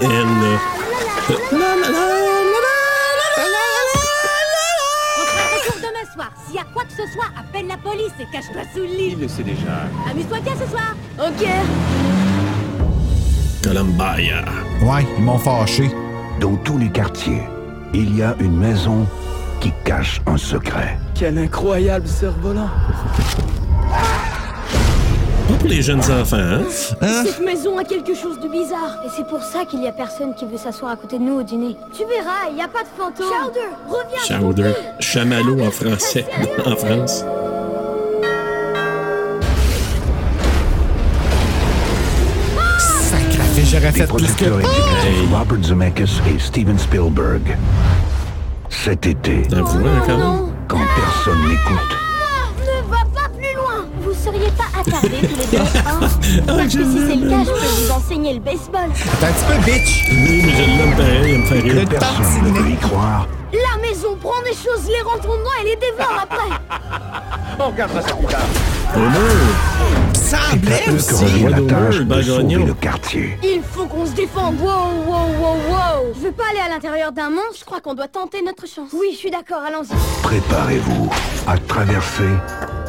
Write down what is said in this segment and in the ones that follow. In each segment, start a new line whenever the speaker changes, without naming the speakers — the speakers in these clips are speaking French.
Elle, là.
Retour demain soir. S'il y a quoi que ce soit, appelle la police et cache-toi sous le lit.
Il le sait déjà.
Amuse-toi bien ce soir. Ok.
Columbia.
Ouais, ils m'ont fâché.
Dans tous les quartiers, il y a une maison qui cache un secret.
Quel incroyable cerf-volant.
Pas pour les jeunes enfants, hein?
Cette maison a quelque chose de bizarre. Et c'est pour ça qu'il y a personne qui veut s'asseoir à côté de nous au dîner. Tu verras, il n'y a pas de fantôme. Chowder, reviens.
Chowder. Chamallow en français, en France.
Sacré, j'aurais fait plus que.
Robert Zemeckis et Steven Spielberg. Cet été,
vois, hein, quand même?
quand personne n'écoute,
Ne va pas plus loin. Vous seriez pas attardés tous les deux, hein Parce que si c'est le cas, je peux vous enseigner le baseball.
T'es un petit peu bitch.
Oui, mais je l'aime pareil, il me fait rire.
personne ne peut y croire,
La maison prend des choses, les rentre dedans et les dévore après.
On regardera ça plus tard.
Semblait
eux
aussi.
la tâche de sauver le quartier.
Il faut qu'on se défende. Wow, wow, wow, wow. Je veux pas aller à l'intérieur d'un monstre. Je crois qu'on doit tenter notre chance. Oui, je suis d'accord. Allons-y.
Préparez-vous à traverser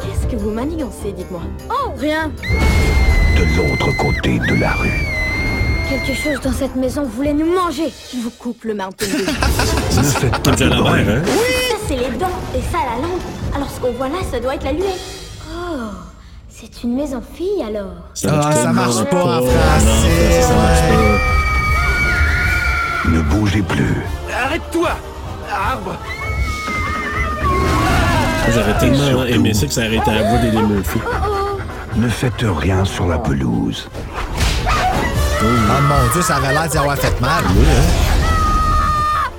Qu'est-ce que vous manigancez, dites-moi Oh, rien.
de l'autre côté de la rue.
Quelque chose dans cette maison voulait nous manger. Je vous coupe le Dew.
Ne faites pas de bruit.
hein?
ça, c'est les dents et ça, la lampe. Alors, ce qu'on voit là, ça doit être la luette. Oh, c'est une maison fille alors.
Ah, ça marche pas en
Non,
français.
ça marche
ouais.
Ne bougez plus.
Arrête-toi Arbre
pas. J'aurais tellement
surtout-
aimé ça que ça arrêtait à la voix des Murphy.
Ne faites rien sur la pelouse.
Oh mon dieu, ça avait l'air d'y avoir fait mal.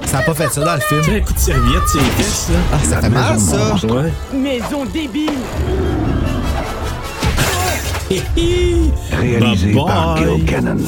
Ça a pas fait ça dans le film.
Tiens, un coup de serviette, c'est là.
Ah, ça fait mal, ça.
Ouais.
Maison débile
Réalisé
Bye
par
bye.
Gil Cannon.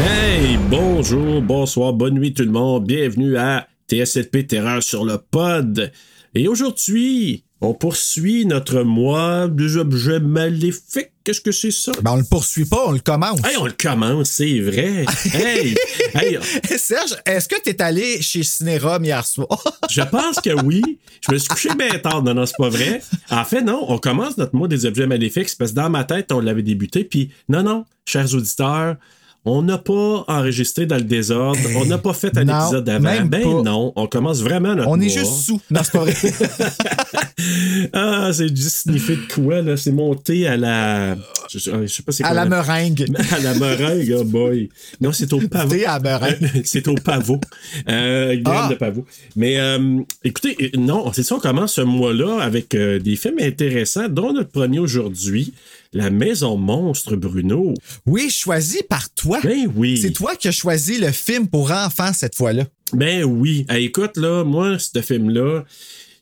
Hey, bonjour, bonsoir, bonne nuit tout le monde. Bienvenue à TSLP Terreur sur le pod. Et aujourd'hui, on poursuit notre mois des objets maléfiques. Qu'est-ce que c'est ça?
Ben, on le poursuit pas, on le commence.
Hey, on le commence, c'est vrai. hey, hey,
Serge, est-ce que t'es allé chez Cinérum hier soir?
je pense que oui. Je me suis couché bien tard. Non, non, c'est pas vrai. En fait, non, on commence notre mois des objets maléfiques c'est parce que dans ma tête, on l'avait débuté. Puis, non, non, chers auditeurs, on n'a pas enregistré dans le désordre. on n'a pas fait un
non,
épisode avant. Ben
pas.
non, on commence vraiment notre
on est juste sous. Non, c'est pas vrai.
Ah, c'est juste sniffé de quoi, là? C'est monté à la... Je, sais pas c'est
à la meringue.
À la meringue, oh boy. Non, c'est au pavot.
Thé à la meringue.
c'est au pavot. Euh,
Ah.
de pavot. Mais euh, écoutez, euh, non, c'est ça, on commence ce mois-là avec euh, des films intéressants, dont notre premier aujourd'hui, La Maison Monstre, Bruno.
Oui, choisi par toi.
Ben oui.
C'est toi qui as choisi le film pour enfants cette fois-là.
Ben oui. Écoute, là, moi, ce film-là,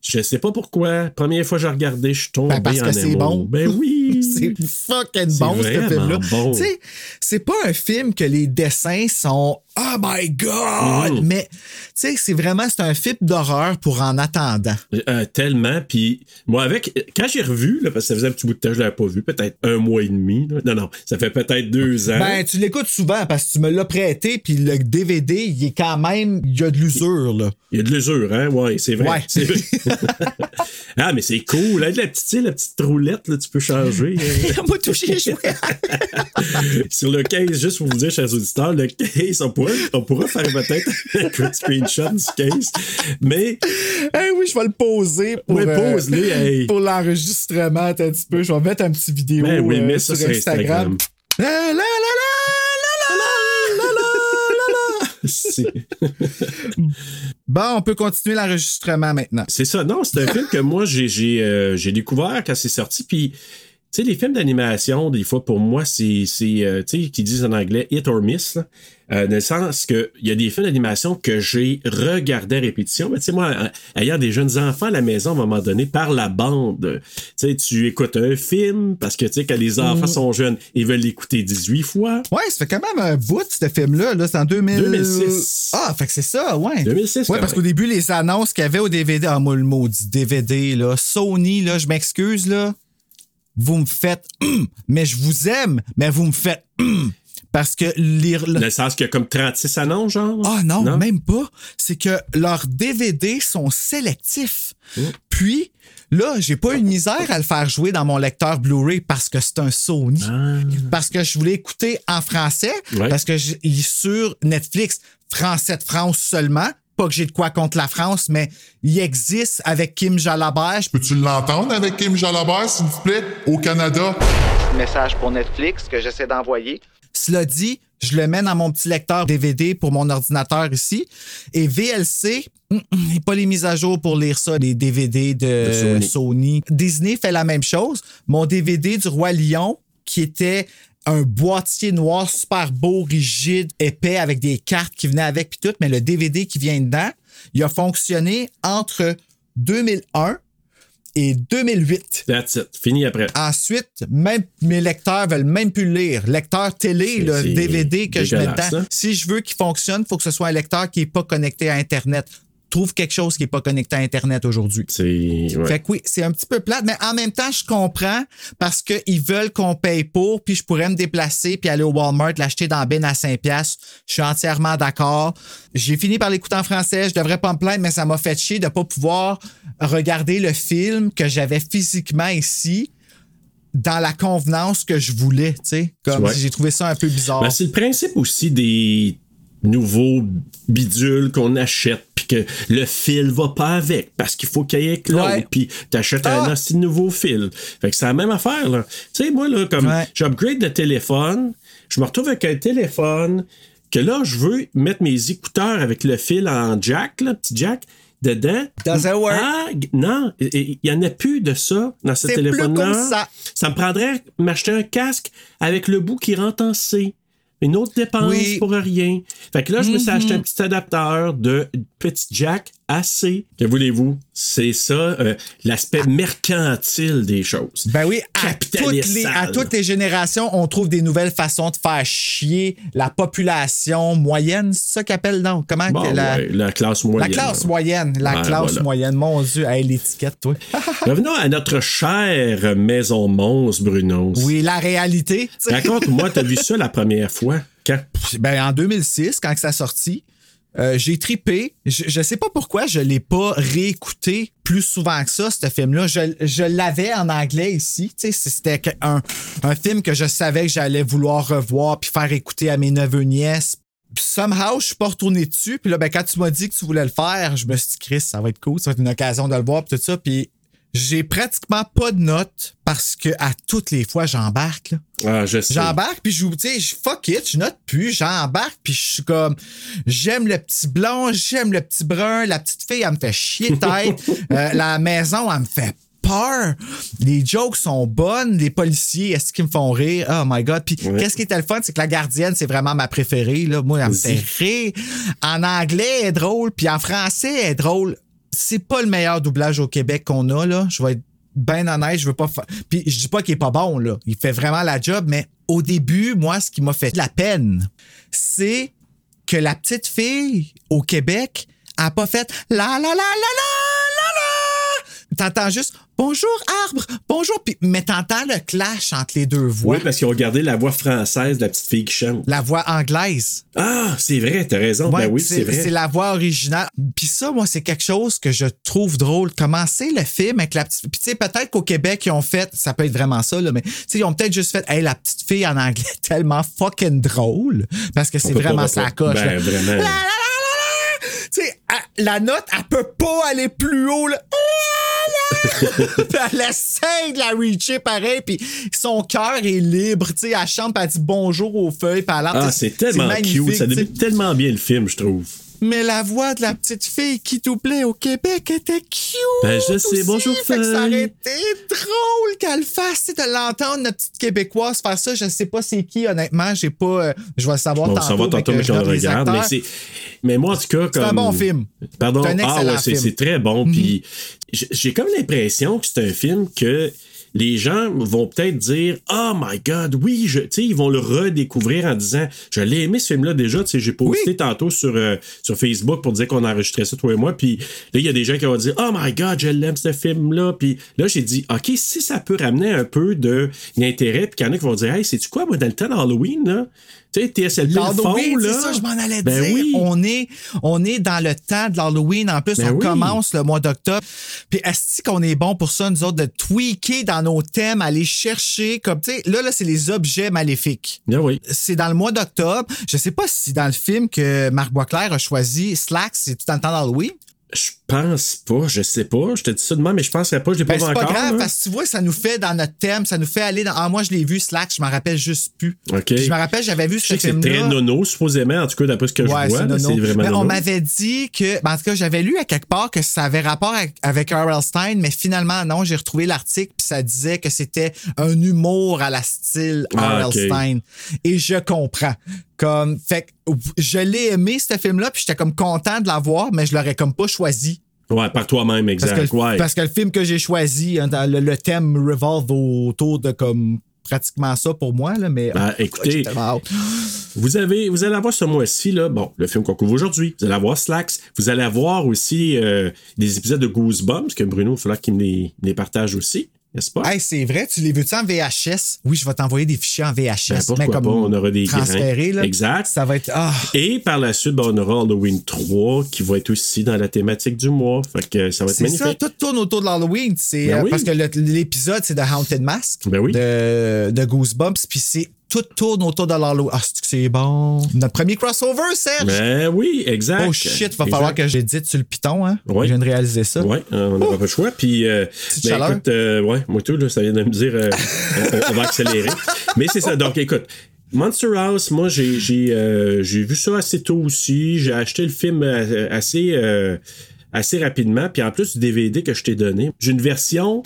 je sais pas pourquoi. Première fois que j'ai regardé, je suis tombé
Ben, parce
en
que c'est bon.
Ben oui.
c'est fucking bon, ce film-là.
bon.
Tu sais, c'est pas un film que les dessins sont Oh my God!
Mhm.
Mais, tu sais, c'est vraiment, c'est un film d'horreur pour en attendant.
Euh, tellement. Puis moi, avec quand j'ai revu, là, parce que ça faisait un petit bout de temps je l'avais pas vu, peut-être un mois et demi. là. Non, non, ça fait peut-être deux ans.
Ben, tu l'écoutes souvent parce que tu me l'as prêté, puis le DVD, il est quand même, il y a de l'usure, là.
Il y a de l'usure, hein? Ouais, c'est vrai.
Ouais.
C'est vrai. ah, mais c'est cool. Avec la petite, la petite roulette, là, tu peux changer. euh,
Moi, touché.
Sur le case, juste pour vous dire, chers auditeurs, le case, on on pourra faire peut-être un screenshot du case. Mais.
Hey, oui, je vais le poser pour, pour l'enregistrement un petit peu. Je vais mettre un petit vidéo
ben oui,
mais
euh, ça sur, sur, Instagram.
Instagram. La, la, la, bon, on peut continuer l'enregistrement maintenant.
C'est ça. Non, c'est un film que moi, j'ai euh, découvert quand c'est sorti. Puis sais, les films d'animation, des fois, pour moi, c'est, c'est euh, tu sais, qui disent en anglais hit or miss. là. Euh, dans le sens que il y a des films d'animation que j'ai regardé à répétition. Mais tu sais, moi, euh, ayant des jeunes enfants à la maison, à un moment donné, par la bande, tu sais, tu écoutes un film parce que, tu sais, quand les enfants sont jeunes, ils veulent l'écouter 18 fois.
Ouais, ça fait quand même un bout, ce film-là. Là, c'est en 2000...
2006.
Ah, fait que c'est ça, ouais.
2006,
Ouais, parce qu'au début, les annonces qu'il y avait au DVD, ah, moi, le maudit DVD, là, Sony, là, je m'excuse, là, vous me faites, hum, mais je vous aime, mais vous me faites, hum, parce que lire.
Dans le sens qu'il y a comme 36 annonces, genre?
Ah non, même pas. C'est que leurs DVD sont sélectifs.
Oh.
Puis, là, j'ai pas eu de misère à le faire jouer dans mon lecteur Blu-ray parce que c'est un Sony. Parce que je voulais écouter en français,
Ah. Ouais.
parce que j- il est sur Netflix, français de France seulement. Pas que j'ai de quoi contre la France, mais il existe avec Kim Jalabert. Je peux-
Peux-tu l'entendre avec Kim Jalabert, s'il vous plaît, au Canada?
Message pour Netflix que j'essaie d'envoyer.
Cela dit, je le mets dans mon petit lecteur DVD pour mon ordinateur ici. Et VLC, il n'y a pas les mises à jour pour lire ça, les DVD de,
De Sony.
Sony. Disney fait la même chose. Mon DVD du Roi Lion, qui était un boîtier noir super beau, rigide, épais, avec des cartes qui venaient avec puis tout, mais le DVD qui vient dedans, il a fonctionné entre 2001 et 2008.
That's it. Fini après.
Ensuite, même mes lecteurs veulent même plus le lire. Lecteur télé, le DVD que je mets dedans.
hein?
Si je veux qu'il fonctionne, il faut que ce soit un lecteur qui n'est pas connecté à Internet. Trouve quelque chose qui n'est pas connecté à Internet aujourd'hui.
Ouais.
Fait que oui, c'est un petit peu plate, mais en même temps, je comprends parce qu'ils veulent qu'on paye pour, puis je pourrais me déplacer puis aller au Walmart, l'acheter dans bin à 5$. piastres. Je suis entièrement d'accord. J'ai fini par l'écouter en français, je devrais pas me plaindre, mais ça m'a fait chier de pas pouvoir regarder le film que j'avais physiquement ici dans la convenance que je voulais, tu sais. Comme
Ouais.
j'ai trouvé ça un peu bizarre.
Ben, c'est le principe aussi des nouveaux bidules qu'on achète que le fil va pas avec parce qu'il faut qu'il y ait l'autre
Ouais.
puis t'achètes un
Ah!
assez nouveau fil. Fait que c'est la même affaire là. Tu sais moi là comme
Ouais.
j'upgrade de téléphone, je me retrouve avec un téléphone que là je veux mettre mes écouteurs avec le fil en jack là, petit jack dedans.
Doesn't work.
Ah, non, il- il y en a plus de ça dans ce
C'est plus
téléphone là.
comme ça.
Ça me prendrait m'acheter un casque avec le bout qui rentre en C. Une autre dépense
Oui.
pour rien. Fait que là, je me suis acheté un petit adaptateur de petit jack C. Que voulez-vous? C'est ça, euh, l'aspect mercantile des choses.
Ben oui, à toutes, les, à toutes les générations, on trouve des nouvelles façons de faire chier la population moyenne. C'est ça qu'appelle, non? Comment
Bon,
la,
ouais, la classe
la
moyenne.
classe moyenne. La classe
voilà.
moyenne. Mon Dieu, hey, l'étiquette, toi.
Revenons à notre chère maison monstre, Bruno.
oui, la réalité.
Raconte-moi, t'as vu ça la première fois? Quand?
Ben, en 2006, quand ça a sorti, euh, j'ai tripé. Je, je sais pas pourquoi je l'ai pas réécouté plus souvent que ça, ce film-là. Je, je l'avais en anglais ici. C'était un, un film que je savais que j'allais vouloir revoir puis faire écouter à mes neveux nièces. Puis somehow, je suis pas retourné dessus. Puis là, ben, quand tu m'as dit que tu voulais le faire, je me suis dit, Chris, ça va être cool. Ça va être une occasion de le voir puis tout ça. Puis j'ai pratiquement pas de notes parce que à toutes les fois, j'embarque.
Ah, je sais.
J'embarque, puis je tu sais, je- fuck it, je note plus, j'embarque, puis je suis comme, j'aime le petit blond, j'aime le petit brun, la petite fille, elle me fait chier tête, Euh, la maison, elle me fait peur, les jokes sont bonnes, les policiers, est-ce qu'ils me font rire? Oh my god, puis
Ouais.
qu'est-ce qui était le fun, c'est que la gardienne, c'est vraiment ma préférée, là, moi, elle me fait rire, en anglais, elle est drôle, puis en français, elle est drôle, c'est pas le meilleur doublage au Québec qu'on a, là, je vais être ben honnête, je veux pas fa- Puis je dis pas qu'il est pas bon, là. Il fait vraiment la job, mais au début, moi, ce qui m'a fait la peine, c'est que la petite fille au Québec a pas fait la la la la la la la. T'entends juste bonjour arbre, bonjour, puis mais t'entends le clash entre les deux voix.
Oui, parce qu'ils ont gardé la voix française de la petite fille qui chante.
La voix anglaise.
Ah, c'est vrai, t'as raison.
Ouais,
ben oui, c'est vrai.
c'est la voix originale. Puis ça, moi, c'est quelque chose que je trouve drôle. Commencer le film avec la petite. Puis tu sais, peut-être qu'au Québec, ils ont fait, ça peut être vraiment ça, là, mais tu sais, ils ont peut-être juste fait, hey, la petite fille en anglais est tellement fucking drôle. Parce que c'est vraiment sa coche.
Ben,
là.
vraiment.
La, la, la, la, la. Tu sais, la note, elle peut pas aller plus haut, là. Elle essaie de la reacher pareil, puis son cœur est libre, tu sais, elle chante, puis elle dit bonjour aux feuilles, puis elle a l'air-
Ah, c'est tellement cute. Ça débute tellement bien le film, je trouve.
Mais la voix de la petite fille qui tout plaît au Québec était cute.
Ben, je sais,
aussi.
bonjour,
Fait que ça aurait été drôle qu'elle le fasse, de l'entendre, notre petite Québécoise faire ça. Je sais pas c'est qui, honnêtement, j'ai pas. euh, je vais le savoir
Bon,
tantôt.
ça va tantôt,
mais
mais regarde. Mais, moi, en tout cas, comme.
C'est un bon film.
Pardon?
C'est un
ah ouais, c'est.
Mhm.
très bon. Puis j'ai comme l'impression que c'est un film que les gens vont peut-être dire Oh my God, oui, je, tu sais, ils vont le redécouvrir en disant Je l'ai aimé ce film-là déjà. Tu sais, j'ai posté
Oui.
tantôt sur, euh, sur Facebook pour dire qu'on enregistrait ça, toi et moi. Puis là, il y a des gens qui vont dire Oh my God, je l'aime ce film-là. Puis là, j'ai dit OK, si ça peut ramener un peu de d'intérêt, puis qu'il y en a qui vont dire Hey, sais-tu quoi, moi, dans le temps d'Halloween, là, tu sais, TSLP, le là.
c'est ça, je m'en allais
Ben
dire.
oui.
On, est, on est dans le temps de l'Halloween. En plus,
Ben
on
oui.
commence le mois d'octobre. Puis, est-ce qu'on est bon pour ça, nous autres, de tweaker dans nos thèmes, aller chercher, comme, tu sais, là, là, c'est les objets maléfiques.
Ben oui.
C'est dans le mois d'octobre. Je sais pas si dans le film que Marc Boisclair a choisi, Slack, c'est tout dans le temps d'Halloween.
Je pense pas, je sais pas. Je te dis ça demain, mais je penserais pas, je l'ai pas
Ben,
vu
c'est pas
encore.
grave,
là.
parce que tu vois, ça nous fait dans notre thème, ça nous fait aller dans. Ah, moi, je l'ai vu, Slack, je m'en rappelle juste plus.
OK.
Puis je me rappelle, j'avais vu ce
que c'est très nono, supposément, en tout cas, d'après ce que
Ouais,
je vois.
c'est
vraiment
Mais on m'avait dit que, ben, en tout cas, j'avais lu à quelque part que ça avait rapport avec, R.L. Stein, mais finalement, non, j'ai retrouvé l'article, puis ça disait que c'était un humour à la style
Ah,
R.L. Stein. Et je comprends. Comme, fait que je l'ai aimé, ce film-là, puis j'étais comme content de l'avoir, mais je l'aurais comme pas choisi.
Ouais, par toi-même,
Parce
exact.
que, le-
ouais.
parce que le film que j'ai choisi, hein, le, le thème revolve autour de comme pratiquement ça pour moi, là, mais.
Ben,
oh,
écoutez. Vous avez, vous allez avoir ce mois-ci, là, bon, le film qu'on couvre aujourd'hui. Vous allez avoir Slacks. Vous allez avoir aussi euh, des épisodes de Goosebumps, que Bruno, il va falloir qu'il me les, me les partage aussi, n'est-ce pas?
Hey, c'est vrai, tu les veux-tu en VHS? Oui, je vais t'envoyer des fichiers en VHS.
Ben, pourquoi
comme
pas, on aura des
transférés, là.
Exact.
Ça va être. Ah!
Et par la suite, ben, on aura Halloween 3 qui va être aussi dans la thématique du mois. Fait que ça va être magnifique.
ça, tout tourne autour de l'Halloween. C'est,
Ben
euh,
oui.
Parce que l'épisode, c'est de Haunted Mask
oui.
de, de Goosebumps, puis c'est tout tourne autour de l'Halloween. Ah, c'est bon. Notre premier crossover, Serge!
Ben oui, exact.
oh shit, va
Exact.
falloir que j'édite sur le piton, hein?
Ouais.
Je viens de réaliser ça.
Oui, on n'aura pas le choix. Puis, euh, ben, écoute, euh, ouais, moi tout, là, ça vient de me dire, euh, on, on va accélérer. Mais c'est ça. Donc, écoute, Monster House, moi, j'ai, j'ai, euh, j'ai vu ça assez tôt aussi. J'ai acheté le film euh, assez, euh, assez rapidement. Puis, en plus du DVD que je t'ai donné, j'ai une version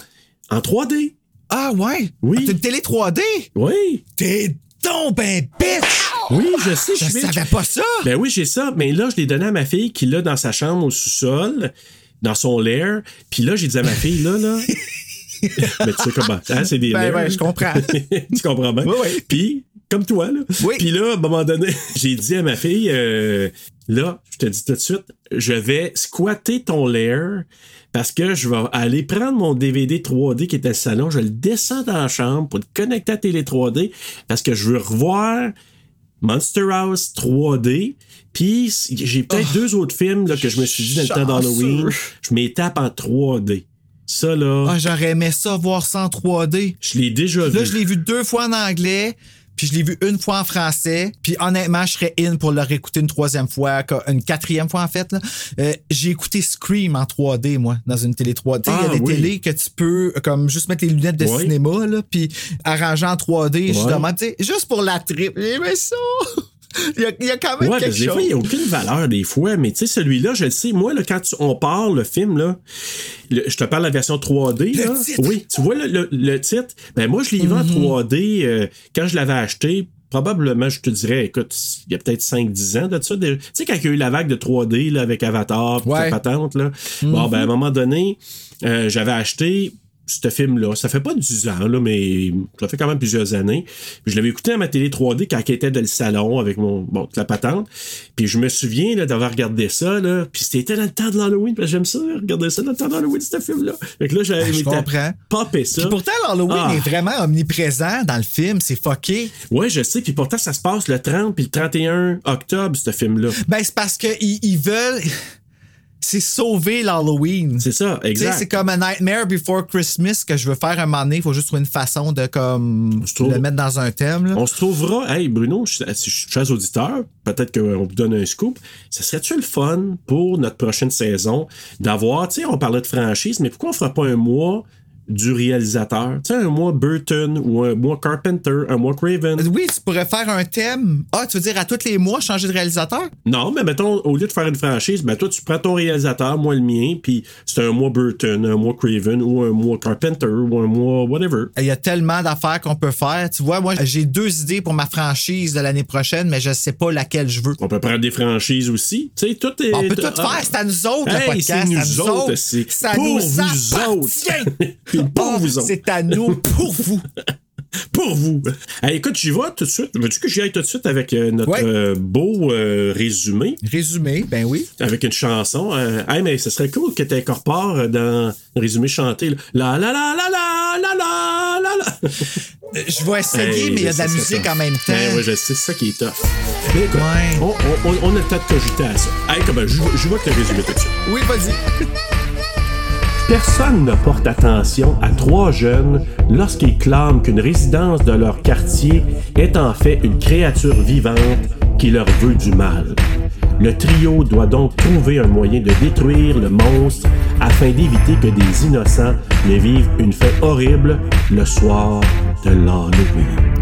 en 3D.
Ah ouais?
Oui.
Ah, t'as une télé 3D?
Oui,
T'es donc ben bitch!
oui, je sais,
Je
bitch.
savais pas ça!
Ben oui, j'ai ça. Mais là, je l'ai donné à ma fille qui l'a dans sa chambre au sous-sol, dans son lair. Puis là, j'ai dit à ma fille, là, là. Mais tu sais comment. Hein, c'est des
Ben
lairs.
ouais, je comprends.
tu comprends bien?
Oui, oui.
Puis, comme toi, là.
Oui.
Puis là, à un moment donné, j'ai dit à ma fille, euh, là, je te dis tout de suite, je vais squatter ton lair parce que je vais aller prendre mon DVD 3D qui était le salon, je le descends dans la chambre pour le connecter à la télé 3D parce que je veux revoir Monster House 3D. Puis j'ai peut-être deux autres films là, que je me suis dit dans le temps d'Halloween. Je m'étape en 3D. Ça, là,
Ah, j'aurais aimé ça voir ça en 3D.
je l'ai déjà vu.
Là, je l'ai vu deux fois en anglais, puis je l'ai vu une fois en français. Puis honnêtement, je serais in pour le réécouter une troisième fois, une quatrième fois en fait. là. Euh, j'ai écouté Scream en 3D, moi, dans une télé 3D. Il y
Ah,
a des
oui.
télés que tu peux euh, comme juste mettre les lunettes de cinéma, là, puis arranger en 3D, justement.
Ouais.
Tu sais, juste pour la trip. J'aimais ça! il, y a, il y a quand même
Ouais,
quelque
des
chose.
fois, il n'y a aucune valeur des fois, mais tu sais, celui-là, je le sais, moi, là, quand tu- on parle le film, là, le- je te parle de la version 3D.
Le
là.
titre.
Oui, tu vois le, le- titre? Ben moi, je l'ai vu en
Mhm.
3D euh, quand je l'avais acheté. Probablement, je te dirais, écoute, il y a peut-être 5-10 ans de ça. Tu sais, quand il y a eu la vague de 3D là, avec Avatar, pis
Ouais. Mhm.
patente, là. Bon, ben à un moment donné, euh, j'avais acheté ce film-là. Ça fait pas 10 ans, là, mais ça fait quand même plusieurs années. Puis je l'avais écouté à ma télé 3D quand elle était dans le salon avec mon bon, la patente. Puis je me souviens là, d'avoir regardé ça, là. Puis c'était dans le temps de l'Halloween. Puis j'aime ça, regarder ça dans le temps de l'Halloween, ce film-là. Fait que là, j'avais
Ben, je comprends.
popé ça.
Puis pourtant, l'Halloween
Ah.
est vraiment omniprésent dans le film. C'est fucké.
Ouais, je sais. Puis pourtant, ça se passe le 30 puis le 31 octobre, ce film-là.
Ben, c'est parce qu'ils ils veulent. C'est sauver l'Halloween.
C'est ça, exact.
c'est comme un Nightmare Before Christmas que je veux faire un moment donné. Il faut juste trouver une façon de comme
Je trouve-
le mettre dans un thème. là.
On se trouvera, hey Bruno, ch- ch- chers auditeurs, peut-être qu'on vous donne un scoop. Ça serait-tu le fun pour notre prochaine saison d'avoir, tu sais, on parlait de franchise, mais pourquoi on fera pas un mois du réalisateur? Tu sais, un mois Burton ou un mois Carpenter, un mois Craven.
Oui, tu pourrais faire un thème. Ah, tu veux dire à tous les mois changer de réalisateur?
Non, mais mettons, au lieu de faire une franchise, ben toi, tu prends ton réalisateur, moi le mien, puis c'est un mois Burton, un mois Craven ou un mois Carpenter ou un mois whatever.
Il y a tellement d'affaires qu'on peut faire. Tu vois, moi, j'ai deux idées pour ma franchise de l'année prochaine, mais je sais pas laquelle je veux.
On peut prendre des franchises aussi. Tu sais, tout est.
On peut tout
ah,
faire, c'est à nous autres, le podcast.
c'est nous
à nous
autres, c'est pour
nous
vous
appartient.
Vous.
C'est à nous, pour vous.
Pour vous. Hey, écoute, j'y vais tout de suite. Veux-tu que j'y aille tout de suite avec euh, notre
Ouais.
euh, beau euh, résumé,
Résumé, ben oui.
avec une chanson? Euh, hey, mais ce serait cool que tu incorpores euh, dans le résumé chanté là, la la la la la la la la la.
Euh, Je vais essayer,
Hey,
mais il y a de la musique
ça.
en même temps.
Ben, ouais, je sais, c'est ça qui est tough. Mais écoute,
Ouais.
on, on, on- a le temps de cogiter à ça. Hey, comme, je, je vois que tu résumé tout de suite.
Oui, vas-y.
Personne ne porte attention à trois jeunes lorsqu'ils clament qu'une résidence de leur quartier est en fait une créature vivante qui leur veut du mal. Le trio doit donc trouver un moyen de détruire le monstre afin d'éviter que des innocents ne vivent une fête horrible le soir
de l'Halloween.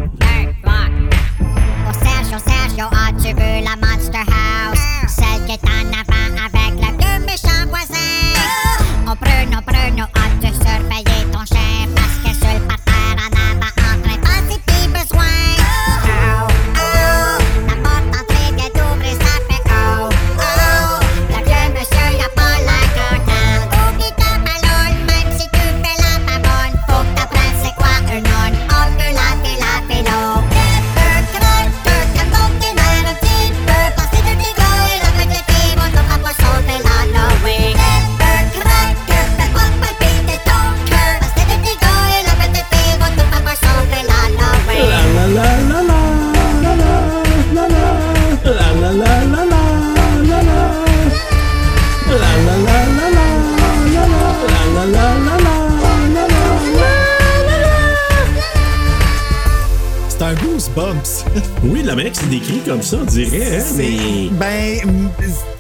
Oui, la mec, c'est décrit comme ça, on dirait, hein, mais...
Ben,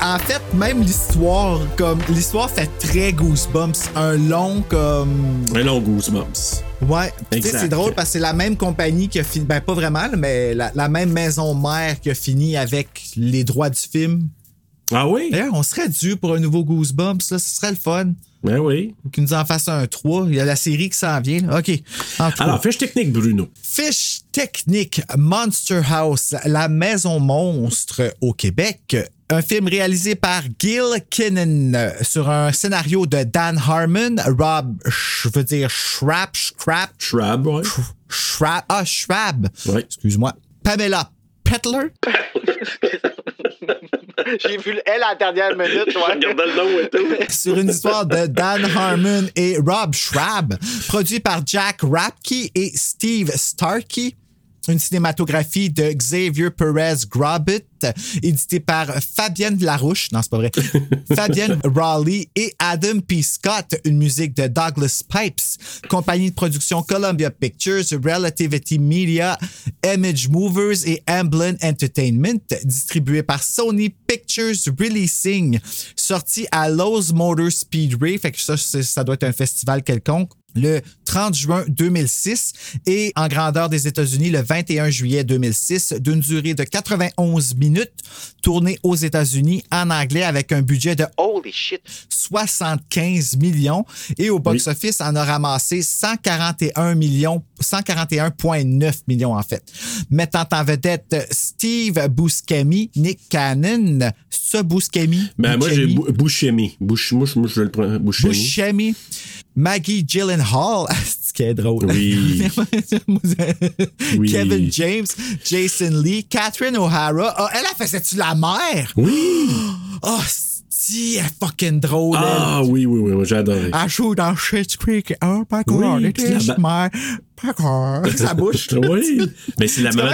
en fait, même l'histoire, comme l'histoire fait très Goosebumps. Un long comme.
Un long Goosebumps.
Ouais. Tu sais,
Exact.
c'est drôle parce que c'est la même compagnie qui a fini. Ben, pas vraiment, mais la, la même maison mère qui a fini avec les droits du film.
Ah oui?
D'ailleurs, on serait dû pour un nouveau Goosebumps, là. Ce serait le fun.
Ben oui.
Qu'ils nous en fassent un 3. Il y a la série qui s'en vient. là. OK.
Alors, fiche technique, Bruno.
Fiche technique Monster House, la maison monstre au Québec. Un film réalisé par Gil Kinnan euh, sur un scénario de Dan Harmon, Rob, je veux dire Schrapp, Scrap,
Shrub, ouais.
Schrapp, ah, Schwab.
Ouais.
Excuse-moi. Pamela Petler.
J'ai vu le L à la dernière minute, ouais.
le nom et tout.
sur une histoire de Dan Harmon et Rob Schrabb, produit par Jack Rapke et Steve Starkey. Une cinématographie de Xavier Perez Grobit, édité par Fabienne Larouche, non, c'est pas vrai, Fabienne Raleigh et Adam P. Scott, une musique de Douglas Pipes, compagnie de production Columbia Pictures, Relativity Media, Image Movers et Amblin Entertainment, distribué par Sony Pictures Releasing, sorti à Lowe's Motor Speedway, fait que ça, ça doit être un festival quelconque le 30 juin 2006 et en grandeur des États-Unis le 21 juillet 2006 d'une durée de 91 minutes tournée aux États-Unis en anglais avec un budget de
Holy shit.
75 millions et au box-office en a ramassé 141 millions 141,9 millions en fait mettant en vedette Steve Buscemi Nick Cannon ce Buscemi
Ben, moi, j'ai
Buscemi?
Bouch, moi, je le.
Buscemi, Maggie Gyllenhaal, c'est qui est drôle.
Oui. Oui.
Kevin James, Jason Lee, Catherine O'Hara. Ah, elle, elle faisait-tu la mère?
Oui.
Oh, si elle fucking drôle. elle.
Ah oui, oui, oui, moi, j'ai adoré.
Elle joue dans Shit's Creek. Oh my god,
Oui,
it is my. Sa bouche.
oui. Mais c'est la maman.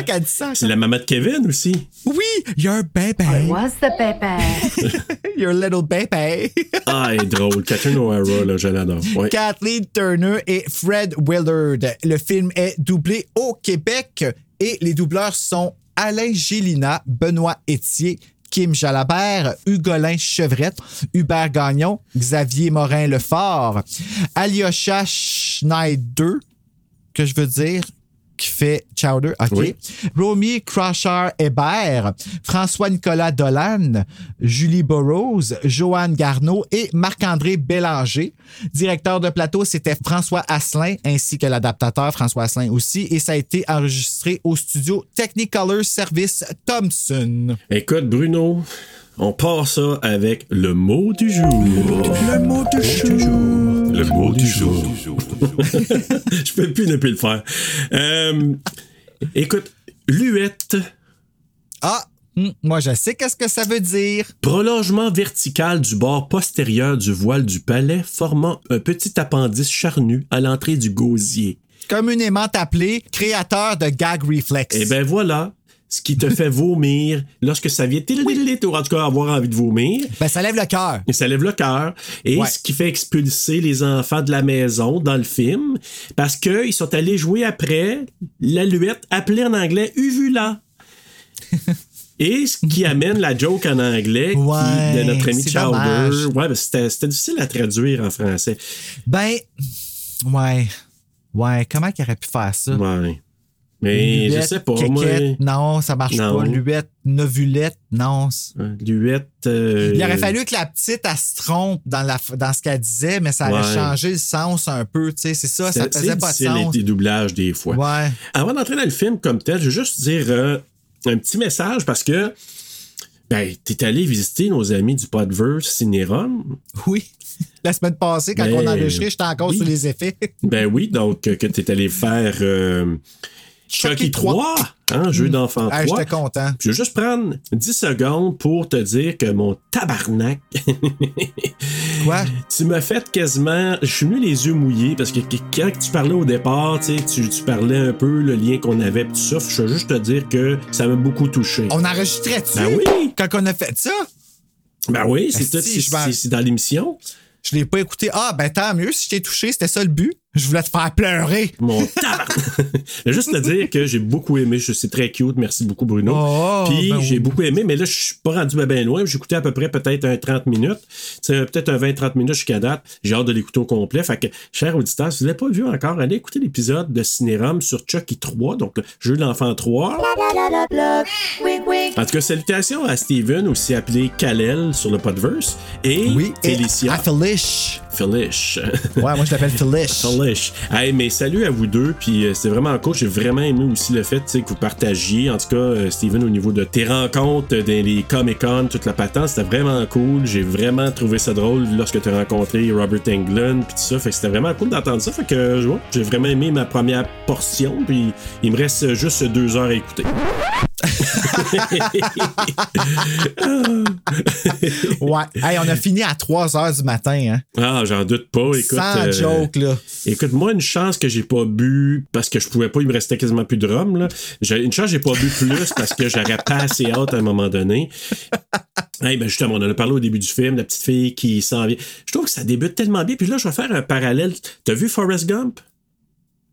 C'est la maman de Kevin aussi.
Oui, your baby.
Was the baby?
Your little baby.
Ah, elle est drôle. Catherine O'Hara, là, je l'adore. Ouais.
Kathleen Turner et Fred Willard. Le film est doublé au Québec et les doubleurs sont Alain Gélina, Benoît Étier, Kim Jalabert, Hugolin Chevrette, Hubert Gagnon, Xavier Morin-Lefort, Alyosha Schneider, que je veux dire, qui fait Chowder, OK.
Oui.
Romy Crusher Hébert, François-Nicolas Dolan, Julie Burroughs, Joanne Garneau et Marc-André Bélanger. Directeur de plateau, c'était François Asselin, ainsi que l'adaptateur François Asselin aussi, et ça a été enregistré au studio Technicolor Service Thompson.
Écoute, Bruno, on part ça avec le mot du jour.
Le mot de jour.
Le mot du jour. Je peux plus ne plus le faire. Euh, écoute, luette,
Ah, hum, moi je sais qu'est-ce que ça veut dire.
prolongement vertical du bord postérieur du voile du palais, formant un petit appendice charnu à l'entrée du gosier.
Communément appelé créateur de gag reflex.
Et ben voilà, ce qui te fait vomir lorsque ça vient, ou en tout cas avoir envie de vomir.
Ben, ça lève le cœur.
Et ça lève le cœur. Et
Ouais.
ce qui fait expulser les enfants de la maison dans le film, parce qu'ils sont allés jouer après l'aluette, appelée en anglais uvula. Et ce qui amène la joke en anglais qui- de notre ami Chowder. Ouais, ben, c'était c'était difficile à traduire en français.
Ben, ouais. Ouais, comment qu'il aurait pu faire ça?
Ouais. Mais je sais pas, moi.
Non, ça marche
Non.
pas. Luette, novulette, non.
Luette. euh,
Il aurait fallu que la petite, elle se trompe dans, la, dans ce qu'elle disait, mais ça aurait
Ouais.
changé le sens un peu. Tu sais, c'est ça, ça
c'est-
faisait
c'est
pas de
difficile,
sens.
les doublages des fois.
Ouais.
Avant d'entrer dans le film comme tel, je veux juste dire euh, un petit message parce que ben, t'es allé visiter nos amis du Podverse Cinérum.
Oui. La semaine passée, quand
Ben,
on a enregistré, j'étais encore
oui.
sous les effets.
Ben oui, donc euh, que t'es allé faire euh, Chucky 3, hein, jeu d'enfant
Ah,
3.
J'étais content.
Je vais juste prendre 10 secondes pour te dire que mon tabarnak,
Quoi?
tu m'as fait quasiment. Je suis venu les yeux mouillés parce que quand tu parlais au départ, tu, tu, parlais un peu le lien qu'on avait, tout ça. Je veux juste te dire que ça m'a beaucoup touché.
On enregistrait-tu?
Ben oui!
Quand on a fait ça?
Ben oui, c'est dans l'émission.
Je l'ai pas écouté. Ah, ben tant mieux. Si je t'ai touché, c'était ça le but. Je voulais te faire pleurer.
Mon juste te dire que j'ai beaucoup aimé. Je- C'est très cute. Merci beaucoup, Bruno.
Oh,
Puis
ben
j'ai
oui.
beaucoup aimé, mais là, je suis pas rendu bien loin. J'ai écouté à peu près peut-être un 30 minutes. C'est peut-être un 20-30 minutes jusqu'à date. J'ai hâte de l'écouter au complet. Fait que, cher auditeur, si vous l'avez pas vu encore, allez écouter l'épisode de Cinérum sur Chucky 3, donc le jeu de l'enfant 3. En tout cas, salutations à Steven, aussi appelé Kalel sur le Podverse, et
Oui. Et à Felish.
Felish.
Ouais, moi, je l'appelle Felish.
Hey, mais salut à vous deux, puis euh, c'était vraiment cool. J'ai vraiment aimé aussi le fait que vous partagiez, en tout cas, euh, Steven, au niveau de tes rencontres euh, dans les Comic-Con, toute la patente, c'était vraiment cool. J'ai vraiment trouvé ça drôle lorsque tu as rencontré Robert Englund, puis tout ça. Fait que c'était vraiment cool d'entendre ça. Fait que j'ai vraiment aimé ma première portion, puis il me reste juste deux heures à écouter.
Ouais. Hey, on a fini à 3 heures du matin, hein.
Ah, j'en doute pas. Écoute,
Sans
euh,
joke, là.
Écoute, moi, une chance que j'ai pas bu parce que je pouvais pas, il me restait quasiment plus de rhum. Là. Une chance que j'ai pas bu plus parce que j'aurais pas assez hâte à un moment donné. Hey, ben justement, on en a parlé au début du film, la petite fille qui s'en vient. Je trouve que ça débute tellement bien. Puis là, je vais faire un parallèle. T'as vu Forrest Gump?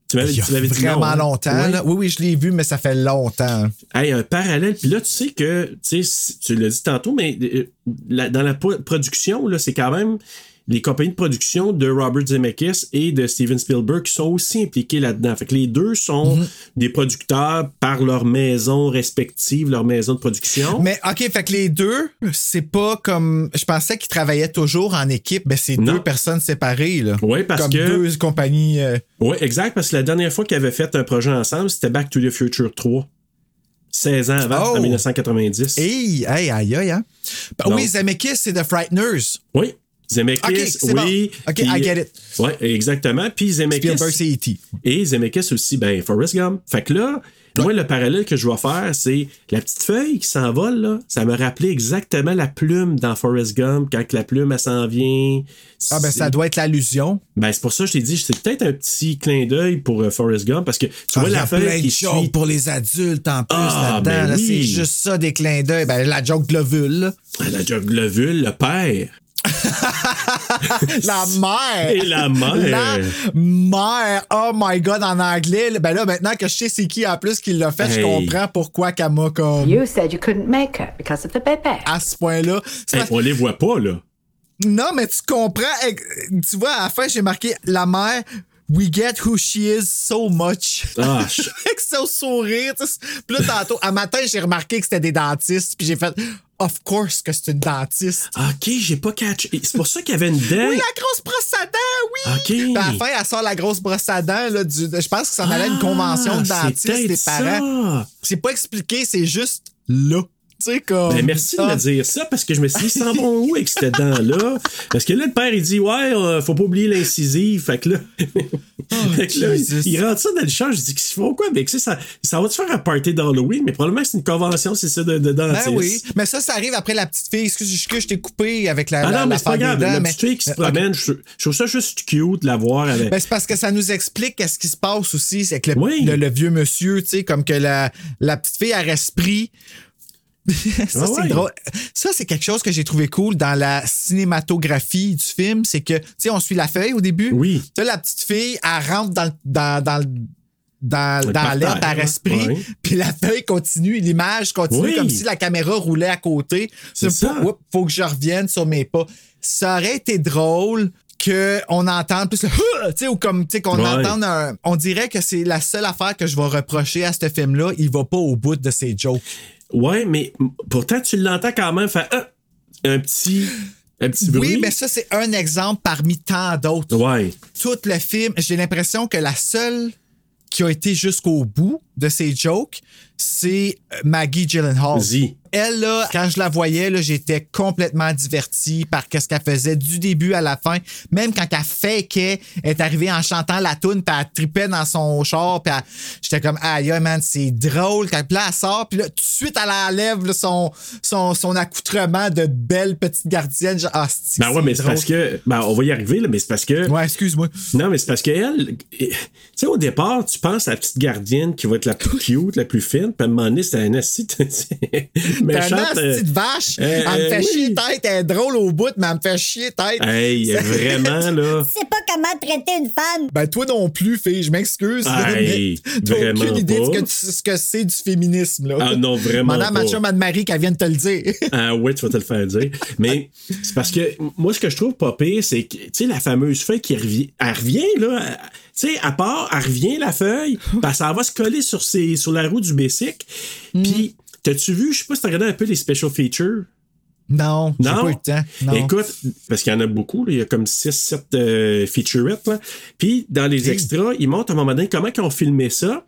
Tu m'avais dit non,
vraiment
hein?
longtemps.
Ouais.
là. Oui, oui, je l'ai vu, mais ça fait longtemps.
Hey, un parallèle. Puis là, tu sais que, tu sais, tu l'as dit tantôt, mais euh, la- dans la production, là, c'est quand même les compagnies de production de Robert Zemeckis et de Steven Spielberg sont aussi impliqués là-dedans. Fait que les deux sont
Mhm.
des producteurs par leur maison respective, leur maison de production.
Mais OK, fait que les deux, c'est pas comme. Je pensais qu'ils travaillaient toujours en équipe, mais c'est deux personnes séparées, là.
Oui, parce
comme
que.
deux compagnies. euh,
Oui, exact, parce que la dernière fois qu'ils avaient fait un projet ensemble, c'était Back to the Future 3. 16 ans avant,
Oh!
en 1990.
Hey, hey, aïe, aïe, hein. Ben oui, Zemeckis, c'est The Frighteners.
Oui. Zemeckis, oui.
bon. Ok, I get it.
Ouais, exactement. Puis Zemeckis.
Spielberg, E E.T.
Zemeckis aussi, ben, Forrest Gump. Fait que là, Moi, le parallèle que je vais faire, c'est la petite feuille qui s'envole, là. Ça me rappelait exactement la plume dans Forrest Gump, quand la plume, elle s'en vient.
Ah, ben, ça doit être l'allusion.
Ben, c'est pour ça que je t'ai dit, c'est peut-être un petit clin d'œil pour euh, Forrest Gump, parce que tu
Ah,
vois
y
la feuille
de
qui suit.
pour les adultes en plus
Ah,
là-dedans.
ben
là,
oui.
C'est juste ça, des clins d'œil. Ben, la joke de l'ovule. là.
La Globule, le père.
La mère.
Et la mère.
La mère. Oh my God, en anglais. Ben là, maintenant que je sais c'est qui en plus qui l'a fait, je comprends pourquoi qu'elle m'a comme.
You said you couldn't make it because of the baby.
À ce point-là.
Hey, on les voit pas, là.
Non, mais tu comprends. Tu vois, à la fin, j'ai marqué la mère. We get who she is so much.
Ah,
Avec son sourire. Puis là, tantôt, un matin, j'ai remarqué que c'était des dentistes. Puis j'ai fait, of course que c'est une dentiste.
OK, j'ai pas catché. C'est pour ça qu'il y avait une dent.
Oui, la grosse brosse à dents, oui!
OK.
Puis à la fin, elle sort la grosse brosse à dents. Là, du, je pense que ça en allait une convention de
Ah,
dentistes des parents. C'est pas expliqué, c'est juste là. Tu sais, comme.
Ben, merci de me dire ça parce que je me suis dit, ils s'en vont où avec cette dent-là? Parce que là, le père, il dit, ouais, euh, faut pas oublier l'incisive. Fait que là, fait que là,
Oh,
il rentre ça dans le champ. Je dis, qu'ils font quoi? Avec ça? Ça, ça va-tu faire un party d'Halloween? Mais probablement que c'est une convention, c'est ça, de, de dentiste.
Ben oui, mais ça, ça arrive après la petite fille. Excuse, excuse, je t'ai coupé avec la.
Ah
la-
non, mais c'est pas grave.
dents,
La
mais-
petite fille qui se
Ok.
promène, je, je trouve ça juste cute de la voir avec.
Ben, c'est parce que ça nous explique qu'est-ce qui se passe aussi. C'est que le,
Oui.
le- le vieux monsieur, tu sais, comme que la, la petite fille a esprit. ça,
Ah
c'est
ouais.
drôle. Ça, c'est quelque chose que j'ai trouvé cool dans la cinématographie du film. C'est que, tu sais, on suit la feuille au début.
Oui.
Tu la petite fille, elle rentre dans, dans, dans, le- dans, l'air par
hein.
esprit, puis la feuille continue, l'image continue
Oui.
comme si la caméra roulait à côté.
C'est ça.
Oups, faut que je revienne sur mes pas. Ça aurait été drôle qu'on entende plus le tu sais ou comme tu sais qu'on
Ouais.
entende un on dirait que c'est la seule affaire que je vais reprocher à ce film là, il va pas au bout de ses jokes.
Ouais, mais pourtant, tu l'entends quand même faire Ah! un petit, un petit bruit.
Oui, mais ça c'est un exemple parmi tant d'autres.
Ouais.
Tout le film, j'ai l'impression que la seule qui a été jusqu'au bout de ses jokes, c'est euh, Maggie Gyllenhaal.
Vas-y.
Elle, là, quand je la voyais, j'étais complètement diverti par ce qu'elle faisait du début à la fin. Même quand elle fakeait, elle est arrivée en chantant la tune puis elle tripait dans son char, puis j'étais comme, aïe, aïe, man, c'est drôle. Quand puis là, elle sort, puis là, tout de suite, elle enlève là, son, son, son accoutrement de belle petite gardienne. Genre, ah, c'est-
Ben ouais, mais c'est parce que. Ben, on va y arriver, là, mais c'est parce que.
Ouais, excuse-moi.
Non, mais c'est parce qu'elle. Tu sais, au départ, tu penses à la petite gardienne qui va être la plus cute, la plus fine, puis à un moment donné, c'est un assis.
Une petite vache.
euh,
elle me fait chier
oui.
tête. Elle est drôle au bout, mais elle me fait chier tête.
Hey, vraiment, là.
sais pas comment traiter une femme.
Ben, toi non plus, fille, je m'excuse.
Hey,
T'as aucune idée de ce
pas.
que, tu- ce que c'est du féminisme, là.
Ah non, vraiment
Madame
pas.
Mathieu, Madame Marie, qu'elle vient de te le dire.
Ah ouais, tu vas te le faire dire. Mais c'est parce que moi, ce que je trouve pas pire, c'est que, tu sais, la fameuse feuille qui revient, elle revient, là. elle- Tu sais, à part, elle revient, la feuille, ben, ça va se coller sur, ses, sur la roue du Basic.
Mm.
Puis, t'as-tu vu, je sais pas si t'as regardé un peu les special features?
Non,
Non?
pas eu le temps. Non.
Écoute, parce qu'il y en a beaucoup, là, il y a comme 6-7 euh, featurettes. Puis dans les extras, ils montrent à un moment donné comment ils ont filmé ça.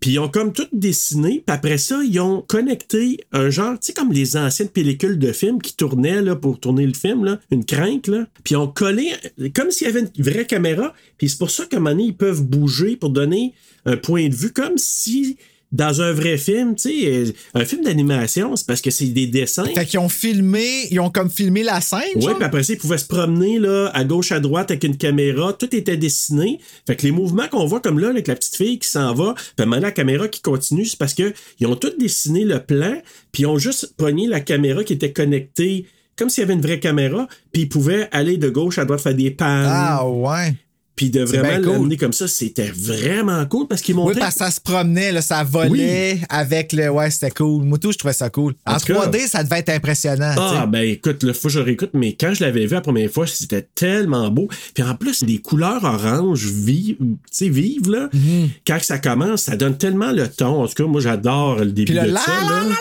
Puis ils ont comme tout dessiné. Puis après ça, ils ont connecté un genre, tu sais, comme les anciennes pellicules de films qui tournaient là, pour tourner le film, une crinque. Là. Puis ils ont collé, comme s'il y avait une vraie caméra. Puis c'est pour ça qu'à un moment donné, ils peuvent bouger pour donner un point de vue, comme si dans un vrai film, tu sais, euh, un film d'animation, c'est parce que c'est des dessins.
Fait qu'ils ont filmé, ils ont comme filmé la scène,
Oui, puis après ça, ils pouvaient se promener là, à gauche, à droite avec une caméra. Tout était dessiné. Fait que les mouvements qu'on voit comme là, avec la petite fille qui s'en va, puis maintenant la caméra qui continue, c'est parce que ils ont tout dessiné le plan, puis ils ont juste pogné la caméra qui était connectée comme s'il y avait une vraie caméra, puis ils pouvaient aller de gauche à droite faire des pannes.
Ah ouais.
Puis de vraiment
cool.
l'amener comme ça, c'était vraiment cool parce qu'ils
Oui,
montaient.
parce que ça se promenait, là, ça volait avec le. Ouais, c'était cool. Moi, tout, je trouvais ça cool. En,
En tout cas-
3D, ça devait être impressionnant.
Ah, ben écoute, le faut que je réécoute, mais quand je l'avais vu la première fois, c'était tellement beau. Puis en plus, les couleurs orange vives, tu sais, vives, là.
Mhm.
Quand ça commence, ça donne tellement le ton. En tout cas, moi, j'adore le début
Puis le
de
la,
ça,
la,
là.
la,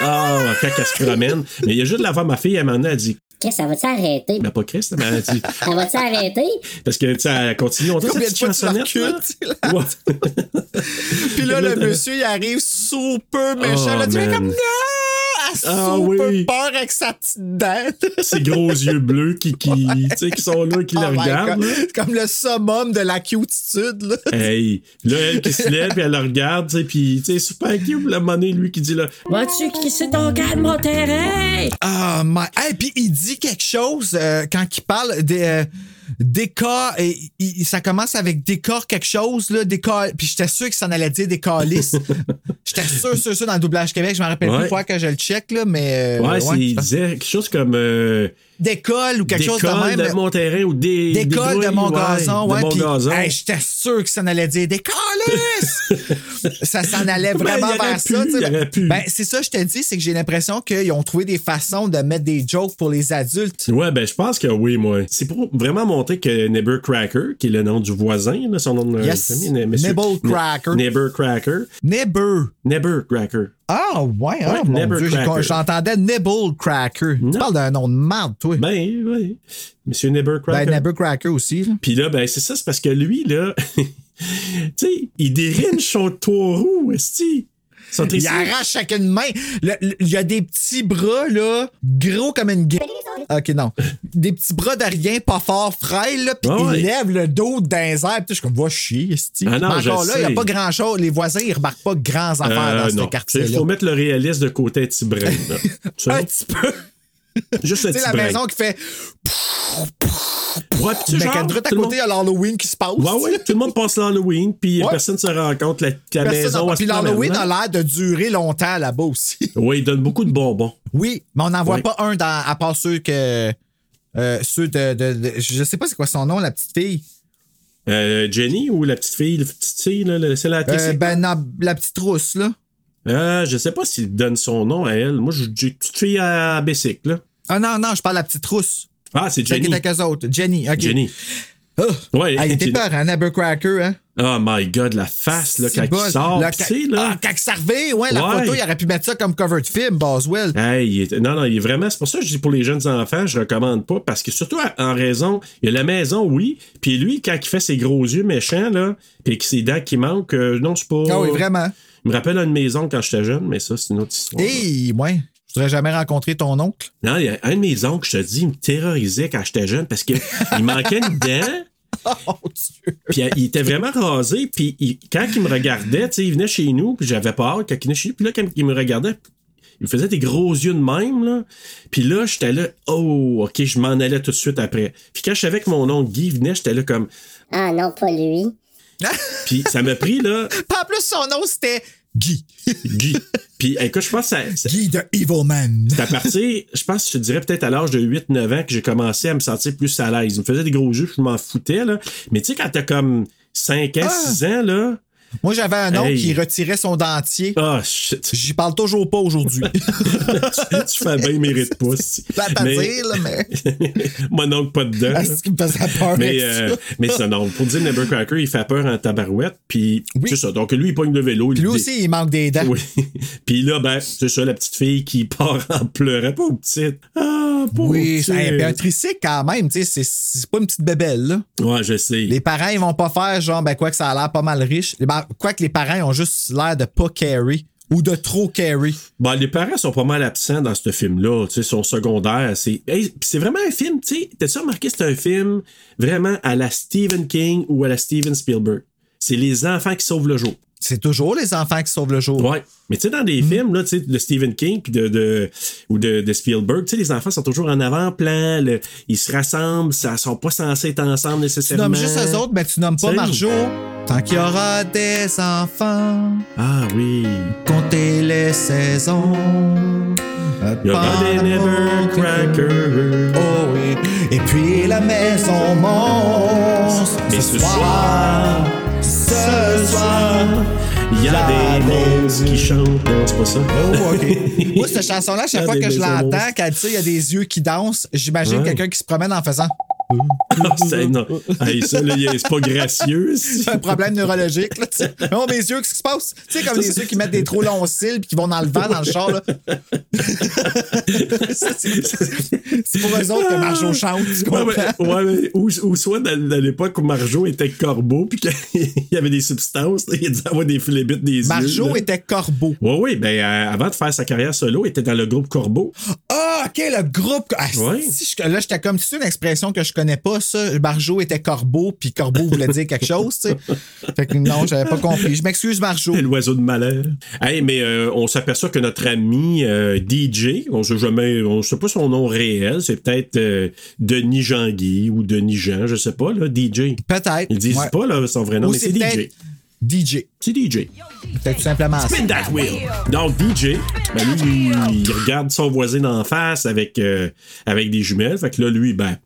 Ah, quand elle se promène. Mais il y a juste de la voir ma fille, à un moment donné, elle dit,
Chris, ça va-tu arrêter?
ben pas Christ, mais dit,
Ça va-tu arrêter?
parce que, tu sais, elle continue, on
Combien de
cette
tu
chansonnette, là.
tu. Puis là, le monsieur, il arrive super méchant.
Oh,
là, tu fais
man.
comme non!
Ah
super
oui.
peur avec sa petite.
Ces gros yeux bleus qui, qui, tu sais, qui sont là, qui
Oh
la regardent.
C'est comme le summum de la cutitude. Là.
Hey, là, elle qui se lève, puis elle le regarde, tu sais, puis, tu sais, super cute, la monnaie, lui, qui dit, là,
Vas-tu crisser ton calme, mon terrain?
Ah, my... Hey, puis il dit quelque chose euh, quand il parle des euh, décor et ça commence avec décor quelque chose là, décor puis j'étais sûr que ça en allait dire des calices. j'étais sûr sûr sûr dans le doublage Québec, je me rappelle
Ouais.
plus fois que je le check là, mais euh,
ouais, c'est- il disait quelque chose comme, euh,
d'école ou quelque chose de
d'école
même.
de mon terrain ou des.
D'école de
des
mon
grouilles,
gazon, ouais. Hey, j'étais sûr que ça allait dire des calices! ça s'en allait
Ben,
vraiment vers
pu,
ça.
pu.
Ben, c'est ça, je te dis, c'est que j'ai l'impression qu'ils ont trouvé des façons de mettre des jokes pour les adultes.
Ouais, ben, je pense que oui, moi. C'est pour vraiment montrer que Neighbor Cracker, qui est le nom du voisin, là, son nom de
Yes.
famille, ne- monsieur-
Nibble Cracker.
Neighbor Cracker.
Neighbor.
Neighbor Cracker.
Ah, ouais, ah,
Ouais,
mon
Nibble
Dieu, j'entendais Nibble Cracker. Tu parles d'un nom de marde, toi.
Ben, oui. Monsieur Neighbor Cracker.
Ben, Nibble Cracker aussi. Là.
Puis là, ben, c'est ça, c'est parce que lui, là, tu sais, il déringe son taureau, esti.
Il arrache chacune main. Il y a des petits bras, là, gros comme une gueule. Ok, non. Des petits bras de rien, pas fort, frêle, là,
Ah ouais.
il lève le dos dans les airs. Puis je suis comme, va chier, esti.
Ah
encore là, il n'y a pas grand-chose. Les voisins, ils remarquent pas grands affaires
Euh,
dans ce quartier-là.
Il faut mettre le réaliste de côté un petit brin.
Un petit peu.
Juste petit
la maison qui fait.
Ouais, tu sais,
Mais
genre,
à
tout le
côté, il y a l'Halloween qui se passe.
Ouais, ouais, tout le monde passe l'Halloween, puis
Ouais.
personne se rend compte que la, la maison à
Puis l'Halloween a l'air de durer longtemps là-bas aussi.
Oui, il donne beaucoup de bonbons.
Oui, mais on n'en voit
Ouais.
pas un dans, à part ceux que. euh, ceux de, de- de- Je sais pas c'est quoi son nom, la petite fille.
Euh, Jenny ou la petite fille, la petite fille, là, c'est la
Euh, ben, non, la petite rousse, là.
Euh, je sais pas s'il donne son nom à elle. Moi, j'ai une petite fille à bicycle, là.
Ah non, non, je parle de la petite rousse.
Ah, c'est
Celle qui
Jenny.
est avec eux autres. Jenny, OK.
Jenny.
Oh.
Ouais,
Elle était peur, hein, Abercracker, hein?
Oh my god, la face, là, quand il sort,
Là, quand-
sais, là.
Ah, quand ça revient, ouais, la
Ouais.
photo, il aurait pu mettre ça comme cover de film, Boswell.
Hey, il est- non, non, il est vraiment. C'est pour ça que je dis pour les jeunes enfants, je recommande pas. Parce que surtout en raison, il y a la maison, oui. Puis lui, quand il fait ses gros yeux méchants, là, puis que ses dents qui manquent, euh, non, c'est pas.
Ah oui, vraiment.
Il me rappelle une maison quand j'étais jeune, mais ça, c'est une autre histoire.
Hey, ouais. Je voudrais jamais rencontrer ton oncle.
Non, il y a un de mes oncles, je te dis, il me terrorisait quand j'étais jeune parce qu'il manquait une dent.
Oh, Dieu.
Puis euh, il était vraiment rasé. Puis il- quand il me regardait, tu sais, il venait chez nous, puis j'avais peur quand il venait chez nous. Puis là, quand il me regardait, il faisait des gros yeux de même, là. Puis là, j'étais là, oh, OK, je m'en allais tout de suite après. Puis quand je savais que mon oncle Guy venait, j'étais là comme.
Ah non, pas lui.
Puis ça m'a pris, là,
en plus, son nom, c'était Guy.
Guy. Puis écoute, je pense que ça,
Guy de Evil Man.
c'est à partir, je pense, je te dirais peut-être à l'âge de 8-9 ans que j'ai commencé à me sentir plus à l'aise. Il me faisait des gros yeux, je m'en foutais, là. Mais tu sais, quand t'as comme 5 ans,
Ah.
6 ans, là.
Moi, j'avais un oncle
Hey.
qui retirait son dentier.
Ah, shit.
J'y parle toujours pas aujourd'hui.
tu fais bien, mérite pas.
Pas à
Mais-
dire, là, mais.
Mon oncle, pas dedans.
Ah, c'est ce qui me faisait peur.
Mais, euh, mais ça, non. Pour dire Nevercracker, il fait peur en tabarouette. Puis, c'est ça. Donc, lui, il pogne le vélo.
Puis lui aussi, il manque des dents.
Oui. Puis là, ben, c'est ça, la petite fille qui part en pleurant. Pauvre petite. Ah,
Oui, hey, un tricycle quand même, tu sais, c'est- pas une petite bébelle, là.
Ouais, je sais.
Les parents, ils vont pas faire genre, ben quoi que ça a l'air pas mal riche. Ben, quoi que les parents, ils ont juste l'air de pas carry ou de trop carry.
Bon, les parents sont pas mal absents dans ce film-là. Tu sais, sont secondaires. C'est hey, c'est vraiment un film, tu sais. T'as-tu remarqué, c'est un film vraiment à la Stephen King ou à la Steven Spielberg? C'est les enfants qui sauvent le jour.
C'est toujours les enfants qui sauvent le jour.
Ouais. Mais tu sais, dans des films, là, tu sais, de Stephen King puis de, de, ou de, de Spielberg, tu sais, les enfants sont toujours en avant-plan, le- ils se rassemblent, ça sont pas censés être ensemble
Tu
nécessairement.
nommes juste eux autres, mais tu nommes pas. Marjo. Tant qu'il y aura des enfants,
Ah oui.
comptez les saisons.
Il y aura des Nevercrackers.
Oh oui. Et puis la maison monstre.
Mais ce soir,
ce soir.
il y a des monstres qui chantent. Non, c'est pas ça.
Oh, OK. Moi, cette chanson-là, chaque fois que je l'entends,
monstres.
quand elle dit ça, il y a des yeux qui dansent, j'imagine
Ouais.
quelqu'un qui se promène en faisant.
C'est non. Hey, ça, là, y a- c'est pas gracieux.
C'est un problème neurologique, là, tu sais. Oh, mes yeux, qu'est-ce qui se passe? Tu sais, comme les yeux qui mettent des trop longs cils puis qui vont dans le vent, dans le char, là. C'est pour eux autres que Marjo chante, tu
Ouais,
comprends?
mais- ouais, mais- ou, ou soit dans, dans l'époque où Marjo était corbeau puis qu'il y avait des substances, il disait avoir des flébites des yeux.
Marjo était corbeau.
Oui, oui, ben euh, avant de faire sa carrière solo, il était dans le groupe Corbeau.
Ah, OK, le groupe. Ah,
Ouais.
si, je- là, j'étais comme, c'est une expression que je connais pas, ça. Marjo était corbeau, puis corbeau voulait dire quelque chose, tu sais. Fait que non, j'avais pas compris. Je m'excuse, Marjo.
C'est l'oiseau de malheur. Hey, mais euh, on s'aperçoit que notre ami euh, DJ, on sait jamais, on sait pas son nom réel, c'est peut-être euh, Denis Jean-Guy ou Denis Jean, je sais pas, là, DJ.
Peut-être.
Ils disent
Ouais.
pas là, son vrai nom,
Ou
mais c'est
c'est
DJ.
DJ.
C'est DJ.
Peut-être tout simplement ça.
Spin that wheel. Donc, DJ, ben lui, il, il regarde son voisin d'en face avec, euh, avec des jumelles. Fait que là, lui, ben,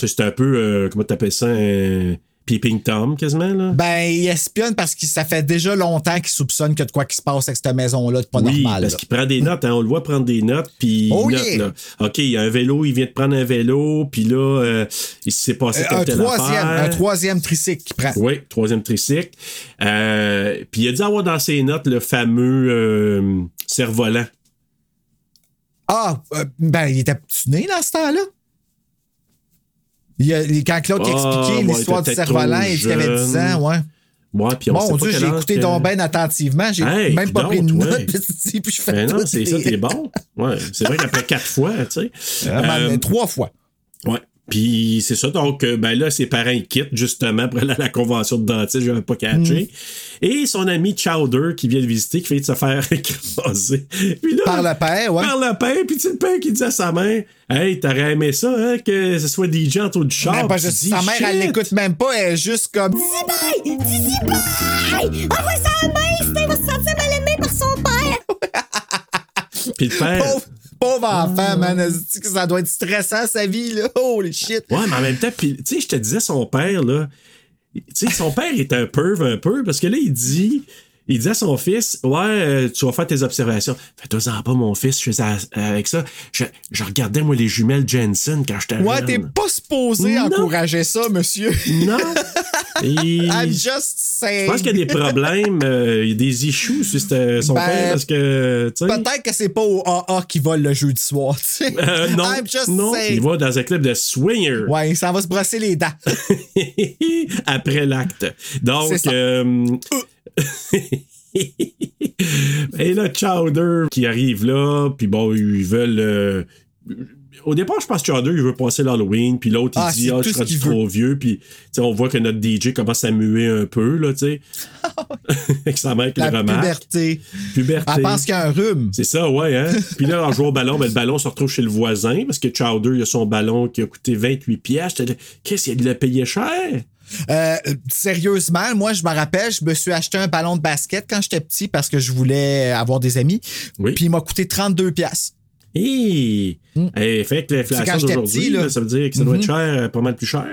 c'est un peu, euh, comment t'appelles ça, un peeping Tom, quasiment, là?
Ben, il espionne parce que ça fait déjà longtemps qu'il soupçonne que de quoi qui se passe avec cette maison-là de pas
oui,
normal.
parce qu'il prend des notes, hein, on le voit prendre des notes, puis
Oh
note,
yeah!
là. OK, il y a un vélo, il vient de prendre un vélo, puis là, euh, il s'est passé
Euh, un,
telle
troisième,
affaire.
un troisième tricycle qu'il prend.
Oui, troisième tricycle. Euh, puis il a dû avoir dans ses notes le fameux euh, cerf-volant.
Ah, euh, ben, il était né dans ce temps-là? Il a- quand Claude expliqué
ouais,
l'histoire du cerf-volant, il qu'il avait 10 ans,
jeune.
ouais.
Ouais, puis on sait
Dieu, j'ai écouté donc bien attentivement. J'ai
Hey,
même pas
donc,
pris de
ouais.
notes. Puis je fais
Ben non, c'est ça est bon. Ouais, c'est vrai qu'après quatre fois, tu sais.
Ben,
Euh,
trois fois.
Ouais. Puis c'est ça, donc euh, ben là, ses parents quittent justement pour aller à la convention de dentiste, je n'avais pas catché.
Mm.
Et son ami Chowder qui vient le visiter, qui fait de se faire écraser. Puis là,
Par le père, ouais.
Par le père, puis le père qui dit à sa mère Hey, t'aurais aimé ça, hein, que ce soit DJ en de char.
Ben,
Puis tu
juste
dis,
sa mère, elle
Shit!
l'écoute même pas, elle est juste comme.
Bye! Dizzy bye! Envoie ça à Steve va se sentir mal aimé par son père!
Puis le père.
Pauvre, pauvre enfant, man. que Ça doit être stressant, sa vie, là. Holy shit.
Ouais, mais en même temps, tu sais, je te disais, son père, là, tu sais, son père est un perv un peu, parce que là, il dit, il dit à son fils, ouais, euh, tu vas faire tes observations. Fais-toi-en pas, mon fils, je faisais à- avec ça. Je, je regardais, moi, les jumelles Jensen quand j'étais
Ouais, t'es pas supposé
Non.
encourager ça, monsieur.
Non. Et
I'm just
je
saying.
pense qu'il y a des problèmes, euh, il y a des issues sur son
Ben,
père, parce que.
Peut-être que c'est pas au AA qui vole le jeudi soir, tu sais.
Euh, non,
I'm just
non,
saying.
il va dans un club de swinger.
Ouais, ça va se brosser les dents.
après l'acte. Donc, euh, et là, Chowder qui arrive là, puis bon, ils veulent. Au départ, je pense que Chowder, il veut passer l'Halloween, puis l'autre, il
Ah,
dit Ah, je
ce
serai
qu'il
trop vieux, puis on voit que notre DJ commence à muer un peu, là, tu sais. Avec sa mère qui le remarque.
puberté.
Puberté.
Elle pense qu'il y a un rhume.
C'est ça, ouais, hein. Puis là, en jouant au ballon, ben, le ballon se retrouve chez le voisin parce que Chowder, il a son ballon qui a coûté 28 pièces. Qu'est-ce qu'il l'a payé cher?
Euh, sérieusement, moi, je me rappelle, je me suis acheté un ballon de basket quand j'étais petit parce que je voulais avoir des amis.
Oui.
Puis il m'a coûté 32 pièces.
Hé! Eh, fait que l'inflation d'aujourd'hui, ça veut dire que ça doit être cher, euh, pas mal plus cher.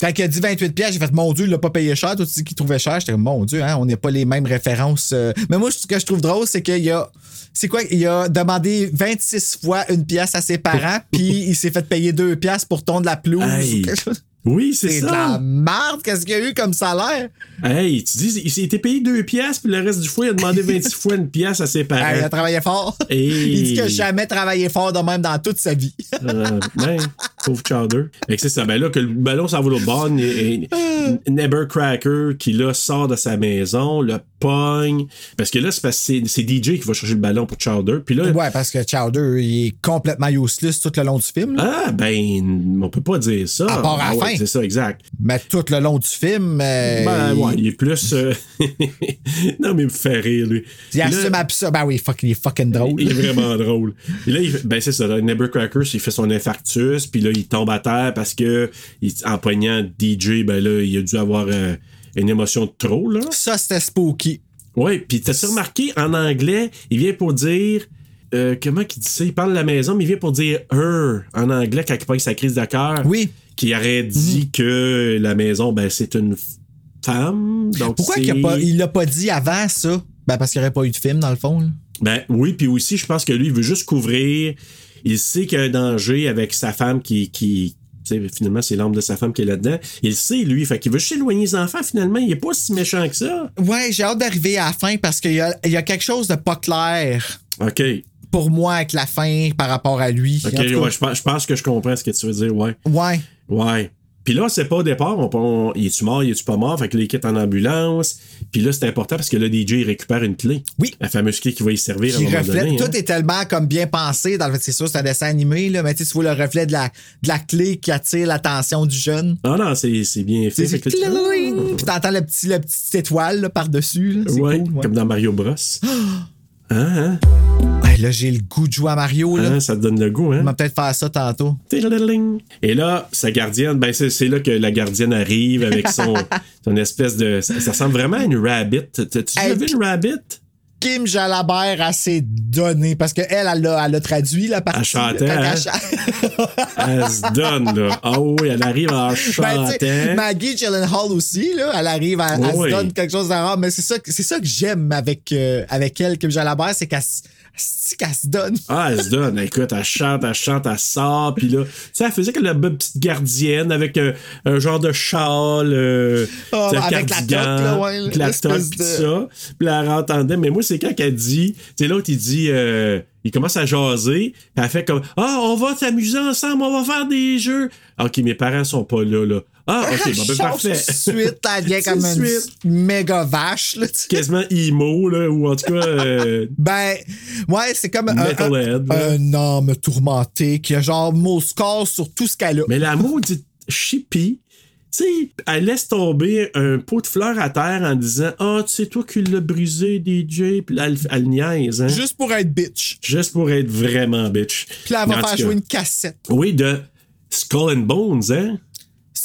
Quand il a dit 28 pièces, j'ai fait mon Dieu, il l'a pas payé cher. Toi, tu dis qu'il trouvait cher. J'étais comme mon Dieu, hein, on n'a pas les mêmes références. euh. Mais moi, ce que je trouve drôle, c'est qu'il a. C'est quoi? Il a demandé 26 fois une pièce à ses parents, puis il s'est fait payer deux pièces pour ton de la pelouse.
Hey,
ou quelque chose.
Oui, c'est
C'est de la
ça.
merde, qu'est-ce qu'il y a eu comme salaire?
Hey, tu dis, il s'est été payé deux pièces, puis le reste du fois, il a demandé 26 fois une pièce à ses parents.
Hey, il a travaillé fort. Il dit qu'il n'a jamais travaillé fort de même dans toute sa vie.
Euh, ben, pauvre Chowder. Fait que c'est ça. Ben là, que le ballon s'en va l'autre bord, et, et Nebercracker qui là sort de sa maison, le pogne. Parce que là, c'est parce que c'est- DJ qui va chercher le ballon pour Chowder. Puis là,
Ouais, parce que Chowder, il est complètement useless tout le long du film. là.
ah, ben, on peut pas dire ça.
À part à la
Ah ouais,
fin.
C'est ça, exact.
Mais tout le long du film, euh,
Ben,
il,
ouais, il est plus. euh, non, mais il me fait rire, lui.
il assume absurde. Ben oui, fuck, il est fucking drôle.
Il est vraiment drôle. Et là, il, ben c'est ça, Nebercracker, il fait son infarctus, puis là, il tombe à terre parce que, il- en poignant DJ, ben là, il a dû avoir euh, une émotion de trop, là.
Ça, c'était spooky.
Ouais, puis t'as-tu remarqué, en anglais, il vient pour dire... euh, comment qu'il dit ça? Il parle de la maison, mais il vient pour dire her en anglais quand il pogne sa crise de cœur.
Oui.
Qui aurait dit que la maison, ben, c'est une femme. Donc
Pourquoi qu'il a pas, il l'a pas dit avant ça? Ben parce qu'il n'y aurait pas eu de film, dans le fond. là.
Ben oui, puis aussi, je pense que lui, il veut juste couvrir. Il sait qu'il y a un danger avec sa femme qui, qui finalement, c'est l'âme de sa femme qui est là-dedans. Il le sait, lui. Fait qu'il veut juste éloigner les enfants, finalement. Il est pas si méchant que ça.
Ouais, j'ai hâte d'arriver à la fin parce qu'il y a, il y a quelque chose de pas clair
OK.
pour moi avec la fin par rapport à lui.
OK, ouais, je pense, je pense que je comprends ce que tu veux dire, ouais.
ouais.
Ouais. Puis là, c'est pas au départ, on, on- il est-tu mort, il est-tu pas mort? Fait que quitte en ambulance. Puis là, c'est important parce que le DJ, il récupère une clé.
Oui.
La fameuse clé qui va y servir à un
Qui
moment
reflète.
donné.
Tout
hein.
est tellement comme bien pensé. Dans le, c'est sûr, c'est un dessin animé, là, mais tu sais, tu vois le reflet de la, de la clé qui attire l'attention du jeune.
Ah non, c'est c'est bien fait.
C'est
Fait
Puis t'entends le petit, le petite étoile là, par-dessus. là. C'est
Ouais,
cool. ouais.
comme dans Mario Bros. Hein,
Ouais, là, j'ai le goût de jouer à Mario.
hein?
Là.
Hein, ça te donne le goût, hein?
On va peut-être faire ça tantôt.
Et là, sa gardienne, ben c'est c'est là que la gardienne arrive avec son, son espèce de. Ça, ça ressemble vraiment à une rabbit. T'as-tu déjà
Hey,
vu une rabbit?
Kim Jalabert a ses données parce qu'elle, elle l'a elle a traduit la partie.
Elle chantait,
quand
hein?
elle.
Elle se donne, là. Ah oui, elle arrive en
Ben, tu sais,
chantant.
Maggie Gyllenhaal aussi, là, elle arrive, à, elle
Oui.
se donne quelque chose de rare. Mais c'est ça, que- c'est ça que j'aime avec, euh, avec elle, Kim Jalabert, c'est qu'elle, c'est qu'elle se donne.
Ah, elle se donne. Écoute, elle chante, elle chante, elle sort. Puis là, tu sais, elle faisait comme la petite gardienne avec un, un genre de châle. euh,
Ah,
un
avec la toque, là, ouais,
avec la toque, pis
de-
ça. Puis là, elle entendait. Mais moi, c'est quand qu'elle dit, tu sais, l'autre, il dit, euh, il commence à jaser. Puis elle fait comme, ah, on va s'amuser ensemble, on va faire des jeux. Ok, mes parents sont pas là, là. Ah, ok, bon, ben, parfait.
suite, elle vient comme une
suite.
méga vache, là, tu.
Quasiment emo, là, ou en tout cas, euh,
Ben, ouais, c'est comme un,
Metalhead,
homme tourmenté qui a genre mot score sur tout ce qu'elle a.
Mais la maudite chippie, tu sais, elle laisse tomber un pot de fleurs à terre en disant Ah, tu sais, toi qui l'as brisé, DJ. Puis là, elle, elle niaise, hein.
Juste pour être bitch.
Juste pour être vraiment bitch.
Puis là, elle va faire jouer une cassette.
Oui, de Skull and Bones, hein.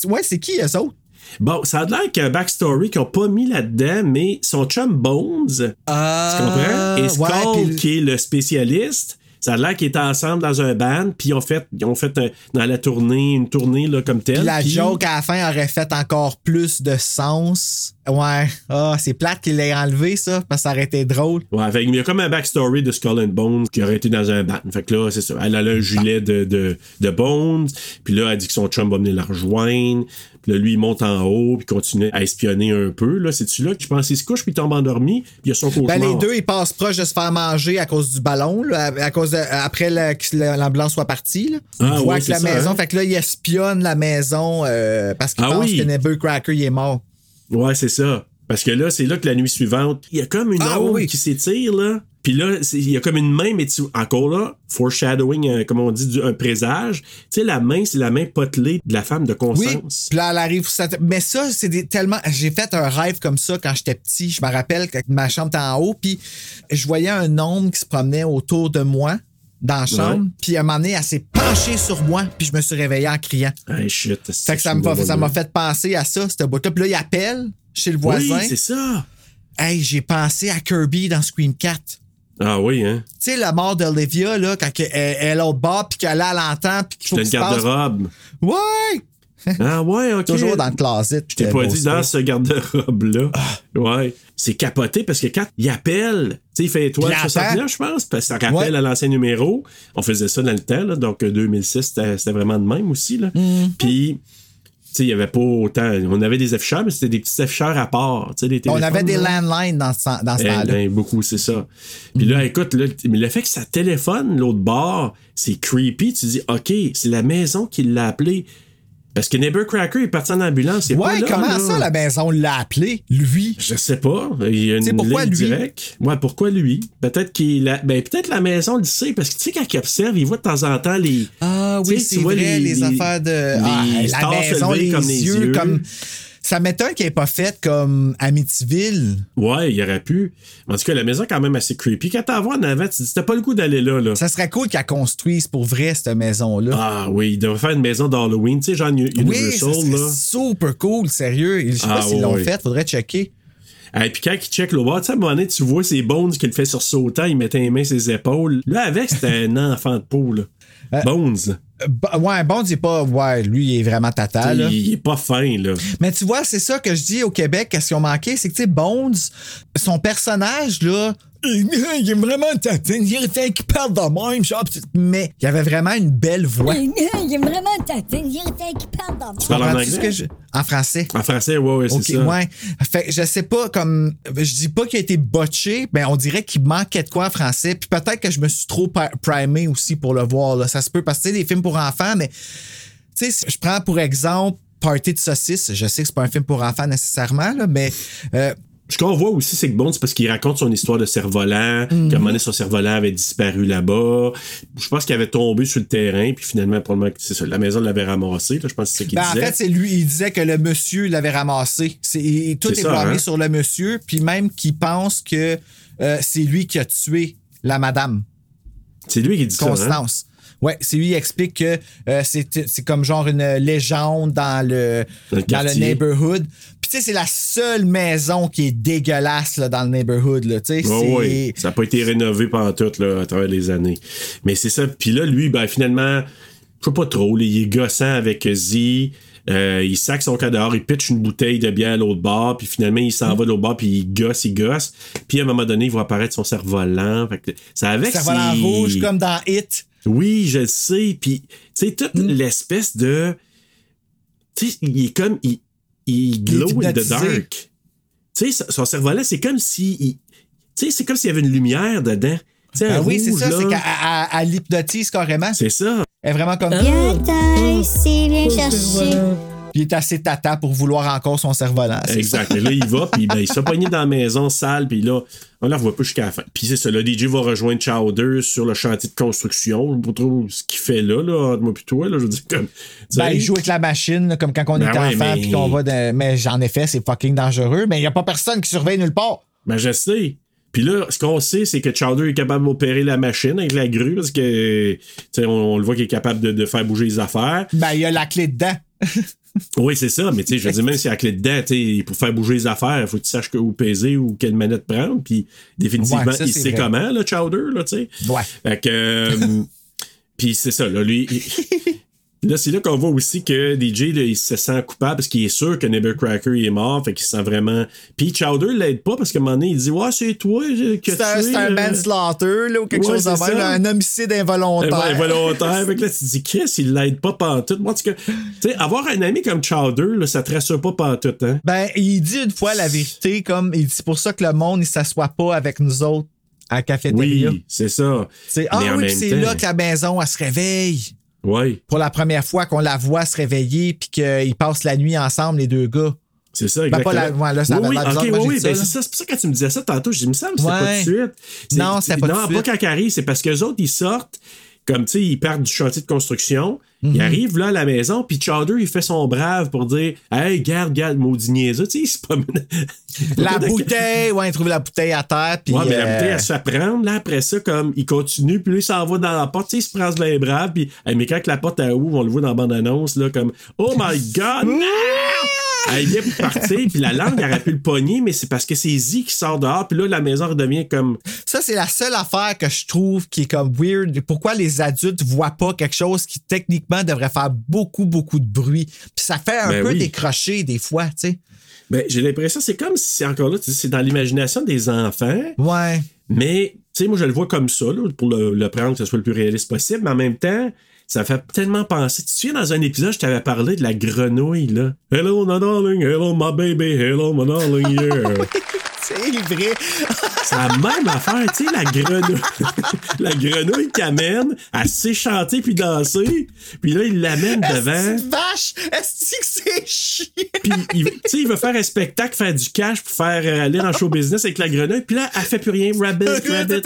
Ouais, c'est qui, eux autres?
Bon, ça a l'air qu'il y a un backstory qu'ils n'ont pas mis là-dedans, mais son chum Bones, tu comprends? Et Skull,
Ah, ouais,
qui est le spécialiste, ça a l'air qu'ils étaient ensemble dans un band, puis ils ont fait, ils ont fait un- dans la tournée, une tournée là, comme telle.
Puis la joke à la fin aurait fait encore plus de sens. Ouais. Ah, c'est plate qu'il l'ait enlevé, ça, parce que ça aurait été drôle.
Ouais, fait, il y a comme un backstory de Skull and Bones qui aurait été dans un band. Fait que là, c'est ça. Elle a un gilet de, de, de Bones. Puis là, elle dit que son chum va venir la rejoindre. Puis là, lui, il monte en haut, puis continue à espionner un peu. Là, c'est-tu là que je pense qu'il se couche, puis il tombe endormi, puis il y a son cauchemar.
Ben, les deux, ils passent proche de se faire manger à cause du ballon, là, à, à cause de, après que la- l'ambulance soit partie. Là.
Ah, ouais,
que
c'est
la
ça,
maison.
hein?
Fait que là, ils espionnent la maison euh, parce qu'ils
Ah
pensent
oui.
que Nebel Cracker, il est mort.
Ouais, c'est ça. Parce que là, c'est là que la nuit suivante, il y a comme une
Ah,
ombre
oui.
qui s'étire, là. Puis là, il y a comme une main, mais tu, encore là, foreshadowing, euh, comme on dit, du- un présage. Tu sais, la main, c'est la main potelée de la femme de
Oui.
Constance.
Puis là, elle arrive. ça- Mais ça, c'est des- tellement. J'ai fait un rêve comme ça quand j'étais petit. Je me rappelle que ma chambre était en haut, puis je voyais un homme qui se promenait autour de moi dans la chambre. Puis à un moment donné, elle s'est penchée sur moi, puis je me suis réveillé en criant.
Hey, shit.
Fait que ça m'a ça m'a fait penser à ça, cette boîte-là. Puis là, il appelle chez le voisin.
Oui, c'est ça.
hey, j'ai pensé à Kirby dans Scream 4.
Ah oui, hein.
Tu sais, la mort d'Olivia, là, quand elle, est l'autre bord, puis qu'elle a l'entend, puis qu'il faut
C'était
qu'il
une garde-robe.
Ouais!
Ah ouais, ok.
Toujours dans le closet.
Je t'ai
euh,
pas dit dans ce garde-robe-là. Ouais. C'est capoté parce que quand il appelle, tu sais, il fait étoile
Il attend.
69, je pense, parce que ça rappelle
Ouais.
à l'ancien numéro. On faisait ça dans le temps, là, donc euh, 2006, c'était c'était vraiment de même aussi. Là.
Mm-hmm.
Puis, tu sais, il y avait pas autant. On avait des afficheurs, mais c'était des petits afficheurs à part. des
On avait des landlines dans ce, dans ce
Eh
temps-là.
ben, beaucoup, c'est ça. Puis là, écoute, là, mais le fait que ça téléphone l'autre bord, c'est creepy. Tu dis, OK, c'est la maison qui l'a appelé. Parce que Neighbor-Cracker est parti en ambulance. pas
Ouais,
là,
comment
là.
ça, la maison l'a appelé, lui?
Je sais pas. Il y a une
pourquoi
ligne
lui?
directe. Ouais, pourquoi lui? Peut-être qu'il a. Ben, peut-être la maison le sait, parce que tu sais, quand il observe, il voit de temps en temps les.
Ah oui, c'est vrai, les, affaires de. ah, la maison,
lever
les,
comme les
yeux. comme. Ça m'étonne qu'elle n'ait pas fait comme Amityville.
Ouais, il aurait pu. En tout cas, la maison est quand même assez creepy. Quand t'en vois en avant, tu te dis, t'as pas le goût d'aller là, là.
Ça serait cool qu'elle construise pour vrai, cette maison-là.
Ah oui, il devrait faire une maison d'Halloween, tu sais, genre Uni-
oui, ça
Universal,
serait
là.
super cool, sérieux. Je sais
Ah,
pas s'ils l'ont
ouais.
fait, faudrait checker.
Et puis quand il check le bas, tu sais, à un moment donné, tu vois ses bones qu'il fait sur sautant, il mettait les mains sur ses épaules. Là, avec, c'était un enfant de peau, là.
Euh,
Bones.
Ouais, Bond, il est pas. Ouais, lui, il est vraiment tata, là.
Il, il est pas fin, là.
Mais tu vois, c'est ça que je dis au Québec, qu'est-ce qu'ils ont manqué, c'est que, tu sais, Bones, son personnage, là, il est vraiment tatin, il est qui parle de même, genre, mais il avait vraiment une belle voix.
Il est vraiment tatin, il est qui parle dans
Tu parles en anglais?
je- En français.
En français, ouais, ouais, c'est ça.
ouais. Fait que je sais pas, comme. Je dis pas qu'il a été botché, mais on dirait qu'il manquait de quoi en français. Puis peut-être que je me suis trop primé aussi pour le voir, là. Ça se peut, parce que, tu sais, des films pour enfants, mais. Tu sais, si je prends pour exemple Party de saucisse. Je sais que c'est pas un film pour enfants nécessairement, là, mais. euh,
Ce qu'on voit aussi, c'est que Bond, c'est parce qu'il raconte son histoire de cerf-volant,
Mhm.
qu'à un moment donné, son cerf-volant avait disparu là-bas. Je pense qu'il avait tombé sur le terrain, puis finalement, probablement, c'est ça, la maison l'avait ramassé, là, je pense que c'est ce qu'il
Ben, en
disait.
fait, c'est lui, il disait que le monsieur l'avait ramassé. C'est, et tout est
ça,
blâmé
hein?
sur le monsieur, puis même qu'il pense que euh, c'est lui qui a tué la madame.
C'est lui qui dit ça, hein?
Constance. Ouais, c'est lui qui explique que euh, c'est, comme genre une légende dans le,
Dans le
dans le neighborhood. Sais, c'est la seule maison qui est dégueulasse là, dans le neighborhood. Là, tu sais,
Ouais,
c'est...
ouais. Ça n'a pas été rénové pendant tout là, à travers les années. Mais c'est ça. Puis là, lui, ben, finalement, je sais pas trop, là, il est gossant avec Z. Euh, il sac son cadavre, il pitch une bouteille de bière à l'autre bord, puis finalement, il s'en va de l'autre bord, puis il gosse, il gosse. Puis à un moment donné, il voit apparaître son cerf-volant. Ça avec
Cerf-volant rouge comme dans Hit.
Oui, je le sais. Puis, tu sais, toute
Mm.
l'espèce de. Tu sais, il est comme. Il, il glow in the dark. Tu sais, son- cerveau-là, c'est comme si. il- Tu sais, c'est comme s'il y avait une lumière dedans. Tu sais,
Ben oui, c'est
rouge,
ça,
là.
c'est qu'elle elle- elle l'hypnotise carrément.
C'est ça.
Elle est vraiment comme.
Viens ici, viens chercher.
Il est assez tata pour vouloir encore son cerf-volant.
Exact. Et là, il va, puis ben, il se pogner dans la maison sale, puis là, on la revoit plus jusqu'à la fin. Puis c'est ça, le DJ va rejoindre Chowder sur le chantier de construction. Je pas trop ce qu'il fait là, là, moi puis toi, là, je veux dire, comme.
Ben, il joue avec la machine, là, comme quand on
Ben
était
ouais,
enfant,
mais-
puis qu'on va Mais en effet, c'est fucking dangereux, mais il n'y a pas personne qui surveille nulle part.
Ben, je sais. Puis là, ce qu'on sait, c'est que Chowder est capable d'opérer la machine avec la grue parce que, tu sais, on, on le voit qu'il est capable de, de faire bouger les affaires.
Ben, il a la clé dedans.
Oui, c'est ça, mais tu sais, je veux dire, même si la clé dedans, tu pour faire bouger les affaires, il faut que tu saches que où peser ou quelle manette prendre. Puis définitivement,
Ouais, ça,
il sait
vrai.
comment, là, Chowder, là, tu sais.
Ouais.
Fait que. euh, puis c'est ça, là, lui. Il- Là, c'est là qu'on voit aussi que DJ, là, il se sent coupable parce qu'il est sûr que Cracker il est mort, fait qu'il se sent vraiment. Puis Chowder l'aide pas parce qu'à un moment donné, il dit Ouais, c'est toi euh, qui as
C'est un,
euh,
manslaughter, là, ou quelque
Ouais,
chose de même, un homicide involontaire.
Ouais, volontaire. fait que là, tu te dis, Chris, il l'aide pas pantoute. Moi, tu sais, avoir un ami comme Chowder, là, ça te rassure pas pantoute, hein.
Ben, il dit une fois la vérité, comme il dit c'est pour ça que le monde ne s'assoit pas avec nous autres à la cafétéria.
Oui, c'est ça.
C'est, ah
Mais
oui, c'est là que la maison, elle se réveille.
Ouais,
Pour la première fois qu'on la voit se réveiller, puis qu'ils passent la nuit ensemble, les deux gars.
c'est ça,
Ben, pas
exactement.
la- ouais, là, ça
oui, oui, oui, ben, c'est ça. C'est pour ça que quand tu me disais ça tantôt, dit, il me semble c'est pas
Ouais.
de suite. C'est-
Non, c'était pas de
Non,
suite.
pas quand c'est parce que les autres, ils sortent, comme, tu sais, ils partent du chantier de construction,
Mhm.
ils arrivent là à la maison, puis Chowder, il fait son brave pour dire, hey, garde, garde, maudit niaiseux, tu sais, il se promène.
La bouteille, ouais, il trouve la bouteille à terre, puis.
Ouais, mais la
euh,
bouteille, elle se fait prendre. Là, après ça, comme, il continue, puis lui, il s'en va dans la porte. Tu sais, il se prend bien brave, puis, hey, mais quand la porte est ouvre, on le voit dans la bande-annonce, là, comme, oh my god, non! Elle vient pour partir, puis la langue, elle aurait pu le pogner, mais c'est parce que c'est Z qui sort dehors, puis là, la maison redevient comme.
Ça, c'est la seule affaire que je trouve qui est comme weird. Pourquoi les adultes voient pas quelque chose qui techniquement devrait faire beaucoup, beaucoup de bruit? Puis ça fait un
Ben
peu
oui.
décrocher des fois, tu sais.
Ben, j'ai l'impression, c'est comme si c'est encore là, tu sais, c'est dans l'imagination des enfants,
Ouais.
mais, tu sais, moi, je le vois comme ça, là, pour le, le prendre, que ce soit le plus réaliste possible, mais en même temps, ça fait tellement penser. Tu te souviens, dans un épisode, je t'avais parlé de la grenouille, là. Hello, my darling, hello, my baby, hello, my darling, yeah.
C'est vrai.
C'est la même affaire, tu sais, la grenouille. la grenouille qui amène à sait chanter puis danser. Puis là, il l'amène devant.
Vache? Est-ce que c'est chiant?
Puis, tu sais, il veut faire un spectacle, faire du cash pour faire euh, aller en show business avec la grenouille. Puis là, elle fait plus rien. Rabbit, rabbit.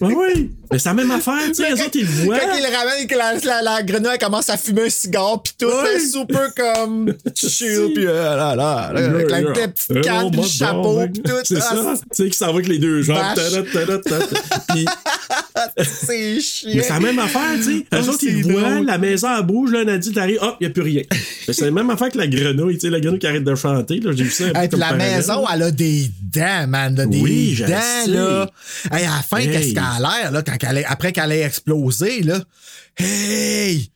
Ouais, oui. Mais c'est la même affaire, tu sais. Les autres, ils le voient.
Quand il le ramène et que la, grenouille commence à fumer un cigare, pis tout, là, super comme chill, pis euh, là, là, là, avec la, petite canne, pis le chapeau, pis tout.
C'est
Ah,
ça. Tu sais, qui s'en va avec les deux jambes. Puis,
C'est chiant.
Mais c'est la même affaire, tu sais. Eux autres, ils voient, la maison, elle bouge, là, un adulte arrive, hop, il n'y a plus rien. Mais c'est la même affaire que la grenouille, tu sais, la grenouille qui arrête de chanter, là. J'ai vu ça.
Hey, puis la
parallèle.
maison, elle a des dents, man. là, des
Oui, je
dents,
sais.
là. Hey, à la fin,
Hey.
qu'est-ce qu'elle a l'air, là, quand elle est- après qu'elle ait explosé, là? Hey!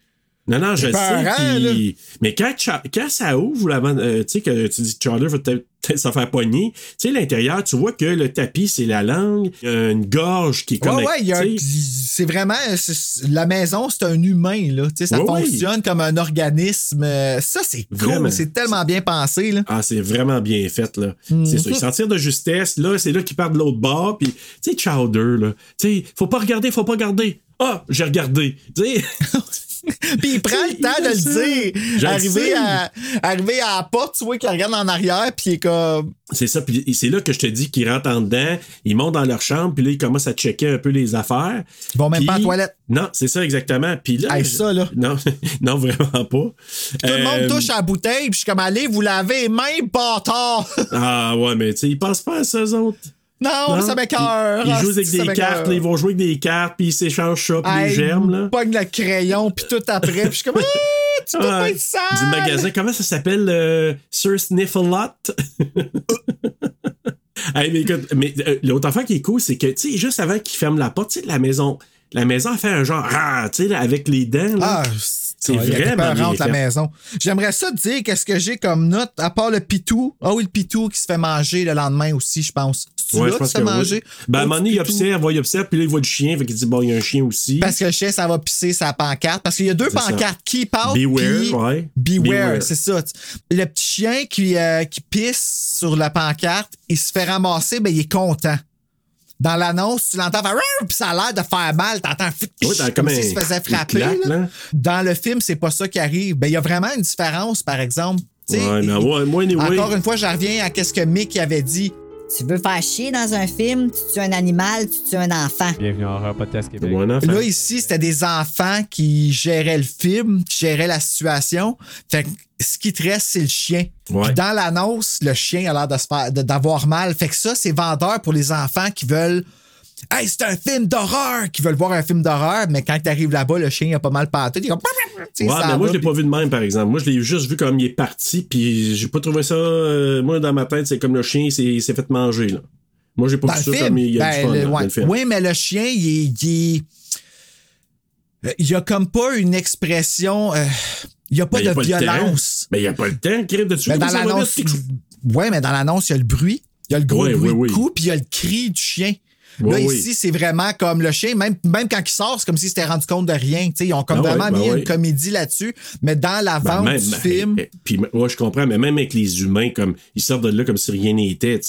Non, non, je sais. Mais quand, Cha- quand ça ouvre, euh, tu sais, que tu dis que Charlie va peut-être s'en faire pogner, tu sais, l'intérieur, tu vois que le tapis, c'est la langue, il y a une gorge qui est comme.
Ouais, ouais, un- c'est vraiment. La maison, c'est un humain, là. Tu sais, ça
Ouais, ouais.
fonctionne comme un organisme. Ça, c'est cool. C'est tellement bien pensé, là.
Ah, c'est vraiment bien fait, là.
Mhm.
C'est ça. Ils s'en tirent de justesse. Là, c'est là qu'ils partent de l'autre bord. Puis, tu sais, Chowder, là. Tu sais, faut pas regarder, faut pas regarder. Ah, j'ai regardé. Tu sais.
Puis il prend le temps de le dire. Arrivé à, arrivé à la porte, tu vois qu'il regarde en arrière, puis il est comme.
C'est ça, puis c'est là que je te dis qu'ils rentrent en dedans, ils montent dans leur chambre, puis là, ils commencent à checker un peu les affaires.
Ils vont même
Puis-
pas à la toilette.
Non, c'est ça exactement. Puis là,
Hey, ça, là.
Non, non, vraiment pas.
Tout le monde
Euh,
touche à la bouteille, puis je suis comme, allez, vous lavez les mains, bâtard!
Ah ouais, mais tu sais, ils pensent pas à ça, eux autres.
Non, ça m'écoeure!
Ils, ils
Ah,
jouent avec des cartes, là, ils vont jouer avec des cartes, puis ils s'échangent ça, puis les germes, là.
Pogne le crayon, puis tout après, puis je suis comme, ah, tu peux
Ah,
pas être sale!
du magasin, comment ça s'appelle? euh, Sir Sniffle-Lot? Hey, mais écoute, mais euh, l'autre affaire qui est cool, c'est que, tu sais, juste avant qu'il ferme la porte, tu sais, la maison, la maison a fait un genre, ah, tu sais, avec les dents, là.
Ah,
c'est vraiment bien
la maison. J'aimerais ça te dire qu'est-ce que j'ai comme note, à part le pitou. Ah oui, le pitou qui se fait manger le lendemain aussi, je pense. C'est-tu
Ouais,
là qui
oui. Ben, à un moment donné, il observe, il observe, puis là, il voit le chien, fait qu'il dit, bon, il y a un chien aussi.
Parce que le chien, ça va pisser sa pancarte. Parce qu'il y a deux
ça.
pancartes. Keep out.
Beware, ouais.
Beware,
Beware.
c'est ça. Le petit chien qui, euh, qui pisse sur la pancarte, il se fait ramasser, ben, il est content. Dans l'annonce, tu l'entends faire puis ça a l'air de faire mal. T'entends
Ouais, t'as
comme
comme
s'il
un-
se faisait frapper.
claque,
là.
là.
Dans le film, c'est pas ça qui arrive. Ben, il y a vraiment une différence, par exemple.
Ouais, mais ouais, moi, anyway.
Encore une fois, je reviens à ce que Mick avait dit.
Tu veux faire chier dans un film, tu tues un animal, tu tues un enfant.
Bienvenue en Horror Podcast Québec.
Ou un enfant.
Là, ici, c'était des enfants qui géraient le film, qui géraient la situation. Fait que ce qui te reste, c'est le chien.
Ouais.
Puis dans l'annonce, le chien a l'air d'avoir mal. Fait que ça, c'est vendeur pour les enfants qui veulent. Hey, c'est un film d'horreur! Qui veulent voir un film d'horreur, mais quand t'arrives là-bas, le chien a pas mal paté. Il est comme. Tu sais,
Ouais,
ça
mais moi, je l'ai pas vu de même, par exemple. Moi, je l'ai juste vu comme il est parti, puis j'ai pas trouvé ça. euh, moi, dans ma tête, c'est comme le chien, il s'est- fait manger, là. Moi, j'ai pas
Dans
vu ça
film,
comme il y a
ben,
du fun
le-
là, dans
ouais.
le film.
Oui, mais le chien, il. Il, Euh, il y a comme pas une expression. euh, il y a pas
Ben, a
de violence.
Mais il n'y a pas le temps, crève dessus.
Mais
comme
dans l'annonce. Ouais, mais dans l'annonce, il y a le bruit. Il y a le gros
Ouais,
bruit
ouais,
de coup, puis il y a le cri du chien. Là, ici, c'est vraiment comme le chien, même, même quand il sort, c'est comme s'il s'était rendu compte de rien. Tu sais, ils ont comme
Ah
vraiment
ben
mis une comédie là-dessus. Mais dans la
Ben,
vente
même,
du
ben,
film.
eh, Puis, ouais, je comprends, mais même avec les humains, comme ils sortent de là comme si rien n'était.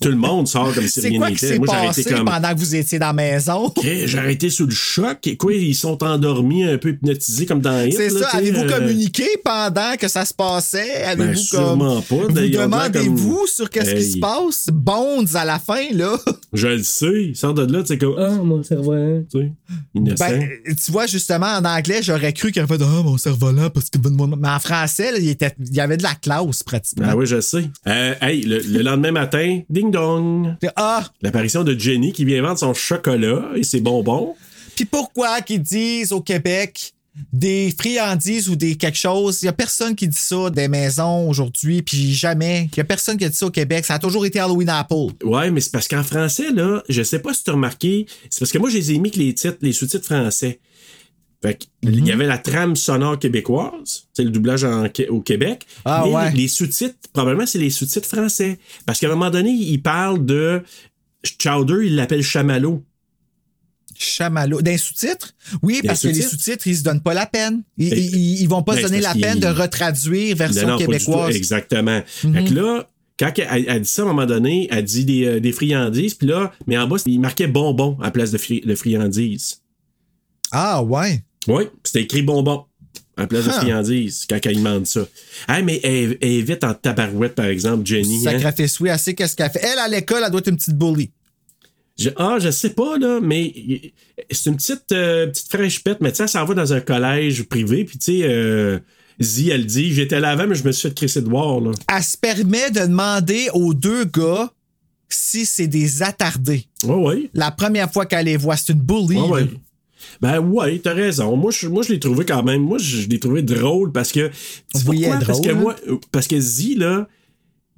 Tout le monde sort comme si rien n'était. Moi, j'ai comme.
pendant que vous étiez dans la maison?
Eh, J'ai arrêté sous le choc. Et quoi, ils sont endormis, un peu hypnotisés comme dans Hit.
C'est ça. Avez-vous
euh,
communiqué pendant que ça se passait? Avez-vous comme.
sûrement pas.
Vous demandez-vous
comme-
sur qu'est-ce qui se passe? Bonds à la fin, là.
Je le sais. Ils sortent de là, tu sais, comme. Ah, mon cerveau. Tu sais, innocent.
Ben, tu vois, justement, en anglais, j'aurais cru qu'il aurait fait Ah, mon cerf-volant, parce que. Mais en français, là, il, était... il y avait de la classe, pratiquement.
Ah oui, je sais. Euh, hey, le, le lendemain matin, ding dong.
Ah!
L'apparition de Jenny qui vient vendre son chocolat et ses bonbons.
Puis pourquoi qu'ils disent au Québec des friandises ou des quelque chose? Il y a personne qui dit ça des maisons aujourd'hui, puis jamais. Il y a personne qui a dit ça au Québec. Ça a toujours été Halloween Apple.
Ouais, mais c'est parce qu'en français, là, je sais pas si tu as remarqué, c'est parce que moi, je les ai mis que les titres, les sous-titres français. Fait il
Mhm.
y avait la trame sonore québécoise, c'est le doublage en- au Québec.
Ah,
mais
ouais.
les, les sous-titres, probablement, c'est les sous-titres français. Parce qu'à un moment donné, il parle de Chowder, il l'appelle Chamallow.
Chamallow. Des sous-titres? Oui, parce que les
sous-titres?
ils se donnent pas la peine. Ils,
Ben,
ils, ils vont pas
ben,
se donner la peine de retraduire version
Non, non,
québécoise. Mhm.
Exactement. Fait que là, quand elle, elle dit ça, à un moment donné, elle dit des, euh, des friandises, puis là, mais en bas, il marquait bonbon à la place de, fri- de friandises.
Ah, ouais.
Oui, c'était écrit bonbon à la place de
Huh.
friandises quand elle demande ça. Ah, mais elle, elle est vite en tabarouette, par exemple, Jenny. hein?
Sacrifice, oui, elle sait qu'est-ce qu'elle fait. Elle, à l'école, elle doit être une petite bully.
Je- ah, je sais pas, là, mais c'est une petite, euh, petite fraîche pète, mais tu sais, s'en va dans un collège privé, puis tu sais, euh, Zi, elle dit, j'étais là avant, mais je me suis fait crisser de voir, là.
Elle se permet de demander aux deux gars si c'est des attardés.
Ouais, ouais.
La première fois qu'elle les voit, c'est une bully.
Ouais.
là.
Ben ouais, t'as raison. Moi, je, moi, je l'ai trouvé quand même. Moi, je, je l'ai trouvé drôle parce que. Tu
Oui,
pourquoi?
est
Parce que
drôle,
moi, parce que Z, là,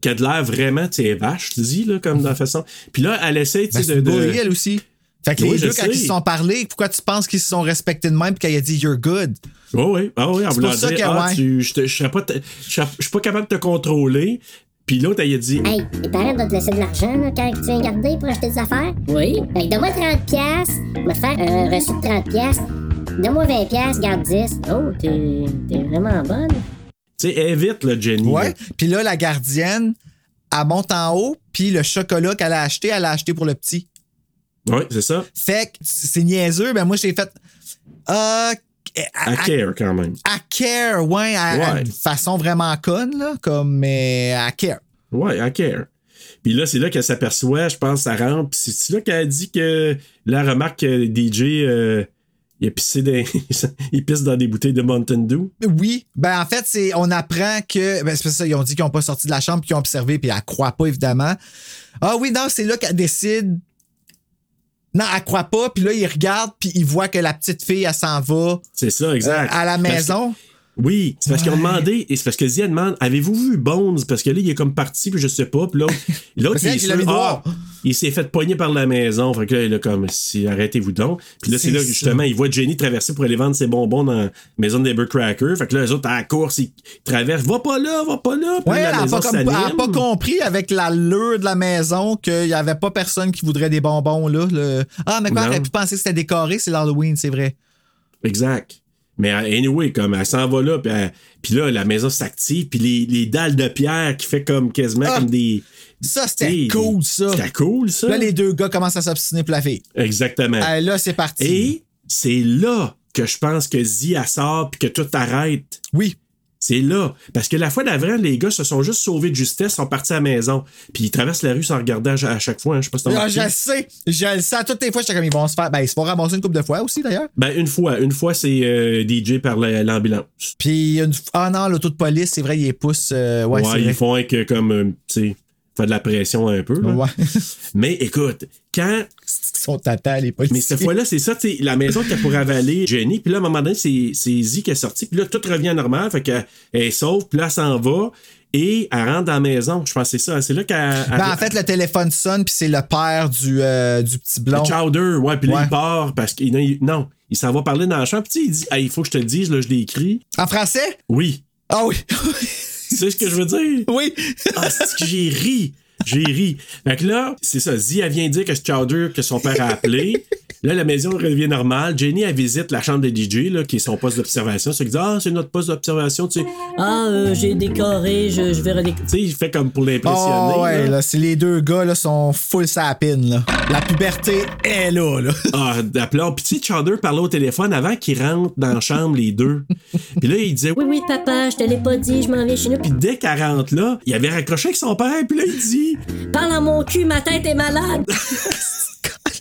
qui a de l'air vraiment, tu sais, vache, Z, là, comme dans la façon. Puis là, elle essaie, tu
Ben,
sais,
c'est
de.
bully, elle aussi. Fait que
Oui,
les deux, quand
sais.
ils se sont parlé, pourquoi tu penses qu'ils se sont respectés de même puis qu'elle a dit You're good?
Oui, oui. Ah oui, en
C'est
voulant dire,
que,
ah,
ouais.
tu- je te- je serais pas je je suis pas capable de te contrôler. Puis l'autre, elle a dit,
Hey, les parents doivent te laisser de l'argent là, quand tu viens garder pour acheter des affaires.
Oui.
Fait que donne-moi 30 piastres, je vais te faire un reçu de 30 piastres. Donne-moi 20 piastres, garde 10.
Oh, t'es t'es vraiment bonne.
Tu sais, évite, là, Jenny.
Ouais. Puis là, la gardienne, elle monte en haut, puis le chocolat qu'elle a acheté, elle l'a acheté pour le petit.
Ouais, c'est ça.
Fait que c'est niaiseux, mais moi, j'ai fait. Euh,
Elle
à,
care quand même.
à care, ouais, à, à une façon vraiment conne, là, comme, mais à care.
Ouais, elle care. Puis là, c'est là qu'elle s'aperçoit, je pense, ça rentre. Puis c'est là qu'elle a dit que la remarque que DJ, euh, il a pissé des, il pisse dans des bouteilles de Mountain Dew.
Oui, ben en fait, c'est on apprend que ben c'est pas ça, ils ont dit qu'ils n'ont pas sorti de la chambre puis qu'ils ont observé puis elle croit pas évidemment. Ah oui, non, c'est là qu'elle décide. Non, elle croit pas, puis là il regarde puis il voit que la petite fille elle s'en va
C'est ça, exact.
euh, à la maison.
Oui, c'est parce qu'ils ont demandé, et c'est parce que Zia demande Avez-vous vu Bones? Parce que là, il est comme parti, puis je sais pas. Puis l'autre, l'autre il, est. Ah, il s'est fait pogner par la maison. Fait que là, il a comme si, Arrêtez-vous donc. Puis là, c'est là,
ça.
justement, il voit Jenny traverser pour aller vendre ses bonbons dans la maison d'Eber Cracker. Fait que là, les autres, à la course, ils traversent Va pas là, va pas là. Puis
Ouais,
là,
elle
la
a,
maison
pas compris avec l'allure de la maison qu'il y avait pas personne qui voudrait des bonbons là. le- Ah, mais quoi, elle aurait pu penser que c'était décoré, c'est l'Halloween, c'est vrai.
Exact. Mais euh, anyway, comme elle s'en va là, puis, elle- puis là, la maison s'active, puis les, les dalles de pierre qui fait comme quasiment
Ah!
comme des.
Ça, c'était cool, ça.
C'était cool, ça.
Là, les deux gars commencent à s'obstiner pour la fille.
Exactement.
Ah, là, c'est parti.
Et c'est là que je pense que Zia sort puis que tout arrête.
Oui.
C'est là. Parce que la fois d'avant, les gars se sont juste sauvés de justesse, sont partis à la maison. Puis ils traversent la rue sans regarder à, à chaque fois. hein. Je sais pas si t'as
Ah, je sais, je le sais. À Toutes les fois, j'étais comme ils vont se faire. Ben, ils se font ramasser une couple de fois aussi, d'ailleurs.
Ben, une fois. Une fois, c'est euh, DJ par la- l'ambulance.
Puis, une... ah non, l'auto de police, c'est vrai, ils les poussent. euh, ouais,
ils
vrai.
font avec, euh, comme, euh, tu sais, de la pression un peu. là.
Ouais.
Mais écoute, quand
Ils sont tata, les policiers.
Mais cette fois-là, c'est ça, tu la maison qui a pour avaler Jenny. Puis là, à un moment donné, c'est Z qui est sorti. Puis là, tout revient normal. Fait qu'elle elle est sauve. Puis là, elle s'en va. Et elle rentre dans la maison. Je pense que c'est ça. C'est là qu'elle.
Ben, en fait, le téléphone sonne, puis c'est le père du, euh, du petit blond.
Le Chowder, ouais. Puis là,
Ouais.
il part parce qu'il il- non, il s'en va parler dans la chambre. Puis tu sais, il dit, Hey, il faut que je te le dise, là, je l'ai écrit.
En français?
Oui.
Ah oui.
Tu sais ce que je veux dire?
oui.
Ah, c'est que j'ai ri. J'ai ri. Fait que là, c'est ça. Z, elle vient dire que c'est Chowder que son père a appelé. Là, la maison revient normale. Jenny, elle visite la chambre de DJ, là, qui est son poste d'observation. C'est dit, ah, c'est notre poste d'observation, tu sais.
Ah, euh, j'ai décoré, je, je vais redécorer.
Tu sais, il fait comme pour l'impressionner.
Oh, ouais,
là.
là, c'est les deux gars, là, sont full sapine, là. La puberté est là, là.
Ah, d'appelant. Puis tu sais, Chowder parlait au téléphone avant qu'ils rentrent dans la chambre, les deux. Puis là, il disait,
Oui, oui, papa, je te l'ai pas dit, je m'en viens chez nous.
Puis dès qu'elle rentre là, il avait raccroché avec son père. Puis là, il dit,
Parle à mon cul, ma tête est malade.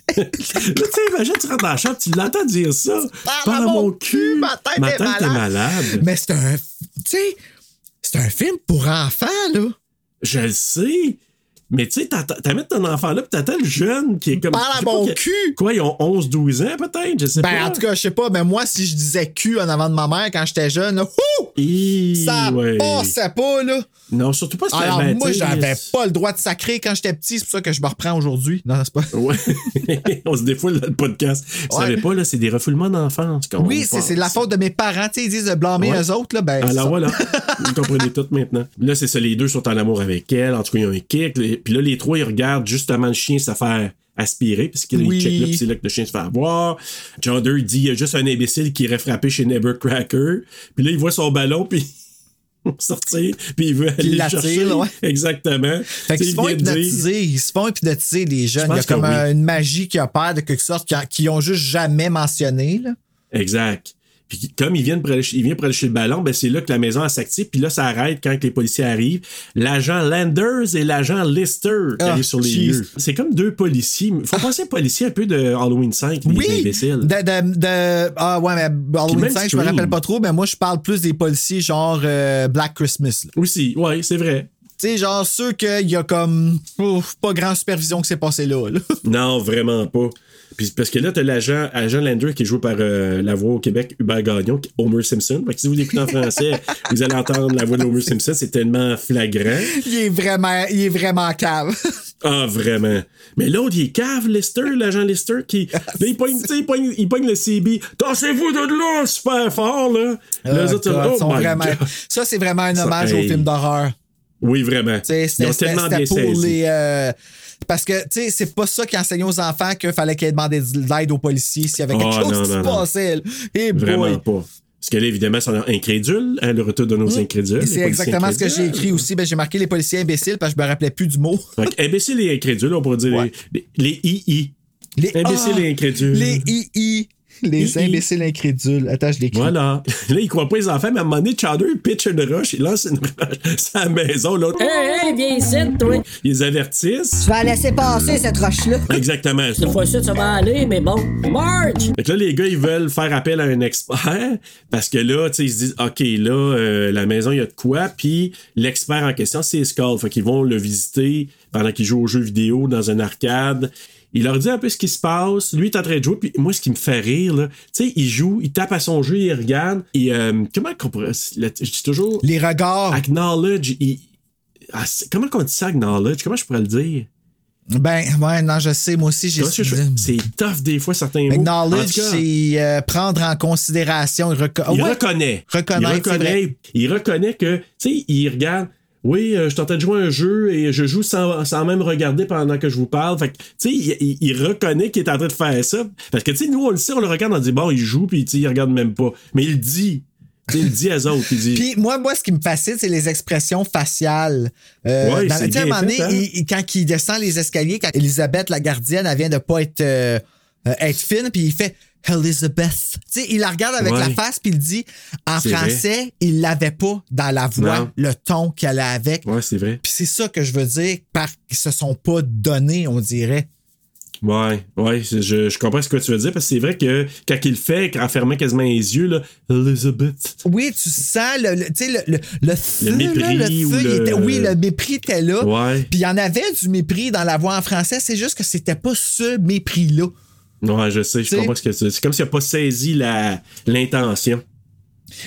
là, tu sais, imagine, tu rentres dans la chambre, tu l'entends dire ça. Parle à mon cul,
ma tête est
malade.
Mais c'est un. Tu sais, c'est un film pour enfants, là.
Je le sais. Mais tu sais, mettre ton enfant là, pis t'attends le jeune qui est comme.
Parle à mon cul.
Quoi, ils ont 11-12 ans peut-être? Je sais
Ben,
pas.
en tout cas, je sais pas, mais moi, si je disais cul en avant de ma mère quand j'étais jeune, là, ouh, ça
ouais.
passait pas, là.
Non, surtout pas si
Alors,
ben,
moi, j'avais pas le droit de sacrer quand j'étais petit, c'est pour ça que je me reprends aujourd'hui. Non, c'est pas.
Ouais. On se défoule dans le podcast. Vous
Ouais.
savez pas, là, c'est des refoulements d'enfance.
Oui, c'est la faute de mes parents, tu sais, ils disent de blâmer
Ouais.
eux autres, là. Ben,
Alors voilà, vous comprenez tout maintenant. Là, c'est ça, les deux sont en amour avec elle. En tout cas, ils ont un kick. Les- Puis là, les trois, ils regardent justement le chien se faire aspirer, parce qu'il
Oui.
check là, puis c'est là que le chien se fait avoir. John Doe, il dit, il y a juste un imbécile qui irait frapper chez Nevercracker. Puis là, il voit son ballon, puis sortir, puis il veut aller
il
le chercher.
ouais.
Exactement.
Fait qu'ils se font
dire-
hypnotiser, ils se font hypnotiser les jeunes. Il y a comme
oui.
une magie qui opère de quelque sorte, qui, qui ont juste jamais mentionné, là.
Exact. Puis comme il vient il aller chez le ballon, ben c'est là que la maison s'active. Puis là, ça arrête quand les policiers arrivent. L'agent Landers et l'agent Lister qui
Ah,
arrivent sur les
jeez.
lieux. C'est comme deux policiers. Faut penser aux policiers un peu de Halloween 5, les
Oui,
imbéciles.
de, de, de- ah ouais, mais Halloween
même
5, je me rappelle pas trop, mais moi, je parle plus des policiers genre euh, Black Christmas. là.
Aussi, ouais, c'est vrai.
Tu sais, genre ceux qu'il y a comme ouf, pas grand supervision que c'est passé là. là.
Non, vraiment pas. Puis parce que là, t'as l'agent agent Lander qui est joué par euh, la voix au Québec, Hubert Gagnon, Homer Simpson. Fait que si vous l'écoutez en français, vous allez entendre la voix de Homer Simpson. C'est tellement flagrant.
Il est vraiment, il est vraiment cave.
Ah, vraiment. Mais l'autre, il est cave, Lister, l'agent Lister, qui. Là, il pogne, il pogne, il pogne le CB. Tassez-vous de là, super fort, là. Là, les
Ah,
autres,
God,
oh
vraiment-. Ça, c'est vraiment un
Ça,
hommage au film d'horreur.
Oui, vraiment.
C'était
ont
c'était-
tellement
c'était
bien
pour
saisi.
les. euh, parce que, tu sais, c'est pas ça qui enseignait aux enfants qu'il fallait qu'ils demandaient de l'aide aux policiers s'il y avait quelque
Oh,
chose
non,
qui se
non,
passait. Eh
Vraiment
boy.
pas. Parce que là, évidemment, ils sont incrédules. Hein, le retour de nos incrédules.
Et
les
C'est exactement ce que j'ai
incrédules.
écrit aussi. Ben, j'ai marqué les policiers imbéciles parce que je me rappelais plus du mot.
Donc, imbéciles et incrédules, on pourrait dire
Ouais.
les, les, les II.
Les
Imbéciles
Ah,
et incrédules.
Les II. Les imbéciles incrédules. Attends, je l'écris.
Voilà. Là, ils croient pas les enfants, mais à un moment donné, Chowder pitch une roche, il lance une roche à la maison, l'autre.
Hey, hey, viens ici, toi.
Ils les avertissent.
Tu vas la laisser passer, cette roche-là.
Exactement.
Cette fois-ci, ça va aller, mais bon. Marge!
Fait que là, les gars, ils veulent faire appel à un expert parce que là, tu sais, ils se disent, OK, là, euh, la maison, il y a de quoi. Puis l'expert en question, c'est Skull. Fait qu'ils vont le visiter pendant qu'il joue aux jeux vidéo dans un arcade. Il leur dit un peu ce qui se passe. Lui, il est en train de jouer. Puis moi, ce qui me fait rire, là, tu sais, il joue, il tape à son jeu, il regarde. Et euh, comment qu'on pourrait. Je dis toujours.
Les regards.
Acknowledge. il- ah, comment qu'on dit ça, acknowledge? Comment je pourrais le dire?
Ben, ouais, non, je sais. Moi aussi, j'ai.
C'est tough des fois, certains mots.
Acknowledge, c'est euh, prendre en considération. Il, reco-
il
Ouais.
reconnaît.
Reconnaître,
il reconnaît. Il reconnaît que, tu sais, il regarde. Oui, euh, je suis en train de jouer à un jeu et je joue sans, sans même regarder pendant que je vous parle. Fait que, tu sais, il, il- il reconnaît qu'il est en train de faire ça. Parce que, tu sais, nous, on le sait, on le regarde, on dit, bon, il joue, puis, tu il regarde même pas. Mais il le dit. Il le dit à autres. Il dit.
Puis moi, moi, ce qui me fascine, c'est les expressions faciales. Euh,
Ouais,
dans- à un moment donné,
fait, hein?
il- quand il descend les escaliers, quand Elisabeth, la gardienne, elle vient de pas être, euh, être fine, puis il fait Elizabeth. Tu sais, il la regarde avec
Ouais.
la face, puis il dit en français, il l'avait pas dans la voix,
Non.
le ton qu'elle a avec.
Ouais, c'est vrai.
Puis c'est ça que je veux dire par qu'ils se sont pas donnés, on dirait.
Ouais, ouais, je, je comprends ce que tu veux dire, parce que c'est vrai que quand il le fait, en fermant quasiment les yeux, là, Elizabeth.
Oui, tu sens le, le- le, le, le feu,
mépris
là, le feu, était- oui, le mépris était là.
Ouais.
Puis il y en avait du mépris dans la voix en français, c'est juste que c'était pas ce mépris-là.
Ouais, je sais, je
T'sais-
comprends ce que tu C'est comme s'il n'a pas saisi la, l'intention.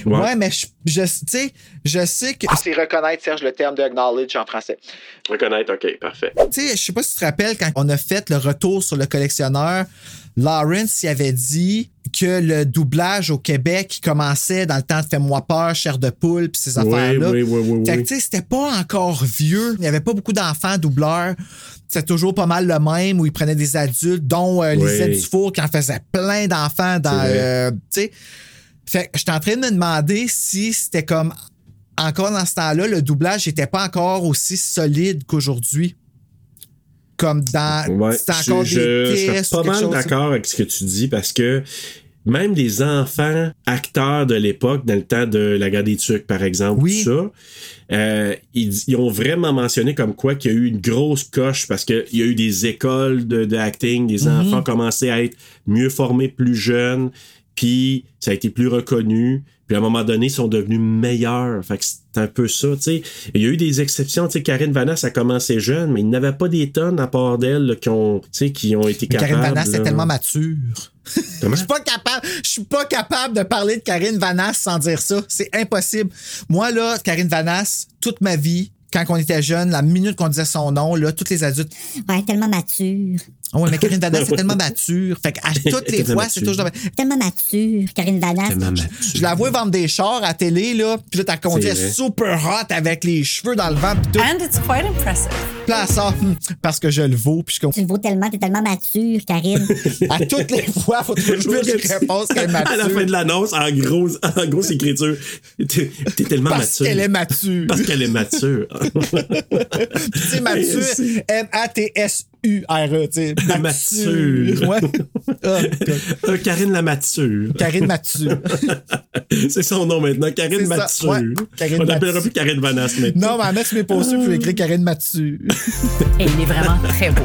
Ouais, mais je, je, je sais que.
C'est reconnaître, Serge, le terme de acknowledge en français.
Reconnaître, ok, parfait.
Tu sais, je sais pas si tu te rappelles, quand on a fait le retour sur le collectionneur, Lawrence y avait dit que le doublage au Québec, commençait dans le temps de Fais-moi peur, chair de poule, puis ces affaires-là.
oui, oui, oui,
Fait que, tu sais, c'était pas encore vieux. Il y avait pas beaucoup d'enfants doubleurs. C'était toujours pas mal le même où ils prenaient des adultes, dont euh. Lisette Dufour qui en faisait plein d'enfants dans. Euh, tu sais. Fait que j'étais en train de me demander si c'était comme. Encore dans ce temps-là, le doublage n'était pas encore aussi solide qu'aujourd'hui. Comme dans.
Ouais,
C'était encore
je,
des
je serais
tests.
pas mal d'accord avec ce que tu dis parce que même des enfants acteurs de l'époque, dans le temps de la guerre des Turcs, par exemple,
Oui.
tout ça, euh, ils, ils ont vraiment mentionné comme quoi qu'il y a eu une grosse coche parce qu'il y a eu des écoles de, de acting, des
Mhm.
enfants commencé à être mieux formés plus jeunes, puis ça a été plus reconnu. Puis à un moment donné, ils sont devenus meilleurs. Fait que c'est un peu ça, tu sais. Il y a eu des exceptions, tu sais. Karine Vanasse a commencé jeune, mais il n'avait pas des tonnes à part d'elle qui ont, tu sais, qui ont été
Mais
capables.
Karine Vanasse, c'est
là.
tellement mature.
Comment?
Je suis pas capable, je suis pas capable de parler de Karine Vanasse sans dire ça. C'est impossible. Moi, là, Karine Vanasse, toute ma vie, quand on était jeune, la minute qu'on disait son nom, là, tous les adultes.
Ouais, tellement mature.
Ah ouais, mais Karine Vanasse, c'est tellement mature. Fait qu'à toutes les fois, c'est
mature.
toujours.
Tellement mature, Karine Vanasse.
Tellement mature.
Je la vois vendre des chars à télé, là, puis là, t'as conduit
C'est
super hot avec les cheveux dans le vent, pis tout.
And it's quite impressive.
Puis là, elle sort, hum, parce que je le vaux, puis je.
Tu le vaux tellement, t'es tellement mature, Karine.
À toutes les fois, faut toujours que je réponse qu'elle est
À la fin
mature.
de l'annonce, en grosse, en grosse écriture, t'es tellement
Parce
mature.
qu'elle est mature.
Parce qu'elle est mature.
tu sais, mature,
C'est-
M-A-T-S-U-R-E, tu sais.
Mature.
Ouais.
Euh, Karine la mature.
Karine Mature.
C'est son nom maintenant, Karine Mature.
ouais, Karine
On l'appellera
Mature.
plus Karine Vanasse maintenant.
Non, mais à mettre sur mes postures, je vais écrire Karine Mature.
Et il est vraiment très beau.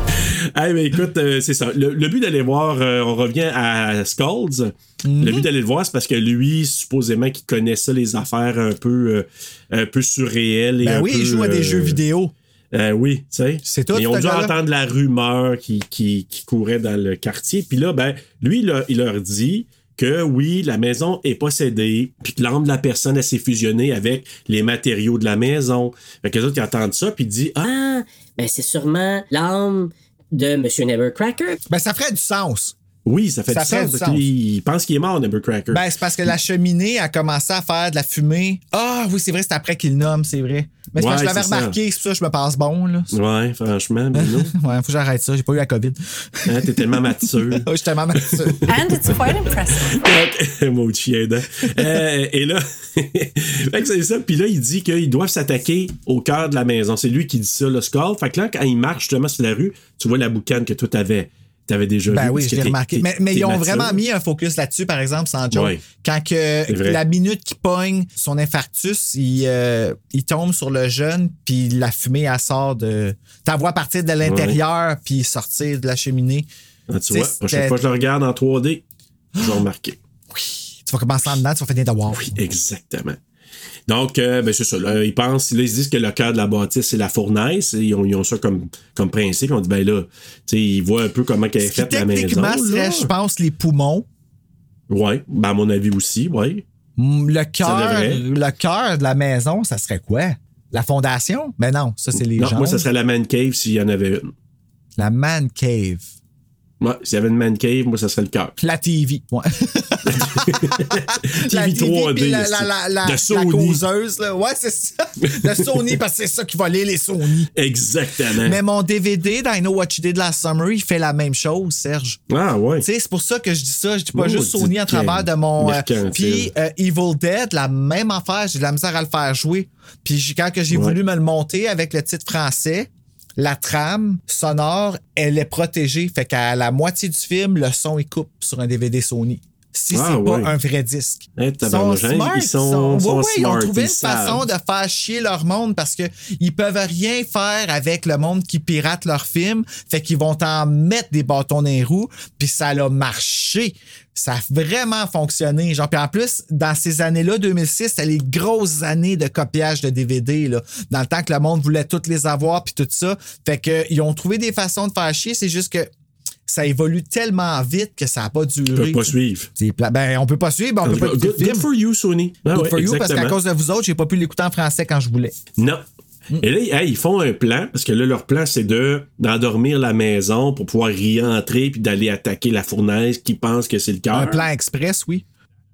Hey, mais écoute, euh, c'est ça. Le, le but d'aller voir, euh, on revient à Skulls.
Mhm.
Le but d'aller le voir, c'est parce que lui, supposément, qu'il connaît ça, les affaires un peu, euh, un peu surréelles. et
Ben
un
oui,
peu,
il joue à des
euh,
jeux vidéo.
Euh, oui, tu sais.
C'est tout,
Ils ont dû entendre la rumeur qui, qui, qui courait dans le quartier. Puis là, ben, lui, là, il leur dit que oui, la maison est possédée, puis que l'âme de la personne, elle s'est fusionnée avec les matériaux de la maison. Fait que les autres, ils entendent ça, puis ils disent Ah,
Ah, ben c'est sûrement l'âme de M. Nevercracker.
Ben, ça ferait du sens.
Oui, ça fait
Ça
du sens.
du
parce
sens.
qu'il- Il pense qu'il est mort, Nevercracker.
Ben, c'est parce que la cheminée a commencé à faire de la fumée. Ah oui, c'est vrai, c'est après qu'il nomme, c'est vrai. Mais c'est parce que
Ouais,
je l'avais remarqué, c'est pour ça que je me passe bon, là.
ouais, franchement, Bruno.
ouais, faut que j'arrête ça, j'ai pas eu la COVID.
hein, t'es tellement mature.
Ouais, je suis tellement mature.
And it's quite impressive.
Mot de chien, hein. Euh, et là, fait que c'est ça. Puis là, il dit qu'ils doivent s'attaquer au cœur de la maison. C'est lui qui dit ça, le Skull. Fait que là, quand il marche justement sur la rue, tu vois la boucane que toi t'avais, t'avais déjà
Ben
vue,
oui, je l'ai remarqué. Mais, ils ont
mature.
vraiment mis un focus là-dessus, par exemple, sans joke.
Ouais.
Quand que la minute qu'il pogne son infarctus, il, euh, il tombe sur le jeune, puis la fumée, elle sort de. T'as vois partir de l'intérieur, puis sortir de la cheminée.
Ah, tu vois, prochaine fois que je le regarde en 3D, je vais remarquer.
Tu vas commencer en dedans, tu vas finir de voir.
Oui, exactement. Donc, euh, ben c'est ça. Là, ils pensent, là, ils se disent que le cœur de la bâtisse, c'est la fournaise. Ils ont, ils ont ça comme, comme principe. On dit, ben là, tu sais, ils voient un peu comment qu'elle est faite la maison.
techniquement serait, je pense, les poumons.
Ouais, ben à mon avis aussi, ouais.
Mm, Le cœur,
devrait.
le cœur de la maison, ça serait quoi? La fondation? Mais non, ça, c'est les gens.
moi, ça serait la man cave s'il y en avait une.
La man cave.
Ouais, s'il y avait une man cave, moi, ça serait le cœur.
La TV. Ouais.
TV 3D.
puis la, la, la, la,
de
la
Sony.
causeuse, là. Ouais, c'est ça. De Sony, parce que c'est ça qui va lire les Sony.
Exactement.
Mais mon DVD Know What You Did Last Summer, il fait la même chose, Serge.
Ah, ouais.
Tu sais, c'est pour ça que je dis ça. Je dis pas
Oh,
juste Sony à travers de mon. euh. Puis euh, Evil Dead, la même affaire, j'ai de la misère à le faire jouer. Puis quand que j'ai
Ouais.
voulu me le monter avec le titre français, la trame sonore, elle est protégée. Fait qu'à la moitié du film, le son, il coupe sur un DVD Sony. Si
Ah,
c'est pas un vrai disque.
Hein,
Ils sont
hein,
smart.
ils sont- sont
ouais, ouais, ils ont
smart,
trouvé une façon de faire chier leur monde parce que ils peuvent rien faire avec le monde qui pirate leurs films. Fait qu'ils vont t'en mettre des bâtons dans les roues. Puis ça a marché. Ça a vraiment fonctionné. Genre, puis en plus, dans ces années-là, 2006, c'était les grosses années de copiage de DVD. Là, dans le temps que le monde voulait toutes les avoir puis tout ça. Fait que ils ont trouvé des façons de faire chier. C'est juste que ça évolue tellement vite que ça n'a pas duré.
peux pas suivre.
Pla- Ben, on peut pas suivre, on peut pas
Good, good for you, Sony. Ah
Good
ouais,
for you, parce qu'à cause de vous autres, j'ai pas pu l'écouter en français quand je voulais.
Non. Et là, hey, ils font un plan, parce que là, leur plan, c'est de d'endormir la maison pour pouvoir y entrer puis d'aller attaquer la fournaise qui pense que c'est le cœur.
Un plan express, oui.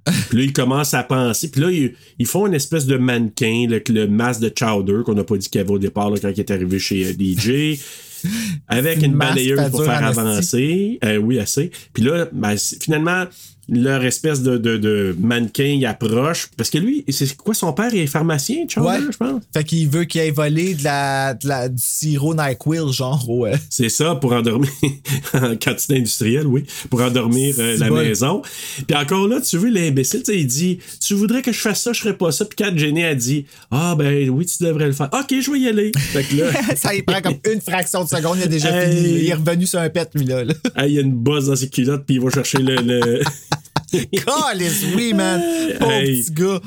Puis là, ils commencent à penser. Puis là, ils, ils font une espèce de mannequin, avec le masque de Chowder, qu'on n'a pas dit qu'il y avait au départ là, quand il est arrivé chez euh, DJ. Avec
Une
une balayeuse pour faire avancer. Euh, oui, assez. Puis là, ben, finalement, leur espèce de, de, de mannequin, il approche. Parce que lui, c'est quoi, son père est pharmacien, Chowder,
Ouais.
je pense?
Fait qu'il veut qu'il ait volé de la, de la- du sirop NyQuil, genre. Ouais.
C'est ça, pour endormir, en quantité industrielle, oui, pour endormir euh, la
bon.
maison. Puis encore là, tu veux, l'imbécile, il dit Tu voudrais que je fasse ça, je ferais pas ça. Puis quand Jenny a dit Ah, ben oui, tu devrais le faire. Ok, je vais y aller. Fait que là,
ça, il prend comme une fraction de seconde, il a déjà
Hey.
fini. Il est revenu sur un pet, lui, là. là.
ah, il y a une bosse dans ses culottes, puis il va chercher le. le...
Calisse, oui, man. Pauvre
Hey.
petit gars.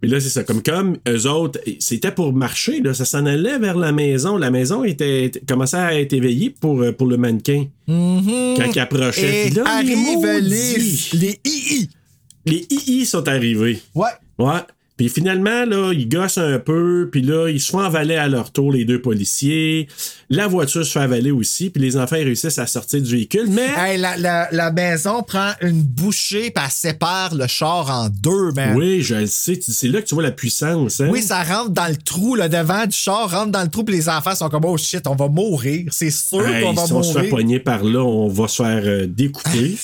Puis là, c'est ça. Comme, comme eux autres, c'était pour marcher, là, ça s'en allait vers la maison. La maison était, commençait à être éveillée pour, euh, pour le mannequin. Quand il approchait.
Et
Puis là, les
les,
maudits.
les II.
Les II sont arrivés.
Ouais.
Ouais. Puis finalement, là, ils gossent un peu, puis là, ils se font avaler à leur tour, les deux policiers. La voiture se fait avaler aussi, puis les enfants ils réussissent à sortir du véhicule, mais...
Hey, la, la, la maison prend une bouchée puis elle sépare le char en deux, man.
Oui, je le sais. C'est là que tu vois la puissance. Hein?
Oui, ça rentre dans le trou, le devant du char rentre dans le trou, puis les enfants sont comme, oh shit, on va mourir. C'est sûr
Hey,
qu'on va
si on se fait
mourir.
pogner par là, on va se faire euh, découper.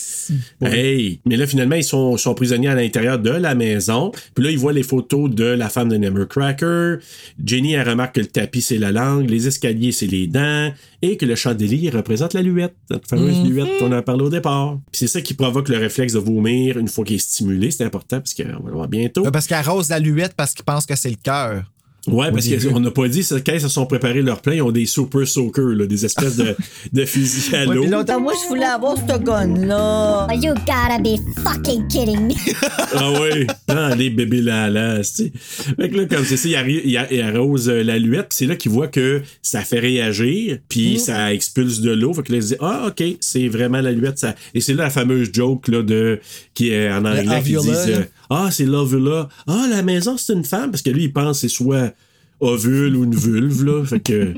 hey! Mais là, finalement, ils sont, sont prisonniers à l'intérieur de la maison. Puis là, ils voient les de la femme de Nevercracker. Jenny, elle remarque que le tapis, c'est la langue, les escaliers, c'est les dents, et que le chandelier représente la luette, notre fameuse
Mhm.
luette qu'on a parlé au départ. C'est ça qui provoque le réflexe de vomir une fois qu'il est stimulé. C'est important parce qu'on va le voir bientôt.
Ouais, Parce qu'elle rose la luette parce qu'il pense que c'est le cœur.
Ouais, parce qu'on n'a pas dit, quand ils se sont préparés leur plein, ils ont des super soakers, là, des espèces de, de fusils à l'eau.
moi, je voulais avoir ce gun-là.
Oh, you gotta be fucking kidding me?
Ah oui, prends les bébés là là, tu sais. Fait que là, comme c'est ça, il, il a- il arrose euh, la luette, c'est là qu'il voit que ça fait réagir, puis ça expulse de l'eau. Fait que là, il se dit, ah, ok, c'est vraiment la luette. Ça... Et c'est là la fameuse joke, là, de, qui est en anglais, qui
là.
euh, ah, c'est l'ovula. Ah, la maison, c'est une femme, parce que lui, il pense que c'est soit ovule ou une vulve, là. Fait que,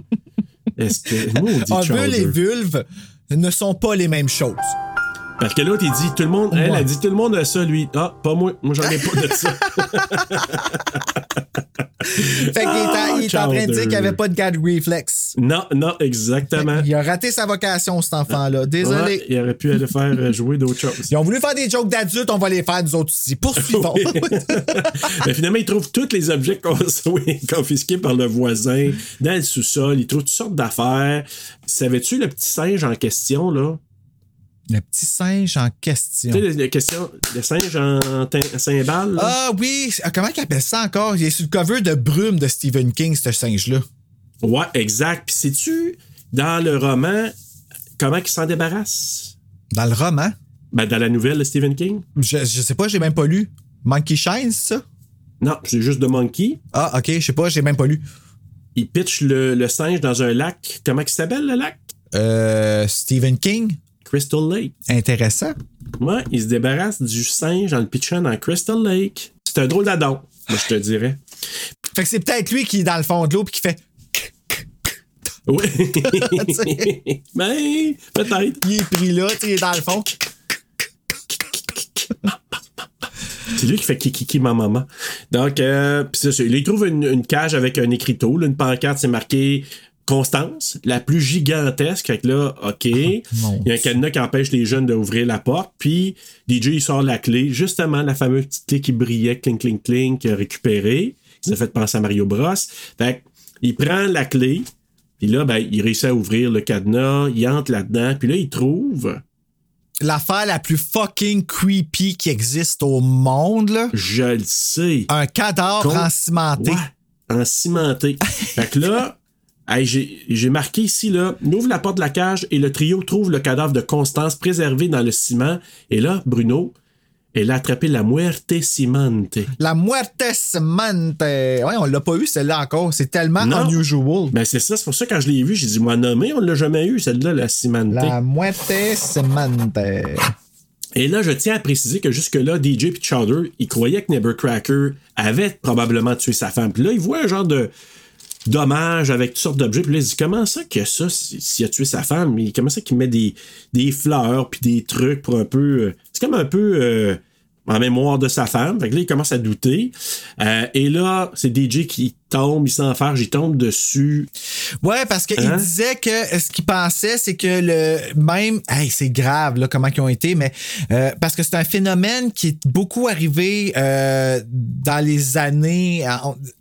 est-ce que,
Ovule et vulve ne sont pas les mêmes choses.
Parce que l'autre, il dit, tout le monde, elle a dit, tout le monde a ça, lui. Ah, pas moi. Moi, j'en ai pas de ça.
Fait qu'il est, en- il est en train de dire qu'il n'y avait pas de gag reflex.
non, non, exactement.
Il a raté sa vocation, cet enfant-là. Désolé.
Ouais, il aurait pu aller faire euh, jouer d'autres choses.
Ils ont voulu faire des jokes d'adultes, on va les faire nous autres ici. Poursuivons.
Oui. Mais finalement, il trouve tous les objets confisqués par le voisin dans le sous-sol. Il trouve toutes sortes d'affaires. Savais-tu le petit singe en question, là?
Le petit singe en question.
Tu sais, le, le question, le singe en cymbale?
Ah oui, ah, comment il appelle ça encore? Il est sur le cover de Brume de Stephen King, ce singe-là.
Ouais, exact. Puis sais-tu, dans le roman, comment il s'en débarrasse?
Dans le roman?
Ben, dans la nouvelle de Stephen King?
Je, je sais pas, j'ai même pas lu. Monkey Shine, c'est ça?
Non, c'est juste de Monkey.
Ah, ok, je sais pas, j'ai même pas lu.
Il pitch le, le singe dans un lac. Comment il s'appelle, le lac?
Euh, Stephen King?
Crystal Lake.
Intéressant.
Ouais, il se débarrasse du singe en le pitchant dans Crystal Lake. C'est un drôle d'adon, moi, je te dirais.
Fait que c'est peut-être lui qui est dans le fond de l'eau puis qui fait.
Oui. Mais, peut-être.
Il est pris là, il est dans le fond.
C'est lui qui fait kikiki ma maman. Donc, euh, pis ça. Il trouve une, une cage avec un écriteau, là, une pancarte, c'est marqué Constance, la plus gigantesque. Fait que là, OK. Il y a un cadenas qui empêche les jeunes d'ouvrir la porte. Puis, DJ, il sort la clé. Justement, la fameuse petite clé qui brillait, cling, cling, cling, qu'il a récupérée. Ça nous a fait penser à Mario Bros. Fait que, il prend la clé. Puis là, ben, il réussit à ouvrir le cadenas. Il entre là-dedans. Puis là, il trouve.
L'affaire la plus fucking creepy qui existe au monde, là.
Je le sais.
Un cadavre
Con-
encimenté.
Ouais, en cimenté. fait que là, hey, j'ai marqué ici, là, on ouvre la porte de la cage et le trio trouve le cadavre de Constance préservé dans le ciment. Et là, Bruno, elle a attrapé la muerte cimante.
La muerte cimante. Ouais, on l'a pas eu celle-là encore. C'est tellement
Non.
unusual.
Ben c'est ça, c'est pour ça que quand je l'ai vu, j'ai dit, moi, nommé, on l'a jamais eu, celle-là, la cimante.
La muerte cimante.
Et là, je tiens à préciser que jusque-là, DJ et Chowder, ils croyaient que Nevercracker avait probablement tué sa femme. Puis là, ils voient un genre de dommage avec toutes sortes d'objets. Puis là, se disent comment ça que ça, s'il a tué sa femme, mais comment ça qu'il met des, des fleurs puis des trucs pour un peu. euh, c'est comme un peu. En mémoire de sa femme. Fait que là, il commence à douter. Euh, et là, c'est DJ qui tombe, il s'enferme, j'y tombe dessus.
Ouais, parce qu'il
Hein?
disait que euh, ce qu'il pensait, c'est que le même. Hey, c'est grave, là, comment ils ont été, mais euh, parce que c'est un phénomène qui est beaucoup arrivé euh, dans les années,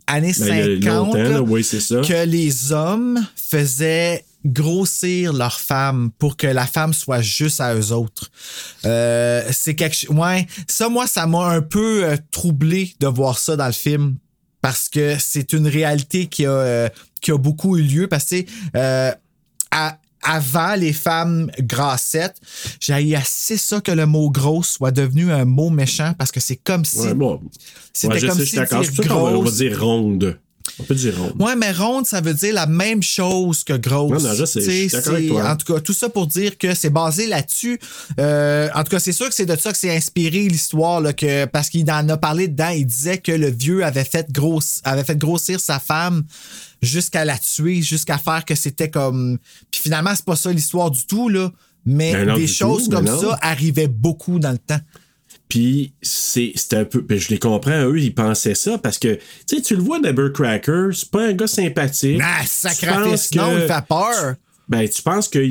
années
Ben, il y a
50.
longtemps,
là,
là, oui, c'est ça.
Que les hommes faisaient grossir leur femme pour que la femme soit juste à eux autres. Euh, c'est quelque chose. Ouais, ça, moi, ça m'a un peu euh, troublé de voir ça dans le film parce que c'est une réalité qui a, euh, qui a beaucoup eu lieu. Parce que, à- avant les femmes grassettes, j'ai assez ça que le mot grosse soit devenu un mot méchant parce que c'est comme si.
Ouais, bon.
C'était
Ouais,
comme
sais,
si dire
va, on va
grosse-
dire ronde. On peut dire ronde.
Ouais, mais ronde, ça veut dire la même chose que grosse.
Non, non, je sais, je suis avec toi.
En tout cas, tout ça pour dire que c'est basé là-dessus. Euh, en tout cas, c'est sûr que c'est de ça que c'est inspiré l'histoire, là, que, parce qu'il en a parlé dedans. Il disait que le vieux avait fait, grosse, avait fait grossir sa femme jusqu'à la tuer, jusqu'à faire que c'était comme. Puis finalement, c'est pas ça l'histoire du tout, là. Mais
Ben non,
des choses
tout,
comme
ben non.
ça arrivaient beaucoup dans le temps.
Puis c'est un peu. ben, je les comprends, eux, ils pensaient ça parce que tu sais, tu le vois, Cracker, c'est pas un gars sympathique.
Ah, sacrifice,
penses
non,
que-
il fait peur.
Ben, tu penses que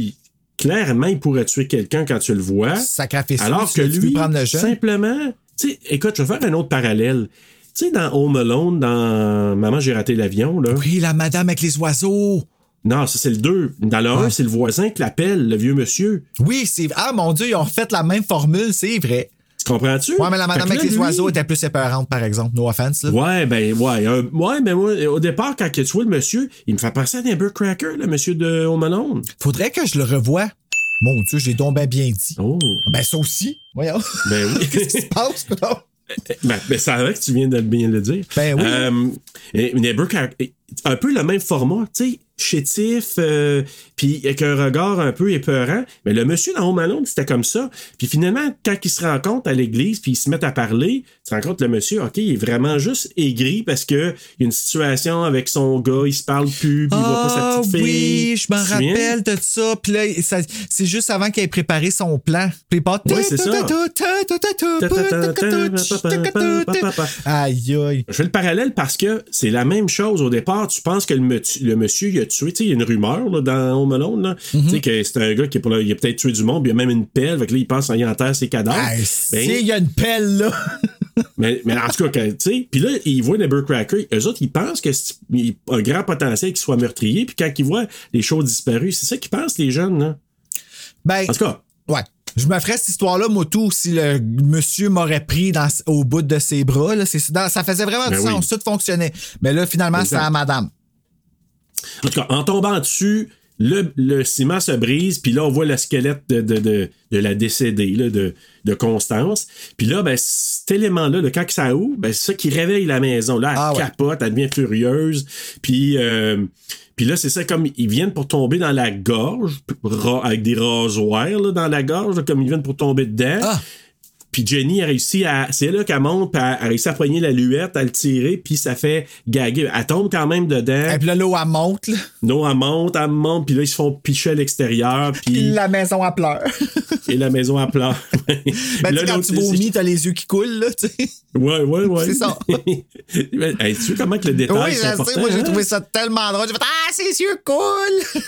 clairement, il pourrait tuer quelqu'un quand tu le vois.
Sacrifice,
Alors que lui,
prendre le jeune?
simplement, tu sais, écoute, je vais faire un autre parallèle. Tu sais, dans Home Alone, dans Maman, j'ai raté l'avion, là.
Oui, la madame avec les oiseaux.
Non, ça, c'est le 2. Dans le 1,
Ouais.
c'est le voisin qui l'appelle, le vieux monsieur.
Oui, c'est. Ah mon Dieu, ils ont refait la même formule, c'est vrai.
Tu comprends-tu?
Ouais, mais la madame avec les
lui-
oiseaux était plus épeurante, par exemple. No offense, là.
Ouais, ben, ouais. euh, ouais, mais moi, au départ, quand tu vois le monsieur, il me fait penser à Cracker, le monsieur de Home Alone.
Faudrait que je le revoie. Mon Dieu, j'ai donc ben bien dit.
Oh.
Ben, ça aussi. Voyons.
Ben oui.
Qu'est-ce qui se passe, quoi?
Ben, ben, c'est vrai que tu viens de bien le dire.
Ben oui.
Euh, et- Cracker, un peu le même format, tu sais, chétif, euh, puis avec un regard un peu épeurant. Mais le monsieur dans Home Alone, c'était comme ça. Puis finalement, quand ils se rencontrent à l'église, puis ils se mettent à parler, tu te rends compte, le monsieur, OK, il est vraiment juste aigri parce que il y a une situation avec son gars, il se parle plus, puis il voit pas sa
Ah
petite fille.
oui, je m'en rappelle de ça. Puis là, c'est juste avant qu'il ait préparé son plan. Puis il part...
Ouais, c'est ça.
Aïe, aïe.
Je fais le parallèle parce que c'est la même chose au départ. Tu penses que le, le monsieur, il a tué. Il y a une rumeur là, dans Home Alone. là.
Mhm.
Tu sais, que c'est un gars qui est pour là, il a peut-être tué du monde, puis il a même une pelle. Fait que là, il pense qu'il enterre ses cadavres.
Ah,
Ben,
si, il y a une pelle, là.
mais, mais en tout cas, tu sais, puis là, ils voient. Eux autres, ils pensent que c'est un grand potentiel qu'il soit meurtrier. Puis quand ils voient les choses disparues, c'est ça qu'ils pensent, les jeunes. Là.
Ben,
En tout cas,
ouais. Je me ferais cette histoire-là, Moto, si le monsieur m'aurait pris dans, au bout de ses bras. Là, dans- ça faisait vraiment
Ben
du
oui.
sens. Tout fonctionnait. Mais là, finalement, c'est à madame.
En tout cas, en tombant dessus, le, le ciment se brise, puis là, on voit le squelette de, de, de, de la décédée, là, de, de Constance. Puis là, ben, cet élément-là, ça ouvre, ben, c'est ça qui réveille la maison. Là, elle
Ah ouais.
capote, elle devient furieuse. Puis, euh, puis là, c'est ça, comme ils viennent pour tomber dans la gorge, avec des rasoirs là, dans la gorge, comme ils viennent pour tomber dedans.
Ah.
Puis Jenny a réussi à. C'est là qu'elle monte, puis elle a réussi à poigner la luette, à le tirer, puis ça fait gaguer. Elle tombe quand même dedans.
Et puis là, l'eau, elle monte. Là.
Non, elle monte, elle monte, puis là, ils se font picher à l'extérieur,
Puis la maison, elle pleure.
et la maison à plat.
Ben, sais, quand tu vomis, t'as les yeux qui coulent, là, tu sais.
Ouais, ouais, ouais.
C'est ça.
Hey, tu sais comment que le détail
Oui, je sais, moi, j'ai
hein?
trouvé ça tellement drôle. J'ai fait Ah, ses yeux coulent!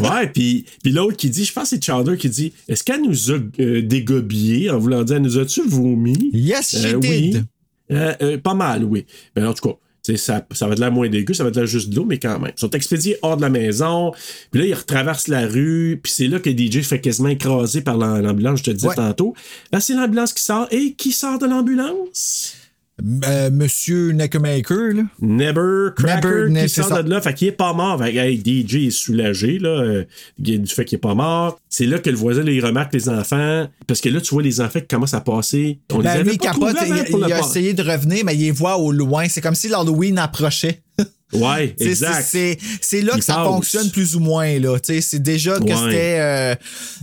Ouais, puis, puis l'autre qui dit, je pense que c'est Chowder qui dit, est-ce qu'elle nous a euh, dégobillés en voulant dire, nous as-tu vomi?
Yes, she
Euh,
did.
oui. Euh, euh, pas mal, oui. Mais en tout cas, tu ça, ça va de l'air moins dégueu, ça va de l'air juste de l'eau, mais quand même. Ils sont expédiés hors de la maison, puis là, ils retraversent la rue, puis c'est là que DJ fait quasiment écraser par l'am- l'ambulance, je te disais
Ouais.
tantôt. Là, c'est l'ambulance qui sort, et qui sort de l'ambulance?
Euh, Monsieur Neckmaker, là.
Never Cracker
Never, ne-
qui sort de là, fait qu'il est pas mort. Fait que, hey, DJ est soulagé là, euh, du fait qu'il est pas mort. C'est là que le voisin là, il remarque les enfants. Parce que là, tu vois les enfants qui commencent à passer. On les
Ben,
avait
lui, il
pas
capote,
avant
il, a essayé de revenir, mais il les voit au loin. C'est comme si l'Halloween approchait.
Ouais,
C'est-
exact.
C'est c'est là
Il
que ça fonctionne plus ou moins. là. C'est déjà que
Ouais.
c'était. euh,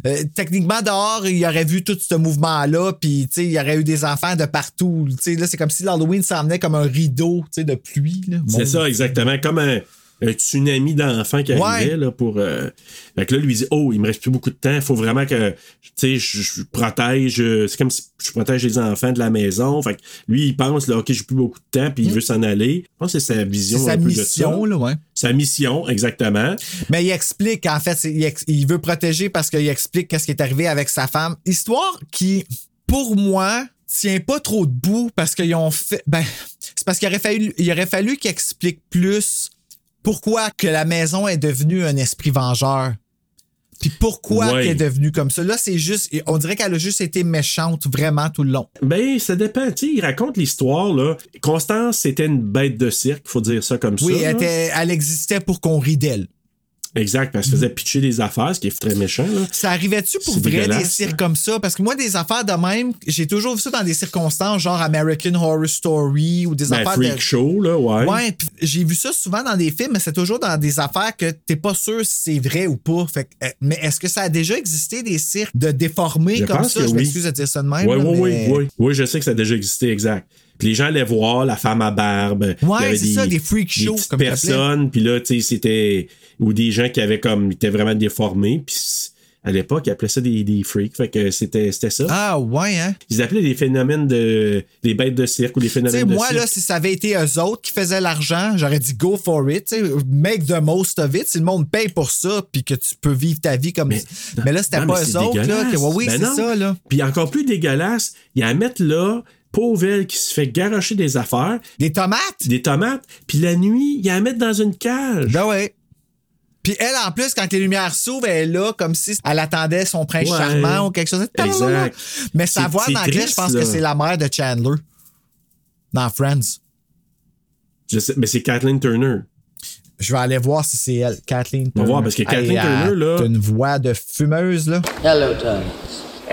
euh, techniquement, dehors, il aurait vu tout ce mouvement-là, puis il y aurait eu des enfants de partout. Là, c'est comme si l'Halloween s'emmenait comme un rideau de pluie.
C'est ça, exactement. Comme un, un tsunami d'enfants qui
Ouais.
arrivait là, pour. euh, Fait que là, lui dit Oh, il me reste plus beaucoup de temps. Il faut vraiment que tu sais, je, je protège. euh, C'est comme si je protège les enfants de la maison. Fait que lui, il pense là, OK, j'ai plus beaucoup de temps, puis il veut s'en aller. Je pense que c'est sa vision.
Mm. Sa
un peu de
mission,
ça.
là, ouais.
Sa mission, exactement.
Mais il explique, en fait, il, ex- il veut protéger parce qu'il explique qu'est-ce qui est arrivé avec sa femme. Histoire qui, pour moi, tient pas trop debout parce qu'ils ont fait. Ben, c'est parce qu'il aurait fallu, il aurait fallu qu'il explique plus pourquoi que la maison est devenue un esprit vengeur? Puis pourquoi
Ouais.
qu'elle est devenue comme ça? Là, c'est juste, on dirait qu'elle a juste été méchante vraiment tout le long.
Ben, ça dépend. Tu sais, il raconte l'histoire, là. Constance, c'était une bête de cirque, faut dire ça comme
Oui,
ça.
elle,
là.
était- elle existait pour qu'on rit d'elle.
Exact, parce qu'elle faisait pitcher des affaires, ce qui est très méchant, là.
Ça arrivait-tu pour vrai des cirques comme ça? Parce que moi, des affaires de même, j'ai toujours vu ça dans des circonstances, genre American Horror Story ou des
Ben,
affaires
freak
de.
show, là, ouais.
Ouais, pis j'ai vu ça souvent dans des films, mais c'est toujours dans des affaires que t'es pas sûr si c'est vrai ou pas. Fait que, euh, mais est-ce que ça a déjà existé des cirques de déformés
Je
comme ça? Je
oui.
m'excuse de dire ça de même.
Oui,
là,
oui, oui, oui. Oui, je sais que ça a déjà existé, exact. Puis les gens allaient voir la femme à barbe. Avait
c'est ça, des freak shows,
petites
comme
personnes, puis là, tu sais, c'était. Ou des gens qui avaient comme. étaient vraiment déformés, puis à l'époque, ils appelaient ça des, des freaks. Fait que c'était c'était ça.
Ah, ouais, hein?
Ils appelaient des phénomènes de. des bêtes de cirque ou des
Tu sais,
phénomènes de
moi,
cirque.
là, si ça avait été eux autres qui faisaient l'argent, j'aurais dit go for it. Make the most of it. Si le monde paye pour ça, puis que tu peux vivre ta vie comme. Mais, là, c'était pas
mais
eux autres. Là, que- ouais, oui,
Ben
c'est ça. là.
Puis encore plus dégueulasse, il y a à mettre là, pauvre elle qui se fait garocher des affaires.
Des tomates?
Des tomates. Puis la nuit, il y a à mettre dans une cage.
Ben ouais. Puis elle, en plus, quand les lumières s'ouvrent, elle est là comme si elle attendait son prince
Ouais.
charmant ou quelque chose.
Exact.
Mais sa voix en anglais, je pense
là.
que c'est la mère de Chandler dans Friends.
Je sais, mais c'est Kathleen Turner.
Je vais aller voir si c'est elle, Kathleen
On va
Turner.
voir, parce que Kathleen Turner, là-
T'as une voix de fumeuse, là.
Hello, Tony.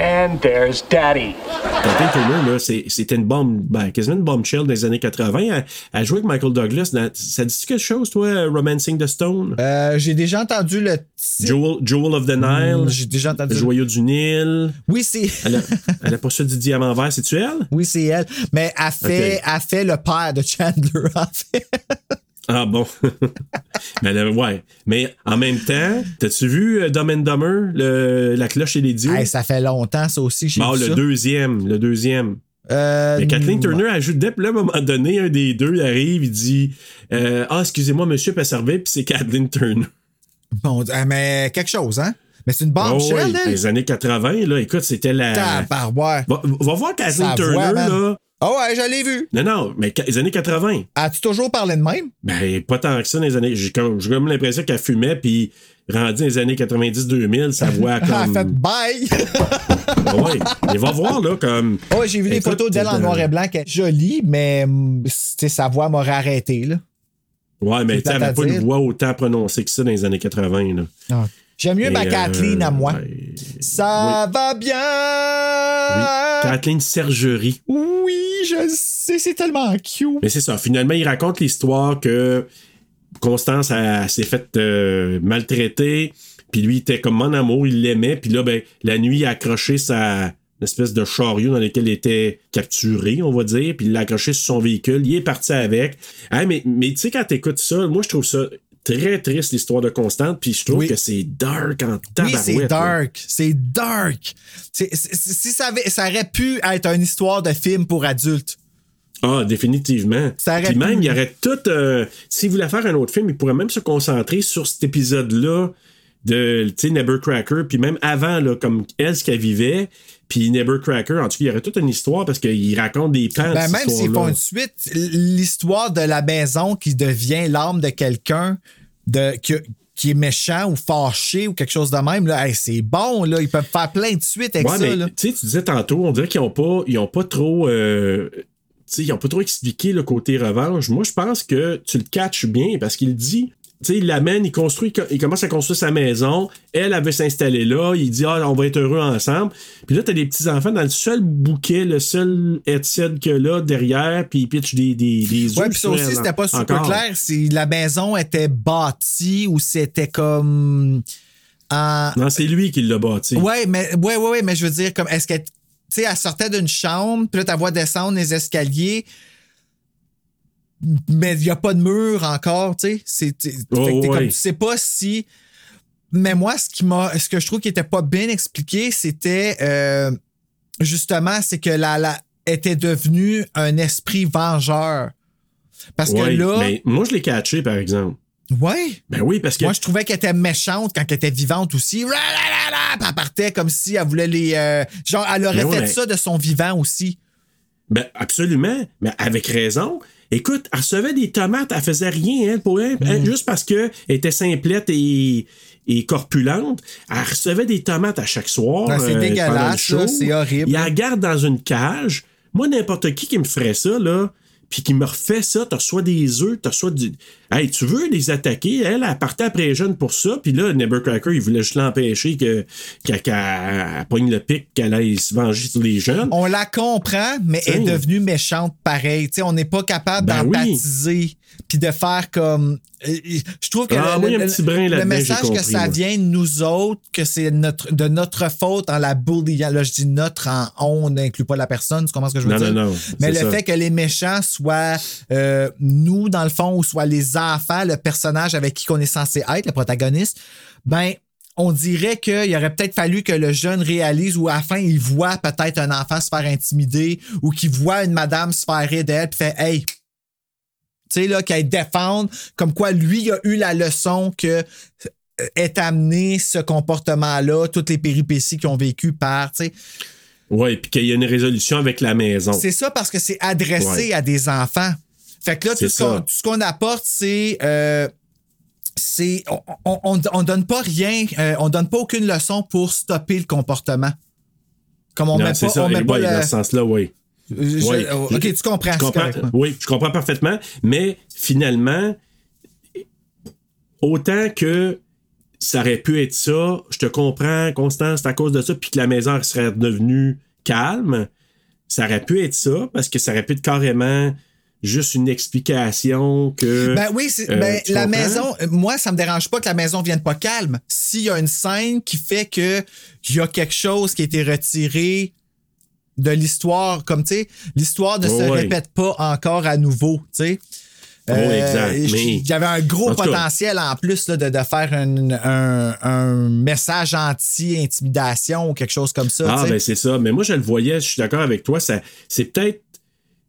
And there's Daddy.
Kathleen Turner, là, c'est- c'était une bombe, ben, quasiment une bombshell des années 80. Elle, elle jouait avec Michael Douglas. dans- ça dit quelque chose, toi, Romancing the Stone?
Euh, j'ai déjà entendu le.
Jewel, Jewel of the Nile?
Hmm, J'ai déjà entendu.
Le joyau du Nil?
Oui, c'est.
Elle a, elle a pas ça du diamant vert, c'est-tu elle?
Oui, c'est elle. Mais elle fait, elle fait le père de Chandler, en fait.
Ah bon? mais ouais. Mais en même temps, t'as-tu vu euh, Dumb and Dumber, le- la cloche et les dieux?
Hey, ça fait longtemps, ça aussi. j'ai vu
le
ça.
deuxième, le deuxième.
Euh,
Mais Kathleen Turner ajoute, dès à un moment donné, un des deux arrive, il dit euh, Ah, excusez-moi, monsieur, pas servi, puis c'est Kathleen Turner.
Bon, mais quelque chose, hein? Mais c'est une
Oh,
bombshell,
ouais,
elle.
les années 80, là, écoute, c'était la.
Tabarouette.
Va, va voir Kathleen Turner,
voix,
là.
Ah ouais, je l'ai vu.
Non, non, mais les années 80.
As-tu toujours parlé de même?
Ben, pas tant que ça dans les années. J'ai comme, comme l'impression qu'elle fumait, puis rendu dans les années 90-2000, sa voix
Elle a
comme.
fait bye.
ouais. Et va voir, là, comme.
Oh, j'ai vu des photos d'elle en
euh,
noir et blanc qui est jolie, mais sais, sa voix m'aurait arrêté, là.
Ouais, mais elle
plate à
avait pas une voix autant prononcée que ça dans les années 80, là.
J'aime mieux
Et,
ma
euh,
Kathleen à moi.
ouais.
Ça va
Oui.
bien!
Kathleen Sergerie.
Oui, je sais, c'est tellement cute.
Mais c'est ça. Finalement, il raconte l'histoire que Constance s'est faite euh, maltraiter, puis lui il était comme mon amour, il l'aimait, puis là, ben, la nuit, il a accroché sa une espèce de chariot dans lequel il était capturé, on va dire, puis il l'a accroché sur son véhicule, il est parti avec. Hein, mais mais tu sais, quand t'écoutes ça, moi, je trouve ça très triste, l'histoire de Constance, puis je trouve que c'est dark en
Oui,
tabarouette.
c'est dark. C'est dark. C'est- c'est- si ça, avait- ça aurait pu être une histoire de film pour adultes.
Ah, définitivement.
Ça aurait
Puis même,
pu.
il y aurait tout. euh, S'il voulait faire un autre film, il pourrait même se concentrer sur cet épisode-là de, Nevercracker, puis même avant, là, comme elle, ce qu'elle vivait, puis Nevercracker, en tout cas, il y aurait toute une histoire parce qu'il raconte des pans.
Ben, même s'ils font une suite, l'histoire de la maison qui devient l'âme de quelqu'un de, qui, qui est méchant ou fâché ou quelque chose de même, là, hey, c'est bon, là. Ils peuvent faire plein de suites avec
Ouais,
ça.
mais
là.
tu sais, tu disais tantôt, on dirait qu'ils n'ont pas, ils ont pas trop. euh, ils ont pas trop expliqué le côté revanche. Moi, je pense que tu le catches bien parce qu'il dit. Tu sais, il l'amène, il construit, il commence à construire sa maison. Elle, elle veut s'installer là. Il dit, ah, on va être heureux ensemble. Puis là, t'as des petits-enfants dans le seul bouquet, le seul headset que là, derrière, puis ils pitchent des, des, des
Ouais, puis ça aussi, c'était pas super
encore.
clair si la maison était bâtie ou c'était comme. en-
Non, c'est lui qui l'a bâti.
Ouais, mais ouais, ouais, ouais, mais je veux dire, comme est-ce que tu sais, elle sortait d'une chambre, puis là, tu vois descendre les escaliers, mais il n'y a pas de mur encore, tu sais. C'est,
Oh,
comme, tu sais pas si. Mais moi, ce qui m'a, ce que je trouve qui était pas bien expliqué, c'était euh, justement, c'est que la, la était devenue un esprit vengeur. Parce
Ouais,
que là,
mais moi, je l'ai catché, par exemple.
ouais.
Ben oui, parce que.
Moi, je trouvais qu'elle était méchante quand elle était vivante aussi. Elle partait comme si elle voulait les. euh, genre, elle aurait
Mais ouais,
fait
mais-
ça de son vivant aussi.
Ben, absolument, mais avec raison. Écoute, elle recevait des tomates, elle faisait rien, elle, pour elle,
Mm.
elle, juste parce qu'elle était simplette et, et corpulente. Elle recevait des tomates à chaque soir.
Ah, c'est
euh,
dégueulasse, c'est horrible.
Il la garde dans une cage. Moi, n'importe qui qui me ferait ça, là, puis qui me refait ça, tu reçois des œufs, tu reçois du. Hey, tu veux les attaquer? Elle, elle partait après les jeunes pour ça, puis là, Nevercracker, il voulait juste l'empêcher que, qu'elle, qu'elle- elle pogne le pic, qu'elle aille se venger sur les jeunes.
On la comprend, mais elle est devenue méchante pareil. On n'est pas capable
Ben oui.
Puis de faire comme. euh, Je trouve que
Ah,
le, message que ça
moi.
vient de nous autres, que c'est notre, de notre faute en la bullying. Là, je dis notre en on n'inclut pas la personne, tu comprends ce que je veux
Non,
dire?
non, non,
Mais le
ça.
fait que les méchants soient euh, nous, dans le fond, ou soient les enfants, le personnage avec qui on est censé être, le protagoniste, ben, on dirait qu'il aurait peut-être fallu que le jeune réalise ou à la fin, il voit peut-être un enfant se faire intimider ou qu'il voit une madame se faire rire d'elle puis fait Hey, tu sais, là, qu'elle défende, comme quoi lui a eu la leçon que euh, est amené ce comportement-là, toutes les péripéties qu'ils ont vécues par, tu sais.
Ouais, puis qu'il y a une résolution avec la maison.
C'est ça parce que c'est adressé
Ouais.
à des enfants. Fait que là, tout ce, qu'on,
ça.
tout ce qu'on apporte, c'est. euh, c'est on, on, on- on donne pas rien, euh, on donne pas aucune leçon pour stopper le comportement. Comme on
Non,
met pas,
ça.
on met
Et
pas
ouais,
le-
dans ce sens-là, oui.
Je-
Oui.
ok, tu comprends,
Je oui, je comprends parfaitement. Mais finalement, autant que ça aurait pu être ça, je te comprends, Constance, c'est à cause de ça, puis que la maison serait devenue calme, ça aurait pu être ça, parce que ça aurait pu être carrément juste une explication que.
Ben oui,
Euh,
ben, la maison, euh, moi, ça me dérange pas que la maison vienne pas calme. S'il y a une scène qui fait que il y a quelque chose qui a été retiré de l'histoire, comme tu sais, l'histoire ne se
Ouais.
répète pas encore à nouveau, tu sais.
Oui, exact,
et je-
mais-
Il y avait un gros
En tout cas-
potentiel en plus là, de, de faire un, un- un message anti-intimidation ou quelque chose comme ça.
Ah, ben c'est ça. Mais moi, je le voyais, je suis d'accord avec toi. Ça, c'est peut-être.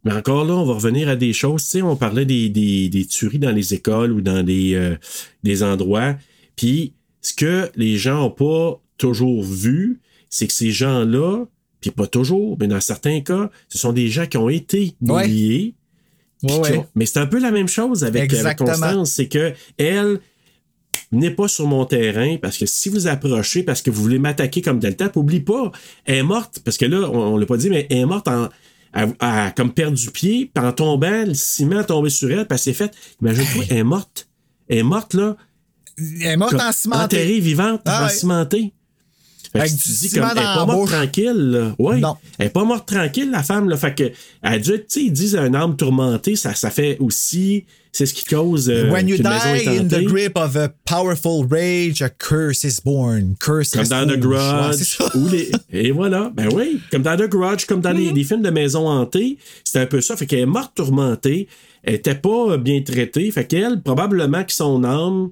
Mais encore là, on va revenir à des choses. Tu sais, on parlait des, des, des tueries dans les écoles ou dans des, euh, des endroits. Puis, ce que les gens n'ont pas toujours vu, c'est que ces gens-là, puis pas toujours, mais dans certains cas, ce sont des gens qui ont été
Ouais. Ouais, ouais.
ont- Mais c'est un peu la même chose avec, avec
Exactement.
Constance. C'est que elle n'est pas sur mon terrain parce que si vous approchez parce que vous voulez m'attaquer comme Delta, oublie pas, elle est morte, parce que là, on, on l'a pas dit, mais elle est morte en. Elle a comme perdu pied, puis en tombant, le ciment est tombé sur elle, puis elle s'est faite. Imagine-toi, elle est morte. Elle est morte, là.
Elle est morte en cimenté.
Enterrée vivante,
Ah ouais.
cimentée. Fait que
Avec
tu
du
dis
ciment
comme, elle est pas morte tranquille, là. Ouais.
Non.
Elle est pas morte tranquille, la femme, là. Fait que, elle tu sais, ils disent un âme tourmentée, ça, ça fait aussi, c'est ce qui cause. euh,
When you die
est
in the grip of a powerful rage, a curse is born. Curse
Comme
is
dans The Grudge. les... Et voilà. Ben oui. Comme dans The Grudge, comme dans
Mm-hmm.
les, les films de maison hantée. C'était un peu ça. Fait qu'elle est morte tourmentée. Elle était pas bien traitée. Fait qu'elle, probablement que son âme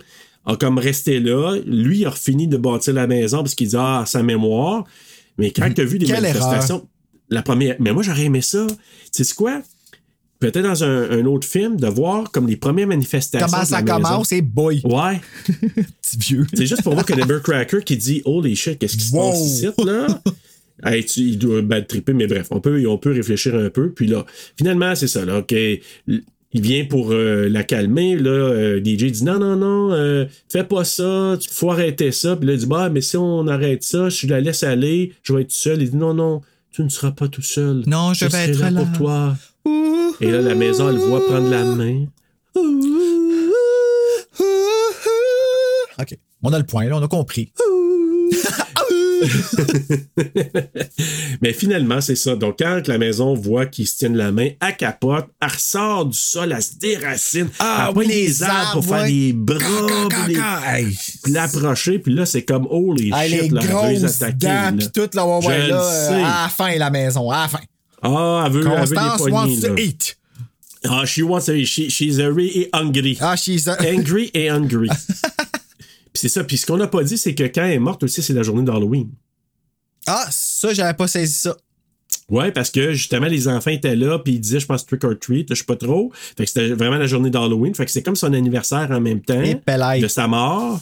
a comme resté là. Lui, il a fini de bâtir la maison parce qu'il dit, ah, sa mémoire. Mais quand tu as vu des.
Quelle
manifestations, la première. Mais moi, j'aurais aimé ça. Tu sais quoi? Peut-être dans un, un autre film, de voir comme les premières manifestations.
Comment ça commence? Et boy.
Ouais.
Petit vieux.
C'est juste pour voir que Never Cracker qui dit Holy shit, qu'est-ce qui se
Wow.
passe ici, là? Hey, tu- il doit bad tripper, mais bref, on peut, on peut réfléchir un peu. Puis là, finalement, c'est ça, là, OK. Il vient pour euh, la calmer. Là, euh, DJ dit non, non, non, euh, fais pas ça, il faut arrêter ça. Puis là, il dit bah, mais si on arrête ça, je la laisse aller, je vais être tout seul. Il dit non, non, tu ne seras pas tout seul.
Non, je vais
serai
être là.
pour toi. Et là, la maison, elle le voit prendre la main.
OK. On a le point, là, on a compris.
Mais finalement, c'est ça. Donc, quand la maison voit qu'ils se tiennent la main, elle capote, elle ressort du sol, elle se déracine.
Ah,
elle
oui, les
les arbres pour faire des bras, puis les- puis l'approcher, puis là, c'est comme holy
Ah,
shit,
les
là, les attaquer.
dents, pis tout, là, ouais, ouais, là, euh, à la fin, la maison, à la fin.
Ah, elle veut, elle veut
Constance
les
wants
poignées,
to
là.
eat.
Ah, she wants a, she, she's hungry.
Ah, she's a-
Angry et hungry. puis c'est ça. Puis ce qu'on n'a pas dit, c'est que quand elle est morte aussi, c'est la journée d'Halloween.
Ah, ça, j'avais pas saisi ça.
Ouais, parce que justement, les enfants étaient là, puis ils disaient, je pense, trick or treat, je sais pas trop. Fait que c'était vraiment la journée d'Halloween. Fait que c'est comme son anniversaire en même temps de sa mort.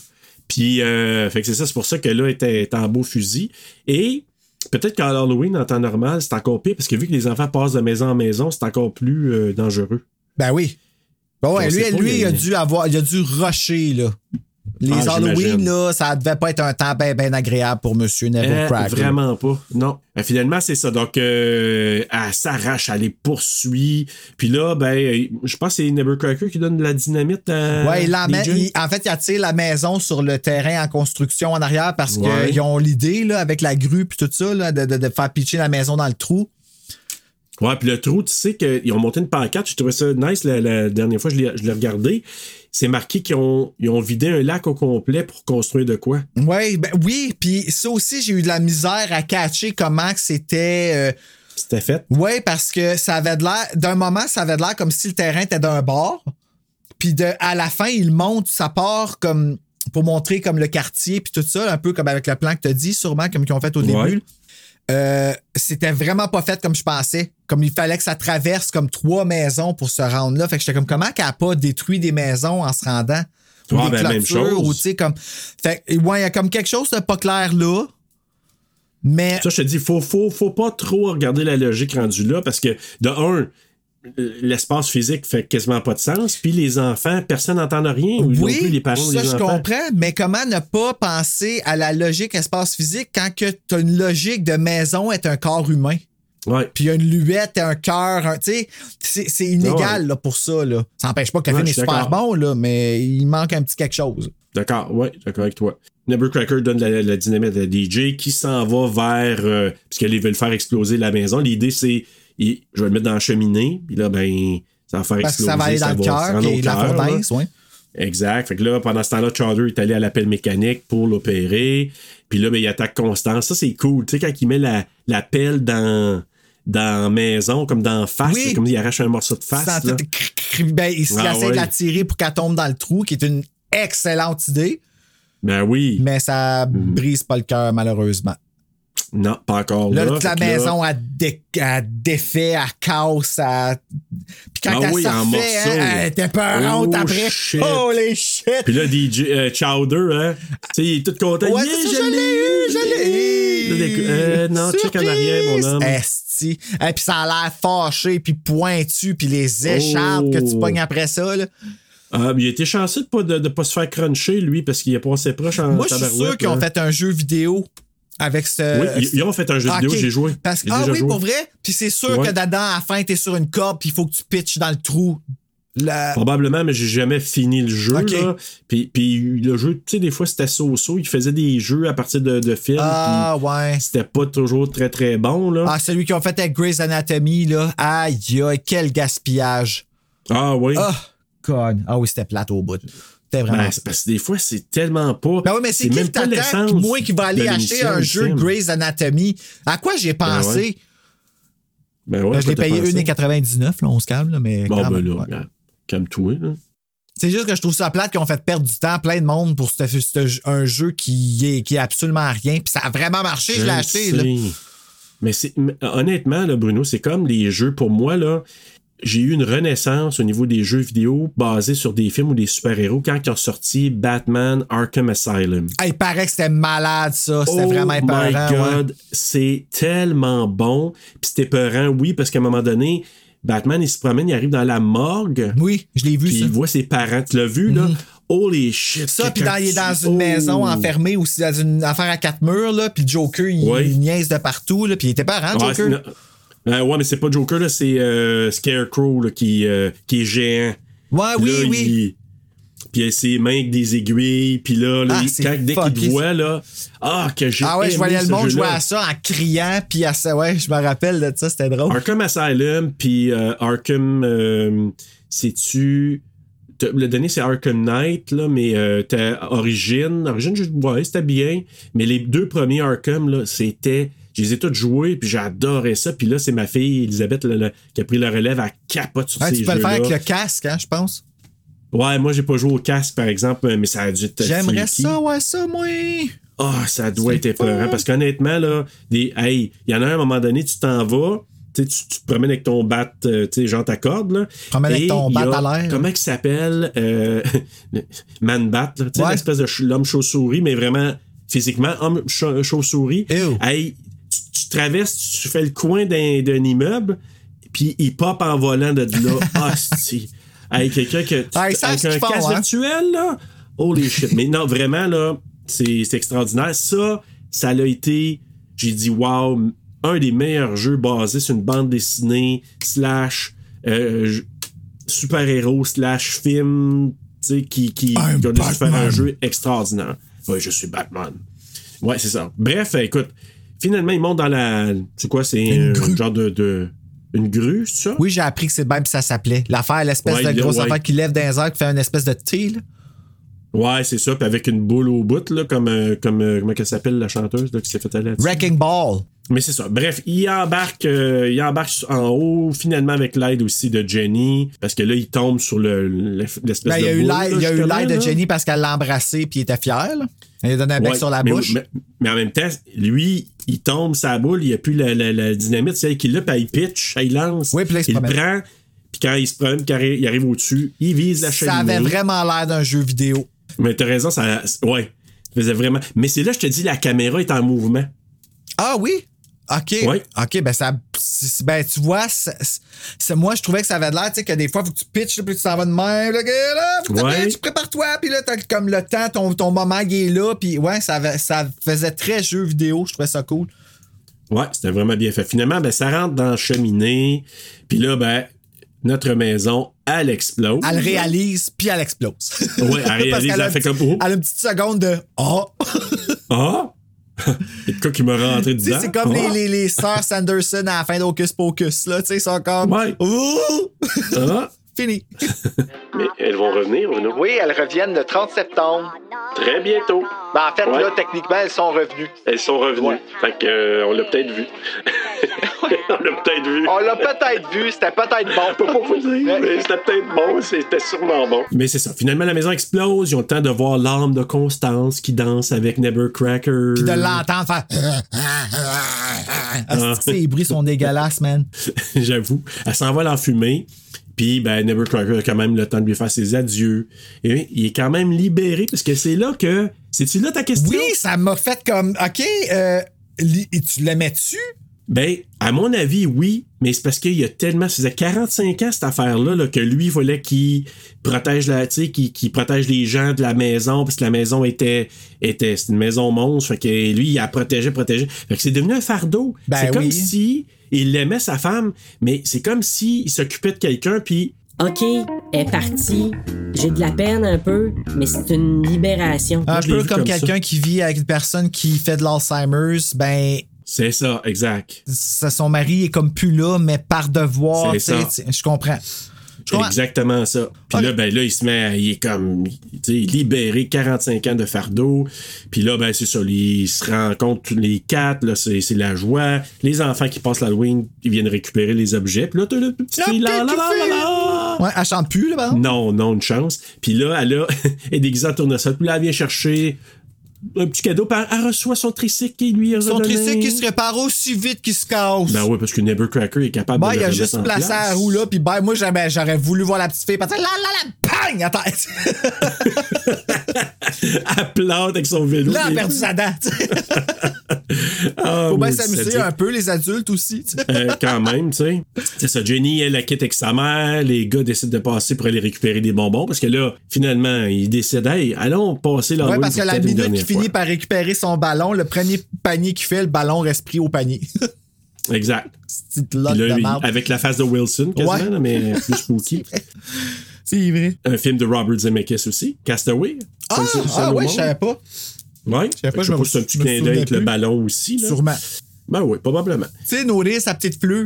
Puis, euh, fait que c'est ça, c'est pour ça que là, était, était en beau fusil. Et peut-être qu'à Halloween, en temps normal, c'est encore pire, parce que vu que les enfants passent de maison en maison, c'est encore plus euh, dangereux.
Ben oui. Ben ouais, lui, lui
il a
dû avoir, il a dû rusher, là. Les
Ah,
Halloween, là, ça devait pas être un temps bien ben agréable pour Monsieur Neville
Euh,
Cracker.
vraiment pas. Non. Euh, finalement, c'est ça. Donc, euh, elle s'arrache, elle les poursuit. Puis là, ben, je pense que c'est Nevercracker qui donne de la dynamite à.
Ouais, il l'emmène-
DJ.
il- en fait, il attire la maison sur le terrain en construction en arrière parce
Ouais.
qu'ils ont l'idée, là, avec la grue puis tout ça, là, de, de- de faire pitcher la maison dans le trou.
Ouais, puis le trou, tu sais qu'ils ont monté une pancarte. Je trouvais ça nice la, la dernière fois je l'ai regardé. C'est marqué qu'ils ont, ils ont vidé un lac au complet pour construire de quoi?
Ouais, ben oui, puis ça aussi, j'ai eu de la misère à catcher comment c'était. euh,
C'était fait?
Ouais, parce que ça avait de l'air. D'un moment, ça avait de l'air comme si le terrain était d'un bord. Puis de, à la fin, il monte, ça part comme pour montrer comme le quartier puis tout ça, un peu comme avec le plan que tu as dit, sûrement, comme qu'ils ont fait au
Ouais.
début. Euh, c'était vraiment pas fait comme je pensais. Comme il fallait que ça traverse comme trois maisons pour se rendre là. Fait que j'étais comme comment qu'elle a pas détruit des maisons en se rendant? Ou des
ben, même
clôtures,
chose.
ou tu sais, comme. Fait que, ouais, il y a comme quelque chose de pas clair là. Mais.
Ça, je te dis, faut, faut, faut pas trop regarder la logique rendue là parce que, de un, l'espace physique fait quasiment pas de sens. Puis les enfants, personne n'entend rien. Ou
Oui,
plus les parents
ça
les
je
enfants.
comprends, mais comment ne pas penser à la logique espace physique quand que tu as une logique de maison est un corps humain?
Ouais.
Puis il y a une luette, un cœur, tu sais, c'est inégal
Ouais.
là, pour ça. Là. Ça n'empêche pas que le
Ouais,
film est super bon, là, mais il manque un petit quelque chose.
D'accord, ouais, d'accord avec toi. Cracker donne la, la dynamite à DJ qui s'en va vers. Euh, puisqu'ils veulent faire exploser la maison. L'idée, c'est. Il- Je vais le mettre dans la cheminée, puis là, ben. Ça va faire
Parce que
exploser.
ça va aller dans le cœur, est la fournaise, ouais.
Exact. Fait que là, pendant ce temps-là, Chowder est allé à l'appel mécanique pour l'opérer. Puis là, ben, il attaque Constance. Ça, c'est cool. Tu sais, quand il met la, la pelle dans, dans la maison, comme dans la face,
Oui.
comme il arrache un morceau de face. Là.
ben, il
Ah
essaie
ouais.
de la tirer pour qu'elle tombe dans le trou, qui est une excellente idée,
Ben oui.
mais ça brise pas le cœur, malheureusement.
Non, pas encore
Là,
là.
toute la
là-
maison, elle, dé- elle défait, elle casse, elle... Puis quand
Ah
elle
oui,
sortait, hein, elle était peurante
Oh,
après.
shit.
Holy shit!
Puis là, DJ euh, Chowder, hein, tu sais, il est tout content.
Ouais,
Yeah,
ça,
je l'ai eu,
je l'ai eu!
Là, euh, non, check en arrière, mon homme.
Esti. Et puis ça a l'air fâché, puis pointu, puis les écharpes que tu
Oh.
pognes après ça. Là.
Ah, mais il été chanceux de pas, de, de pas se faire cruncher, lui, parce qu'il a passé proche en
Moi, je suis sûr qu'ils ont
là.
fait un jeu vidéo avec ce.
Oui, ils- ont fait un jeu
Ah,
vidéo, j'ai joué.
Parce ah oui,
joué.
pour vrai? Puis c'est sûr
Ouais.
que dedans, à la fin, t'es sur une corde, puis il faut que tu pitches dans le trou. La-
Probablement, mais j'ai jamais fini le jeu.
Ok.
Là. Puis, puis le jeu, tu sais, des fois, c'était so-so. Il faisait des jeux à partir de, de films.
Ah, ouais.
C'était pas toujours très, très bon. Là.
Ah, celui qu'ils ont fait avec Grey's Anatomy, là. Aïe, aïe, quel gaspillage.
Ah, oui.
Ah, God. Ah oui, c'était plate au bout. C'était vraiment.
Ben, parce que des fois, c'est tellement pas.
Ben oui, mais c'est qui
même pas l'essence
Moi qui va aller acheter un jeu de. Grey's Anatomy? À quoi j'ai pensé?
ouais. Ben ouais,
Ben, je l'ai payé
pensé?
1,99, là, on se calme, là, mais.
Bon, ben là,
ouais.
calme-toi.
C'est juste que je trouve ça plate qu'ils ont fait perdre du temps à plein de monde pour ce- ce- un jeu qui est, qui est absolument rien. Puis ça a vraiment marché, je l'ai acheté. Là.
Mais c'est mais honnêtement, là, Bruno, c'est comme les jeux pour moi, là. J'ai eu une renaissance au niveau des jeux vidéo basés sur des films ou des super-héros quand ils ont sorti Batman Arkham Asylum.
Ah, il paraît que c'était malade, ça. C'était
oh
vraiment
my
épeurant. ouais.
God, c'est tellement bon. Puis c'était épeurant, oui, parce qu'à un moment donné, Batman, il se promène, il arrive dans la morgue.
Oui, je l'ai vu,
Puis il voit ses parents. Tu l'as vu, là? Holy shit.
Ça, puis il est dans une maison
Oh.
enfermée aussi, dans une affaire à quatre murs, là, puis Joker, il niaise de partout, là, puis il était parent,
Ouais,
Joker.
Euh, ouais, mais c'est pas Joker, là, c'est euh, Scarecrow là, qui, euh, qui est géant.
Ouais, oui,
là,
oui.
il- Puis il a ses mains avec des aiguilles. Puis là, là,
Ah,
il- quand, dès qu'il te voit, là, ah, que j'ai.
Ah ouais, je voyais le monde jouer à ça en criant, puis à ça, ouais, je me rappelle de ça, c'était drôle.
Arkham Asylum, puis Arkham, c'est-tu. Le dernier, c'est Arkham Knight, là, mais euh, t'as Origin. Origin, je- ouais, c'était bien. Mais les deux premiers Arkham, là, c'était. Je les ai joués, puis j'adorais ça. Puis là, c'est ma fille, Elisabeth, là, là, qui a pris le relève à capote sur
Ouais,
ces
tu peux le faire avec le casque, hein, je pense.
Ouais, moi, j'ai pas joué au casque, par exemple, mais ça a dû être
J'aimerais ça, ouais, ça, moi.
Ah, ça doit être
fun.
Parce qu'honnêtement, là, des, hey, il y en a un, à un moment donné, tu t'en vas, tu, tu te promènes avec ton bat, euh, tu sais, genre ta corde, là.
Promènes avec ton bat
a-
à l'air.
Comment il s'appelle? Euh, Man Bat, tu sais,
Ouais.
l'espèce de l'homme chauve-souris, mais vraiment physiquement, homme cha- chauve-souris. Hey, tu, tu traverses, tu fais le coin d'un, d'un immeuble, puis il pop en volant de là. Hostie. Hey, quelqu'un que,
Ah, ils savent
avec un
font,
casque
hein?
virtuel, là? Holy shit. Mais non, vraiment, là, c'est c'est extraordinaire. Ça, ça l'a été, j'ai dit, wow, un des meilleurs jeux basés sur une bande dessinée, slash, euh, super-héros, slash film, tu sais, qui, qui, qui a décidé de faire un jeu extraordinaire. Ouais, je suis Batman. Ouais, c'est ça. Bref, écoute, finalement, il monte dans la. C'est quoi, c'est
Une
un
grue.
genre de, de. Une grue, c'est ça?
Oui, j'ai appris que c'est même ça s'appelait. L'affaire, l'espèce
Ouais,
de grosse
ouais.
affaire qui lève dans les airs, qui fait une espèce de T, là.
Ouais, c'est ça. Puis avec une boule au bout, là, comme, euh, comme euh, comment elle s'appelle la chanteuse là, qui s'est fait aller.
Wrecking Ball.
Mais c'est ça. Bref, il embarque, euh, il embarque en haut, finalement avec l'aide aussi de Jenny, parce que là, il tombe sur le, l'espèce
Ben,
de
il y a eu
boule,
l'aide eu de. Jenny parce qu'elle l'a embrassé puis il était fier, là. Elle lui a donné un bec
Ouais,
sur la
mais,
bouche.
Mais, mais en même temps, lui, il tombe sa boule, il n'y a plus la, la, la dynamite, c'est elle qui l'a, puis il pitch, il lance.
Oui, puis là, il
il prend, puis quand il se promène, quand il arrive au-dessus, il vise la
ça
cheminée.
avait vraiment l'air d'un jeu vidéo.
Mais t'as raison, ça. Ouais. Ça faisait vraiment. Mais c'est là, je te dis, la caméra est en mouvement.
Ah oui? OK.
Ouais.
OK, ben ça. Ben, tu vois, c'est- c'est- moi, je trouvais que ça avait l'air, tu sais, que des fois, faut que tu pitches, puis tu t'en vas de même, là, gars, là, faut que tu
Ouais.
prépare-toi, puis là, t'as comme le temps, ton, ton moment, il est là, puis ouais, ça, avait- ça faisait très jeu vidéo, je trouvais ça cool.
Ouais, c'était vraiment bien fait. Finalement, ben, ça rentre dans la cheminée. Puis là, ben, notre maison, elle explose.
Elle réalise, puis elle explose.
Ouais, elle réalise, elle fait comme, oh.
Elle a une petite seconde de Ah!
Ah! Il y a de quoi qui m'a rentré dedans.
c'est comme
Ah!
les, les, les sœurs Sanderson à la fin d'Hocus Pocus, là, tu sais, ils sont comme.
Ouais.
Ouh!
Ah!
Fini.
Mais elles vont revenir, Bruno.
Oui, elles reviennent le 30 septembre.
Très bientôt.
Ben, en fait,
Ouais.
là, techniquement, elles sont revenues.
Elles sont revenues. Fait que, euh, on l'a peut-être vu. on l'a peut-être vu.
On l'a peut-être vu, c'était peut-être bon.
peux pas vous dire, mais c'était peut-être bon, c'était sûrement bon. Mais c'est ça. Finalement, la maison explose. Ils ont le temps de voir l'âme de Constance qui danse avec Nevercracker.
Puis de l'entendre faire. Ah, ces bruits sont dégueulasses, man.
J'avoue. Elle s'envole en fumée. Puis, ben, Nevercracker a quand même le temps de lui faire ses adieux. Et il est quand même libéré parce que c'est là que. C'est-tu là ta question?
Oui, ça m'a fait comme. OK, euh, tu l'aimais-tu?
Ben, à mon avis, oui, mais c'est parce qu'il y a tellement. Ça faisait 45 ans, cette affaire-là, là, que lui, il fallait qu'il protège la, tu sais, qu'il, protège les gens de la maison, parce que la maison était, était, c'est une maison monstre, fait que lui, il a protégé, protégé. Fait que c'est devenu un fardeau.
Ben
c'est comme si il aimait sa femme, mais c'est comme si il s'occupait de quelqu'un, puis
OK, elle est partie. J'ai de la peine un peu, mais c'est une libération.
Un peu comme, quelqu'un qui vit avec une personne qui fait de l'Alzheimer's, ben.
c'est ça, exact.
ça- son mari est comme plus là, mais par devoir.
C'est ça.
tu sais, Je comprends.
Exactement ça. Puis là, ben là, il se met, à- il est comme, tu sais, libéré, 45 ans de fardeau. Puis là, ben c'est ça, il se rend compte tous les quatre, là, c'est c'est la joie. Les enfants qui passent l'Halloween, ils viennent récupérer les objets. Puis là, t'as le petit
La
fille, là, là,
petite
là, là, là.
Ouais, elle chante plus, là, ben.
Non, non, une chance. Puis là, elle a, est déguisée en tournesol. Puis là, elle vient chercher un petit cadeau. Puis elle, reçoit son tricycle qui lui a
Son
redonné.
tricycle qui se répare aussi vite qu'il se casse.
Ben oui, parce que Nevercracker est capable
Ben,
de
il
le
a juste placé la roue là, puis ben, moi, j'aurais, j'aurais voulu voir la petite fille passer, là, là, là, bang, à.
Elle plante avec son vélo.
Là, elle a perdu sa sais.
Ah,
Faut bien s'amuser un peu, les adultes aussi.
Euh, quand même, tu sais. C'est ça, Jenny, elle, la quitte avec sa mère. Les gars décident de passer pour aller récupérer des bonbons parce que là, finalement, ils décident, hey, allons passer la
Ouais, parce que la minute qu'il finit par récupérer son ballon, le premier panier qu'il fait, le ballon reste pris au panier.
Exact.
Petite
là,
de
il- avec la face de Wilson, quasiment,
Ouais.
mais plus spooky.
C'est vrai.
Un film de Robert Zemeckis aussi, Castaway.
Ah,
Ça,
ah ouais, je savais pas.
Ouais.
savais pas,
je
je me-
c'est un petit
je
clin d'œil avec le ballon aussi. Là.
Sûrement.
Ben oui, probablement.
Tu sais, nourrir sa petite fleur.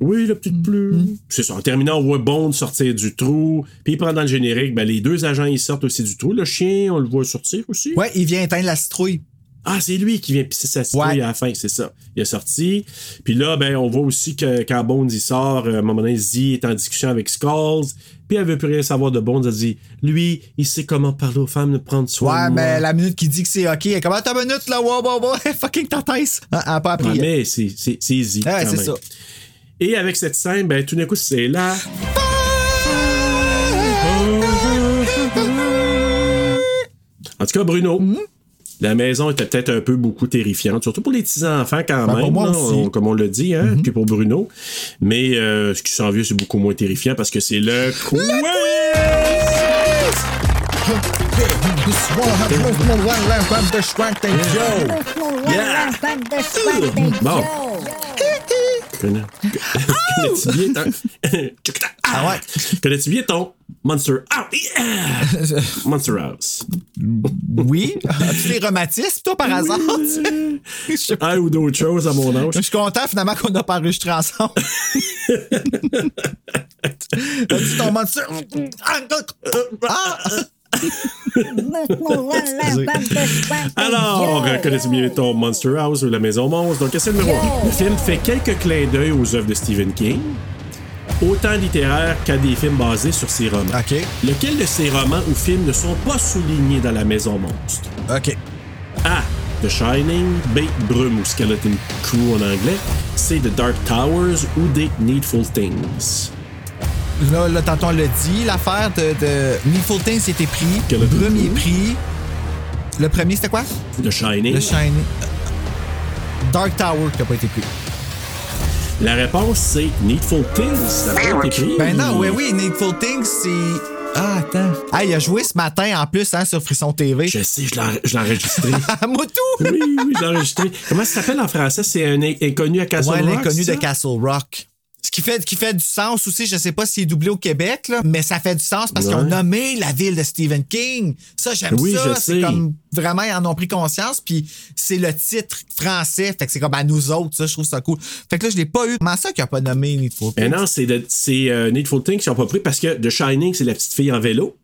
Oui, la petite pluie.
Mm.
C'est ça. En terminant, on voit Bond sortir du trou. Puis pendant le générique, ben, les deux agents, ils sortent aussi du trou. Le chien, on le voit sortir aussi.
Ouais, il vient éteindre la citrouille.
Ah, c'est lui qui vient pisser sa citrouille
Ouais.
à la fin, c'est ça. Il est sorti. Puis là, ben, on voit aussi que quand Bones sort, euh, à un moment donné, Zee est en discussion avec Skulls. Puis elle veut plus rien savoir de Bones. Elle dit, lui, il sait comment parler aux femmes, de prendre soin
Ouais,
de moi.
mais la minute qu'il dit que c'est OK, elle est comme, attends une minute, là, wow, wow, wow, fucking ta tête. Elle a pas appris.
Ouais, mais c'est Zee.
Ouais, c'est ça.
Et avec cette scène, ben, tout d'un coup, c'est là. En tout cas, Bruno,
Hmm?
La maison était peut-être un peu beaucoup terrifiante, surtout pour les petits-enfants quand
Ben,
même,
pour moi
là,
aussi.
on- comme on l'a dit,
Hmm?
hein, puis pour Bruno. Mais euh, ce qui s'en vient, c'est beaucoup moins terrifiant parce que c'est le quiz! Bon. Connais- Connais-tu bien ton...
Ah ouais?
Connais-tu bien ton Monster House? Monster House.
Oui. As-tu des rhumatismes, toi, par hasard?
Un ou d'autres choses à mon âge.
Je suis content, finalement, qu'on n'a pas enregistré ensemble. As-tu ton monster? Ah!
Alors, connais-tu bien ton Monster House ou la Maison Monstre? Donc, c'est le numéro un. Le film fait quelques clins d'œil aux œuvres de Stephen King, autant littéraires qu'à des films basés sur ses romans.
OK.
Lequel de ces romans ou films ne sont pas soulignés dans la Maison Monstre?
OK.
A. The Shining, B. Brume ou Skeleton Crew en anglais, C. The Dark Towers ou D. Needful Things?
Là, là, tantôt, on l'a dit, l'affaire de, de Needful Things c'était pris.
Quel coup?
pris. Le premier, c'était quoi?
The Shining.
Le Shining. Dark Tower qui n'a pas été pris.
La réponse, c'est Needful Things. Ça pas été pris.
Ben non, oui, oui, Needful Things, c'est. Ah, attends. Ah, il a joué ce matin en plus hein, sur Frisson TV.
Je sais, je l'ai- enregistré.
Moi tout!
oui, oui, je l'ai enregistré. Comment ça s'appelle en français? C'est un in- inconnu à Castle
ouais,
Rock?
l'inconnu
c'est
de? Castle Rock. Qui fait, qui fait du sens aussi, je sais pas s'il est doublé au Québec, là, mais ça fait du sens parce qu'ils ont nommé la ville de Stephen King. Ça, j'aime
Oui,
ça.
je
C'est
sais.
comme vraiment, ils en ont pris conscience, puis c'est le titre français. Fait que c'est comme à nous autres, ça, je trouve ça cool. Fait que là, je l'ai pas eu. Comment ça qu'il a pas nommé Needful
Mais
Things?
non, c'est euh, Needful Things qui n'ont pas pris parce que The Shining, c'est la petite fille en vélo.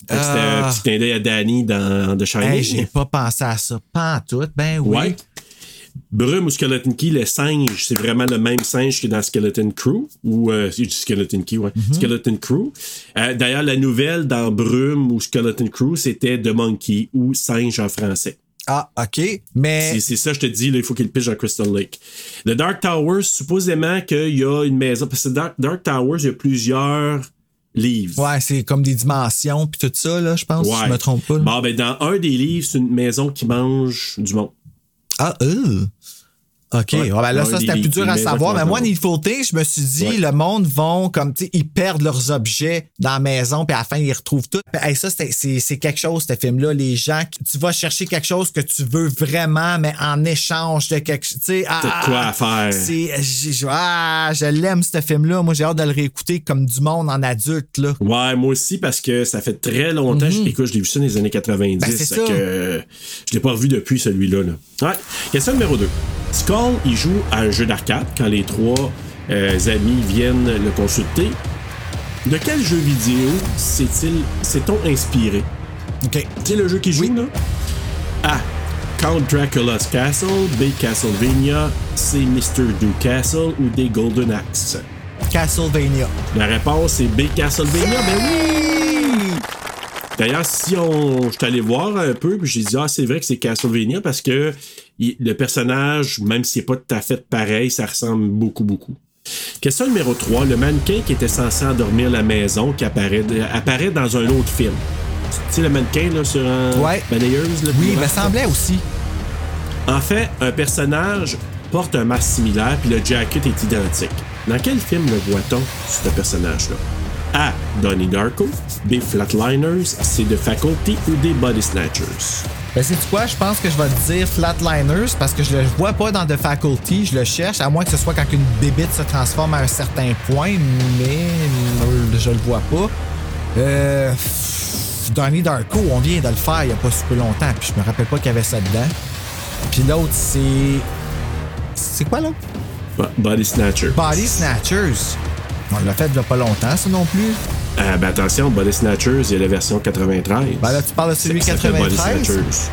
C'était
Ah.
un petit clin d'œil à Danny dans The Shining.
Hey, j'ai pas pensé à ça. Pas en tout. Ben oui.
Ouais. Brume ou Skeleton Key, le singe, c'est vraiment le même singe que dans Skeleton Crew. Ou euh, Skeleton Key, ouais.
Mm-hmm.
Skeleton Crew. Euh, D'ailleurs, la nouvelle dans Brume ou Skeleton Crew, c'était The Monkey ou singe en français.
Ah, OK. Mais.
C'est c'est ça, je te dis, là, il faut qu'il pige dans Crystal Lake. Le Dark Towers, supposément qu'il y a une maison. Parce que Dark, Dark Towers, il y a plusieurs livres.
Ouais, c'est comme des dimensions, puis tout ça, là, je pense, si je me trompe pas. là.
Bon, ben, dans un des livres, c'est une maison qui mange du monde.
Ah, euh. OK.
Ouais.
Ah, ben là,
Ouais,
ça, c'était plus dur à savoir. Mais moi, Things, je me suis dit,
Ouais.
le monde vont, comme, tu sais, ils perdent leurs objets dans la maison, puis à la fin, ils retrouvent tout. Hey, ça, c'est c'est quelque chose, ce film-là. Les gens, tu vas chercher quelque chose que tu veux vraiment, mais en échange de quelque chose. Tu sais, ah,
T'as de quoi à faire.
C'est, j'ai- je- ah, je l'aime, ce film-là. Moi, j'ai hâte de le réécouter comme du monde en adulte, là.
Ouais, moi aussi, parce que ça fait très longtemps. je- Écoute, je l'ai vu ça dans les années 90.
Mhm. Ben, ça.
que, euh, je l'ai pas revu depuis celui-là. Là. Ouais. Question numéro 2. Skull, il joue à un jeu d'arcade quand les trois euh, amis viennent le consulter. De quel jeu vidéo s'est-il, s'est-on inspiré?
OK.
Tu sais le jeu qu'il joue, là? A. Count Dracula's Castle. B. Castlevania. C. Mr. Do Castle. Ou D. Golden Axe?
Castlevania.
La réponse est B. Castlevania. Ben oui! D'ailleurs, si on. Je suis allé voir un peu, puis j'ai dit, ah, c'est vrai que c'est Castlevania parce que il- le personnage, même s'il n'est pas tout à fait pareil, ça ressemble beaucoup, beaucoup. Question numéro 3. Le mannequin qui était censé endormir la maison, qui apparaît, apparaît dans un autre film. Tu sais, le mannequin, là, sur un
Ouais.
balayeuse, là,
Oui,
puis-
me semblait aussi.
en fait, un personnage porte un masque similaire puis le jacket est identique. Dans quel film le voit-on, ce personnage-là? A. Donnie Darko. B. Flatliners. C. The Faculty ou D. Body Snatchers?
Ben, c'est quoi? Je pense que je vais te dire Flatliners parce que je le vois pas dans The Faculty. Je le cherche, à moins que ce soit quand une bébite se transforme à un certain point, mais je le vois pas. Euh. Donnie Darko, on vient de le faire il y a pas super longtemps, puis je me rappelle pas qu'il y avait ça dedans. Puis l'autre, c'est. C'est quoi l'autre?
Bo- Body Snatchers.
Body Snatchers. On l'a fait il y a pas longtemps, ça non plus.
Euh, ben attention, Body Snatchers, il y a la version 93.
Ben là, tu parles de celui
Ça s'appelle Body
93?
Snatchers?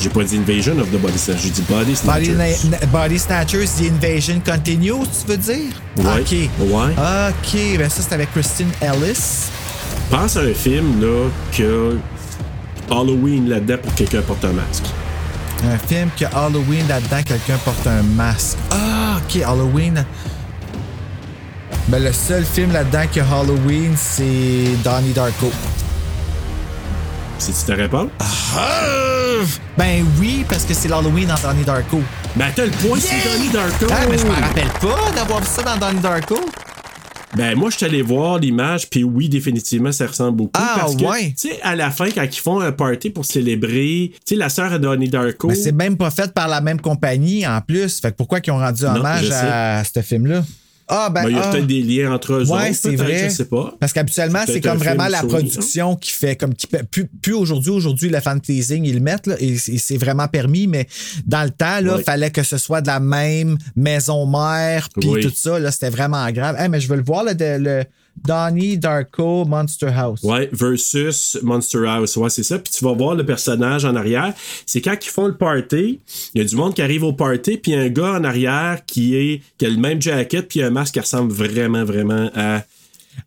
J'ai pas dit Invasion of the Body Snatchers, j'ai dit
Body
Snatchers.
Na- Na- Body Snatchers, The Invasion Continues, tu veux dire?
Ouais.
OK.
Ouais.
OK, ben ça, c'est avec Christine Ellis.
Pense à un film, là, que Halloween là-dedans pour que quelqu'un porte un masque.
Un film que Halloween, là-dedans, quelqu'un porte un masque. Ah, OK, Halloween. Ben, le seul film là-dedans que Halloween, c'est Donnie Darko.
C'est-tu ta réponse?
Ah! Ben oui, parce que c'est l'Halloween dans Donnie Darko.
Ben, t'as le point, c'est Donnie Darko!
Ah, mais je me rappelle pas d'avoir vu ça dans Donnie Darko.
Ben, moi, je suis allé voir l'image, puis oui, définitivement, ça ressemble beaucoup.
Ah,
parce que,
ouais.
tu sais, à la fin, quand ils font un party pour célébrer, tu sais, la sœur de Donnie Darko.
Mais c'est même pas fait par la même compagnie en plus. Fait que pourquoi ils ont rendu
Non,
hommage à ce film-là? Ah, ben.
Ben, il y a
ah.
peut-être des liens entre eux
Ouais, c'est vrai.
je sais pas.
Parce qu'habituellement,
C'est
comme vraiment la production qui fait comme qui plus, plus aujourd'hui, aujourd'hui le fan pleasing ils le mettent là, et c'est c'est vraiment permis, mais dans le temps
Ouais.
fallait que ce soit de la même maison mère puis
Oui.
tout ça là, c'était vraiment grave. Hey, mais je veux le voir le Donnie Darko Monster House.
Ouais, versus Monster House. Ouais, c'est ça. Puis tu vas voir le personnage en arrière. C'est quand ils font le party, il y a du monde qui arrive au party, puis un gars en arrière qui, est, qui a le même jacket, puis un masque qui ressemble vraiment, vraiment à.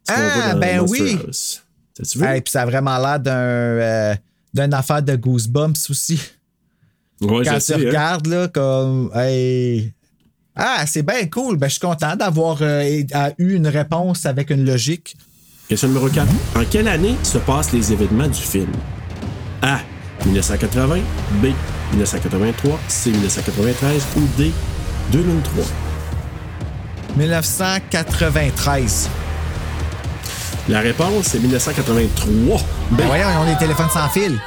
ce
Ah,
dans
ben
Monster
oui.
House. T'as-tu vu?
Hey, puis ça a vraiment l'air d'un euh, d'une affaire de Goosebumps aussi.
ouais,
Quand tu
sais, hein.
regardes là comme hey. Ah, c'est bien cool. Ben, je suis content d'avoir euh, eu une réponse avec une logique.
Question numéro 4. En quelle année se passent les événements du film? A. 1980. B. 1983, C 1993 ou D 2003?
1993.
La réponse, c'est 1983.
Ben voyons, ils ont des téléphones sans fil.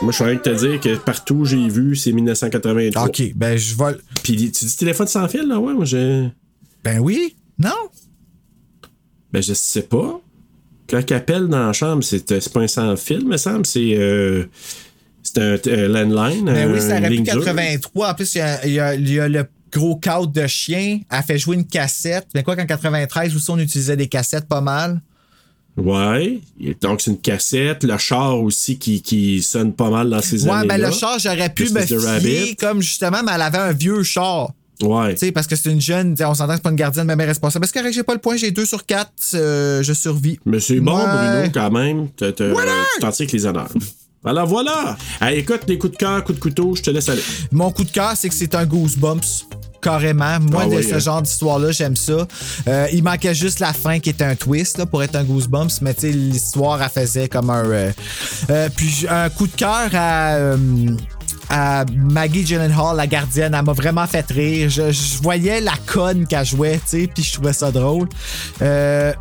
Moi, je suis en train de te dire que partout où j'ai vu, c'est 1983.
OK, ben je vais...
Puis tu dis téléphone sans fil, là? Ouais, moi, j'ai...
Ben oui. Non?
Ben, je sais pas. Quand il appelle dans la chambre, c'est c'est pas un sans fil, me semble. C'est euh, c'est un euh, landline.
Ben oui, ça aurait pu
ligne dure.
83. En plus, il y a, il y a- il y a le gros cadre de chien. Elle fait jouer une cassette. Mais quoi qu'en 93 aussi, on utilisait des cassettes pas mal.
Ouais. Donc, c'est une cassette. Le char aussi qui, qui sonne pas mal dans ces
Ouais,
années-là.
ben le char, j'aurais pu me
Justice
fier comme justement, mais elle avait un vieux char.
Ouais.
Tu sais, parce que c'est une jeune, on s'entend que c'est pas une gardienne, mais elle est responsable. Parce que j'ai pas le point, j'ai 2 sur 4, je survis.
Mais c'est bon,
Ouais.
Bruno, quand même. Tu t'en tires avec les honneurs. Alors voilà. Écoute, les coups de cœur, coups de couteau, je te laisse aller.
Mon coup de cœur, c'est que c'est un Goosebumps. Carrément. Moi,
Ah
ce
hein.
genre d'histoire-là, j'aime ça. Euh, il manquait juste la fin qui était un twist là, pour être un Goosebumps, mais tu sais, l'histoire, elle faisait comme un. euh, euh, puis un coup de cœur à. à Maggie Gyllenhaal, la gardienne, elle m'a vraiment fait rire. Je, je voyais la conne qu'elle jouait, tu sais, puis je trouvais ça drôle. Euh,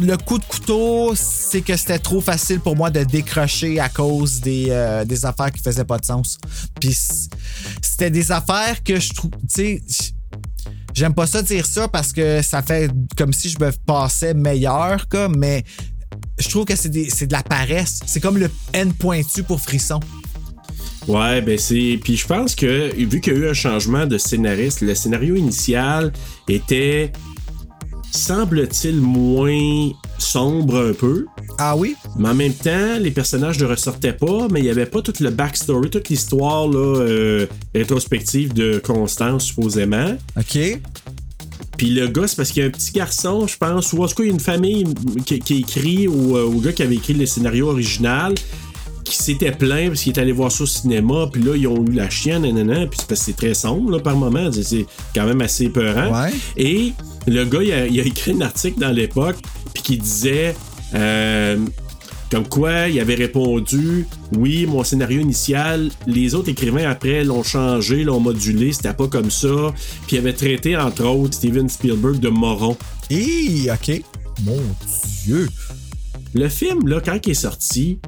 le coup de couteau, c'est que c'était trop facile pour moi de décrocher à cause des, euh, des affaires qui faisaient pas de sens. Puis c'était des affaires que je trouve, tu sais, j'aime pas ça dire ça parce que ça fait comme si je me passais meilleur, quoi, mais je trouve que c'est de la paresse. C'est comme le N pointu pour frisson.
Ouais, ben c'est. Puis je pense que, vu qu'il y a eu un changement de scénariste, le scénario initial était, semble-t-il, moins sombre un peu.
Ah oui?
Mais en même temps, les personnages ne ressortaient pas, mais il n'y avait pas tout le backstory, toute l'histoire là, euh, rétrospective de Constance, supposément.
OK.
Puis le gars, c'est parce qu'il y a un petit garçon, je pense, ou en tout cas, il y a une famille qui, qui écrit au, euh, au gars qui avait écrit le scénario original qui s'était plaint parce qu'il est allé voir ça au cinéma, puis là, ils ont eu la chienne, nanana, puis c'est parce que c'est très sombre, là, par moment, c'est- quand même assez épeurant.
Ouais.
Et le gars, il a, il a écrit un article dans l'époque, puis qui disait... euh, comme quoi, il avait répondu Oui, mon scénario initial, les autres écrivains après l'ont changé, l'ont modulé, c'était pas comme ça. Puis il avait traité, entre autres, Steven Spielberg de moron.
Hé, OK. Mon Dieu.
Le film, là, quand il est sorti,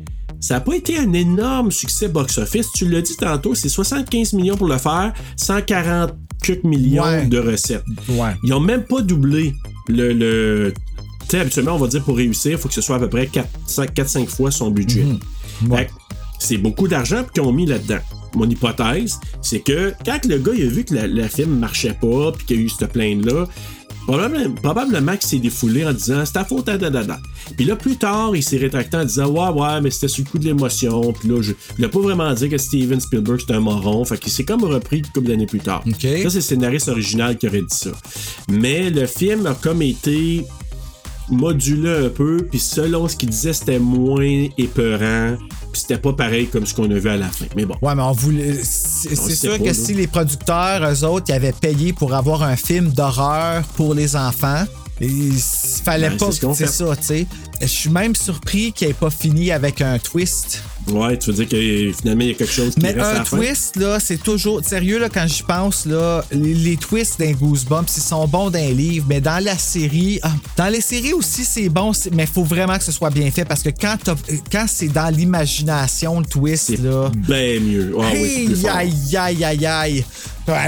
ça n'a pas été un énorme succès box-office. Tu l'as dit tantôt, c'est 75 millions pour le faire, 140 quelques millions
Ouais.
de recettes.
Ouais.
Ils ont même pas doublé le. le... Tu sais, habituellement, on va dire pour réussir, il faut que ce soit à peu près 4-5 fois son budget.
Mhm. Ouais.
C'est beaucoup d'argent qu'ils ont mis là-dedans. Mon hypothèse, c'est que quand le gars il a vu que la- le film marchait pas, puis qu'il y a eu cette plainte-là, probablement, probablement qu'il s'est défoulé en disant c'est ta faute à dadada. Puis là, plus tard, il s'est rétracté en disant ouais, ouais, mais c'était sur le coup de l'émotion. Puis là, je, il a pas vraiment dit que Steven Spielberg c'était un moron. Fait qu'il s'est comme repris une couple d'années plus tard. Ça, c'est le scénariste original qui aurait dit ça. Mais le film a comme été modulé un peu, puis selon ce qu'il disait, c'était moins épeurant, puis c'était pas pareil comme ce qu'on a vu à la fin. Mais bon.
Ouais, mais on voulait. C'est sûr
pas,
que
là.
si les producteurs, eux autres, ils avaient payé pour avoir un film d'horreur pour les enfants, il fallait
Ben,
pas.
c'est ce
ça, tu sais. Je suis même surpris qu'il ait pas fini avec un twist.
Ouais, tu veux dire que finalement, il y a quelque chose qui
Mais
reste à
un
fin?
twist, là, c'est toujours. Sérieux, là, quand j'y pense, là, les, les twists d'un Goosebumps, ils sont bons dans les livres, mais dans la série. ah, dans les séries aussi, c'est bon, mais il faut vraiment que ce soit bien fait parce que quand, quand c'est dans l'imagination, le twist, là.
Ben mieux. Ah oui,
Aïe, aïe, aïe, aïe,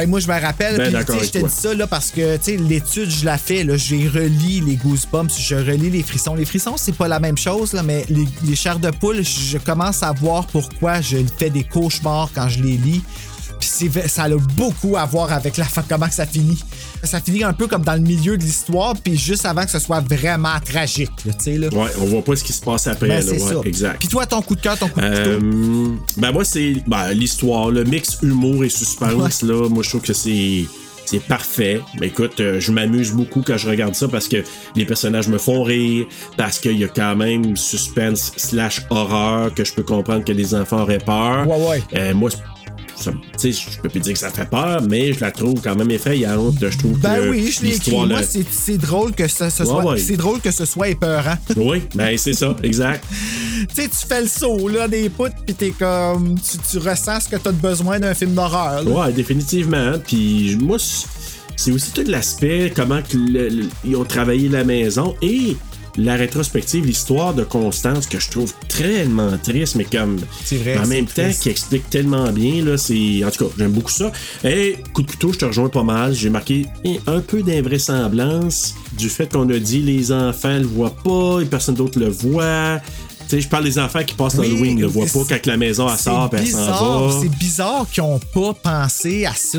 moi, je me rappelle,
Ben
je te dis ça là, parce que l'étude, je la fais. J'ai relis les Goosebumps, je relis les frissons. Les frissons, c'est pas la même chose, là, mais les, les chairs de poule, je commence à voir pourquoi je fais des cauchemars quand je les lis. Ça a beaucoup à voir avec la fin, comment que ça finit. Ça finit un peu comme dans le milieu de l'histoire, puis juste avant que ce soit vraiment tragique, là. Là.
Ouais, on voit pas ce qui se passe après.
Ben,
là,
c'est
ouais,
ça.
Exact.
Puis toi, ton coup de cœur, ton coup de
Euh,
couteau.
ben moi c'est ben, l'histoire, le mix humour et suspense là, moi je trouve que c'est c'est parfait. Mais écoute, euh, je m'amuse beaucoup quand je regarde ça parce que les personnages me font rire, parce qu'il y a quand même suspense slash horreur que je peux comprendre que les enfants auraient peur.
Ouais, ouais.
Euh, moi, tu sais, je peux plus dire que ça fait peur, mais je la trouve quand même effrayante. Je trouve
Ben
que
oui, je l'ai écrit. Moi, c'est drôle que ça, ce
Ouais,
soit.
ouais.
C'est drôle que ce soit épeurant.
Oui, ben c'est ça, exact.
tu sais, tu fais le saut, là, des poutres, puis t'es comme. Tu, tu ressens ce que t'as de besoin d'un film d'horreur.
Ouais, définitivement. Puis moi, c'est aussi tout l'aspect, comment que le- le- ils ont travaillé la maison et la rétrospective, l'histoire de Constance que je trouve tellement triste, mais comme.
Vrai,
En même temps,
triste.
qui explique tellement bien, là, c'est. En tout cas, j'aime beaucoup ça. Et coup de couteau, je te rejoins pas mal. J'ai marqué un peu d'invraisemblance du fait qu'on a dit les enfants le voient pas et personne d'autre le voit. Tu sais, je parle des enfants qui passent
Oui,
l'Halloween, ne le voient pas quand la maison elle sort, elle s'en
bizarre,
va.
c'est bizarre qu'ils ont pas pensé à ça.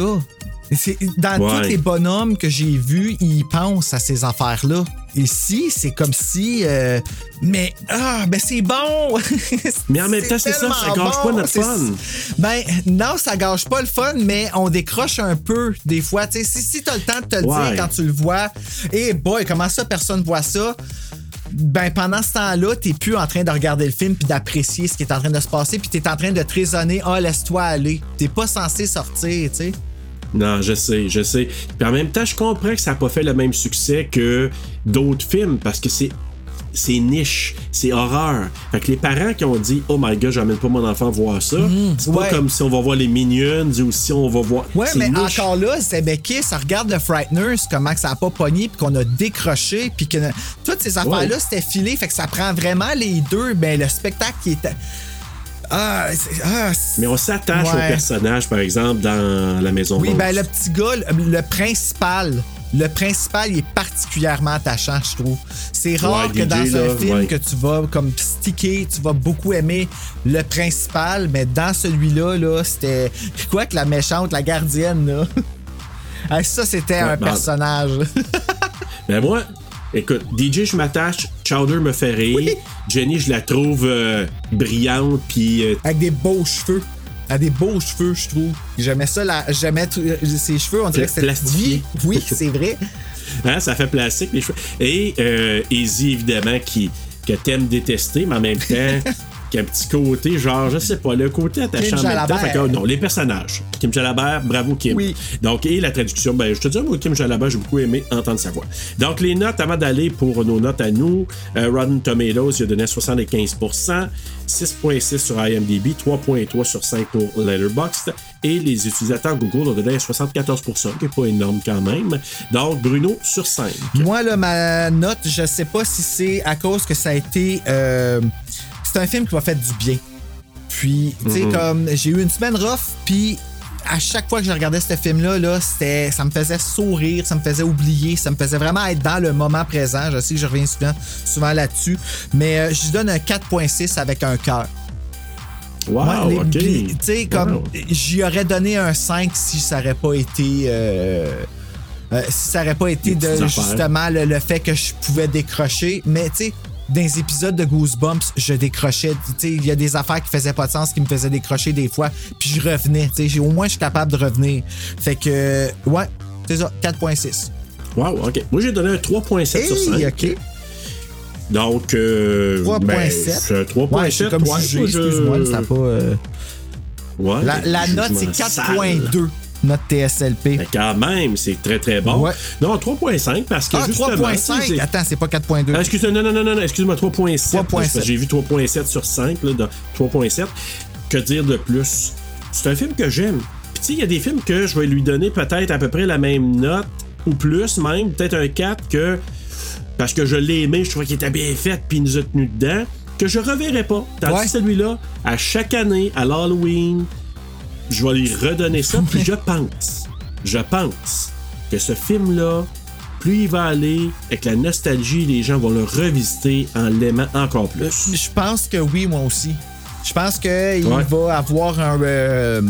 C'est- Dans
Ouais.
tous les bonhommes que j'ai vus, ils pensent à ces affaires-là. Ici, c'est comme si. euh, mais ah, ben c'est bon!
Mais en même temps, c'est ça, ça gâche pas notre fun.
Ben non, ça gâche pas le fun, mais on décroche un peu des fois. Tu sais, si si t'as le temps de te le
Ouais.
dire quand tu le vois, et boy, comment ça, personne voit ça? Ben pendant ce temps-là, t'es plus en train de regarder le film puis d'apprécier ce qui est en train de se passer, puis t'es en train de te raisonner, ah laisse-toi aller. T'es pas censé sortir, tu sais.
Non, je sais, je sais. Puis en même temps, je comprends que ça n'a pas fait le même succès que d'autres films parce que c'est c'est niche, c'est horreur. Fait que les parents qui ont dit Oh my god, j'amène pas mon enfant voir ça, c'est
ouais.
pas comme si on va voir les Minions ou si on va voir.
Ouais,
c'est
mais
niche.
encore là, c'est Becky, ça regarde le Frighteners, comment que ça a pas pogné, puis qu'on a décroché, puis que toutes ces affaires-là,
Ouais.
c'était filé, fait que ça prend vraiment les deux, ben le spectacle qui était. Ah, c'est- ah,
Mais on s'attache
Ouais.
au personnage, par exemple, dans La Maison
Oui, ben le petit gars, le, le principal, le principal, il est particulièrement attachant, je trouve. C'est rare
Ouais,
que
DJ,
dans un film
ouais.
que tu vas comme sticker, tu vas beaucoup aimer le principal, mais dans celui-là, là, c'était quoi que la méchante, la gardienne, là. Ah, ça, c'était un personnage.
Ben moi, écoute, DJ, je m'attache, Chowder me fait rire, Jenny, je la trouve euh, brillante, puis euh,
Avec des beaux cheveux. Elle a des beaux cheveux, je trouve. J'aimais ça, la... j'aimais tout- ses cheveux, on dirait que c'était. Oui, c'est vrai.
Hein, ça fait plastique, les cheveux. Et euh, Izzy, évidemment, qui, que t'aimes détester, mais en même temps, qui a un petit côté, genre, je sais pas, le côté attachant
Kim
en même temps.
Jalabert.
Fait que, non, les personnages. Kim Jalabert, bravo Kim.
Oui.
Donc, et la traduction, ben, je te dis, moi, Kim Jalabert, j'ai beaucoup aimé entendre sa voix. Donc, les notes, avant d'aller pour nos notes à nous, euh, Rotten Tomatoes, il a donné 75%, 6.6 sur IMDb, 3.3 sur 5 pour Letterboxd, et les utilisateurs Google ont donné 74%, qui est pas énorme quand même. Donc, Bruno, sur 5.
Moi, là, ma note, je sais pas si c'est à cause que ça a été. euh, c'est un film qui m'a fait du bien. Puis, tu sais,
Mhm.
comme j'ai eu une semaine rough, puis à chaque fois que je regardais ce film-là, là, ça me faisait sourire, ça me faisait oublier, ça me faisait vraiment être dans le moment présent. Je sais que je reviens souvent, souvent là-dessus, mais euh, je lui donne un 4.6 avec un cœur.
Wow,
Ouais, les-
ok.
puis, Tu sais, comme
Wow.
j'y aurais donné un 5 si ça aurait pas été. euh, euh, si ça aurait pas été de justement le, le fait que je pouvais décrocher. Mais tu sais, dans les épisodes de Goosebumps, je décrochais. Tu sais, il y a des affaires qui faisaient pas de sens, qui me faisaient décrocher des fois. Puis je revenais. Tu sais, j'ai- au moins, je suis capable de revenir. Fait que, ouais, c'est ça, 4.6.
Wow, ok. Moi, j'ai donné un 3.7 sur 5.
Hey, ok.
Donc, euh,
3.7.
ben, c'est un 3.7.
Ouais, c'est comme
ouais, moi, je-
excuse-moi, ça n'a pas. euh,
Ouais,
La, note, c'est
m'en
4.2, notre TSLP.
Mais quand même, c'est très très bon.
Ouais.
Non, 3.5 parce que
Ah,
justement...
3.5.
c'est-
Attends, c'est pas 4.2.
Ah, excuse-moi, non, non, non, non, excuse-moi, 3.7.
3.7.
parce que J'ai vu 3.7 sur 5, là, dans 3.7. Que dire de plus? C'est un film que j'aime. Puis tu sais, il y a des films que je vais lui donner peut-être à peu près la même note, ou plus même, peut-être un 4 que... Parce que je l'ai aimé, je trouvais qu'il était bien fait, puis il nous a tenu dedans, que je reverrai pas. Tandis
Ouais.
celui-là, à chaque année, à l'Halloween, je vais lui redonner ça, puis je pense, je pense que ce film-là, plus il va aller, avec la nostalgie, les gens vont le revisiter en l'aimant encore plus.
Je pense que oui, moi aussi. Je pense qu'il
Ouais.
va avoir un, euh,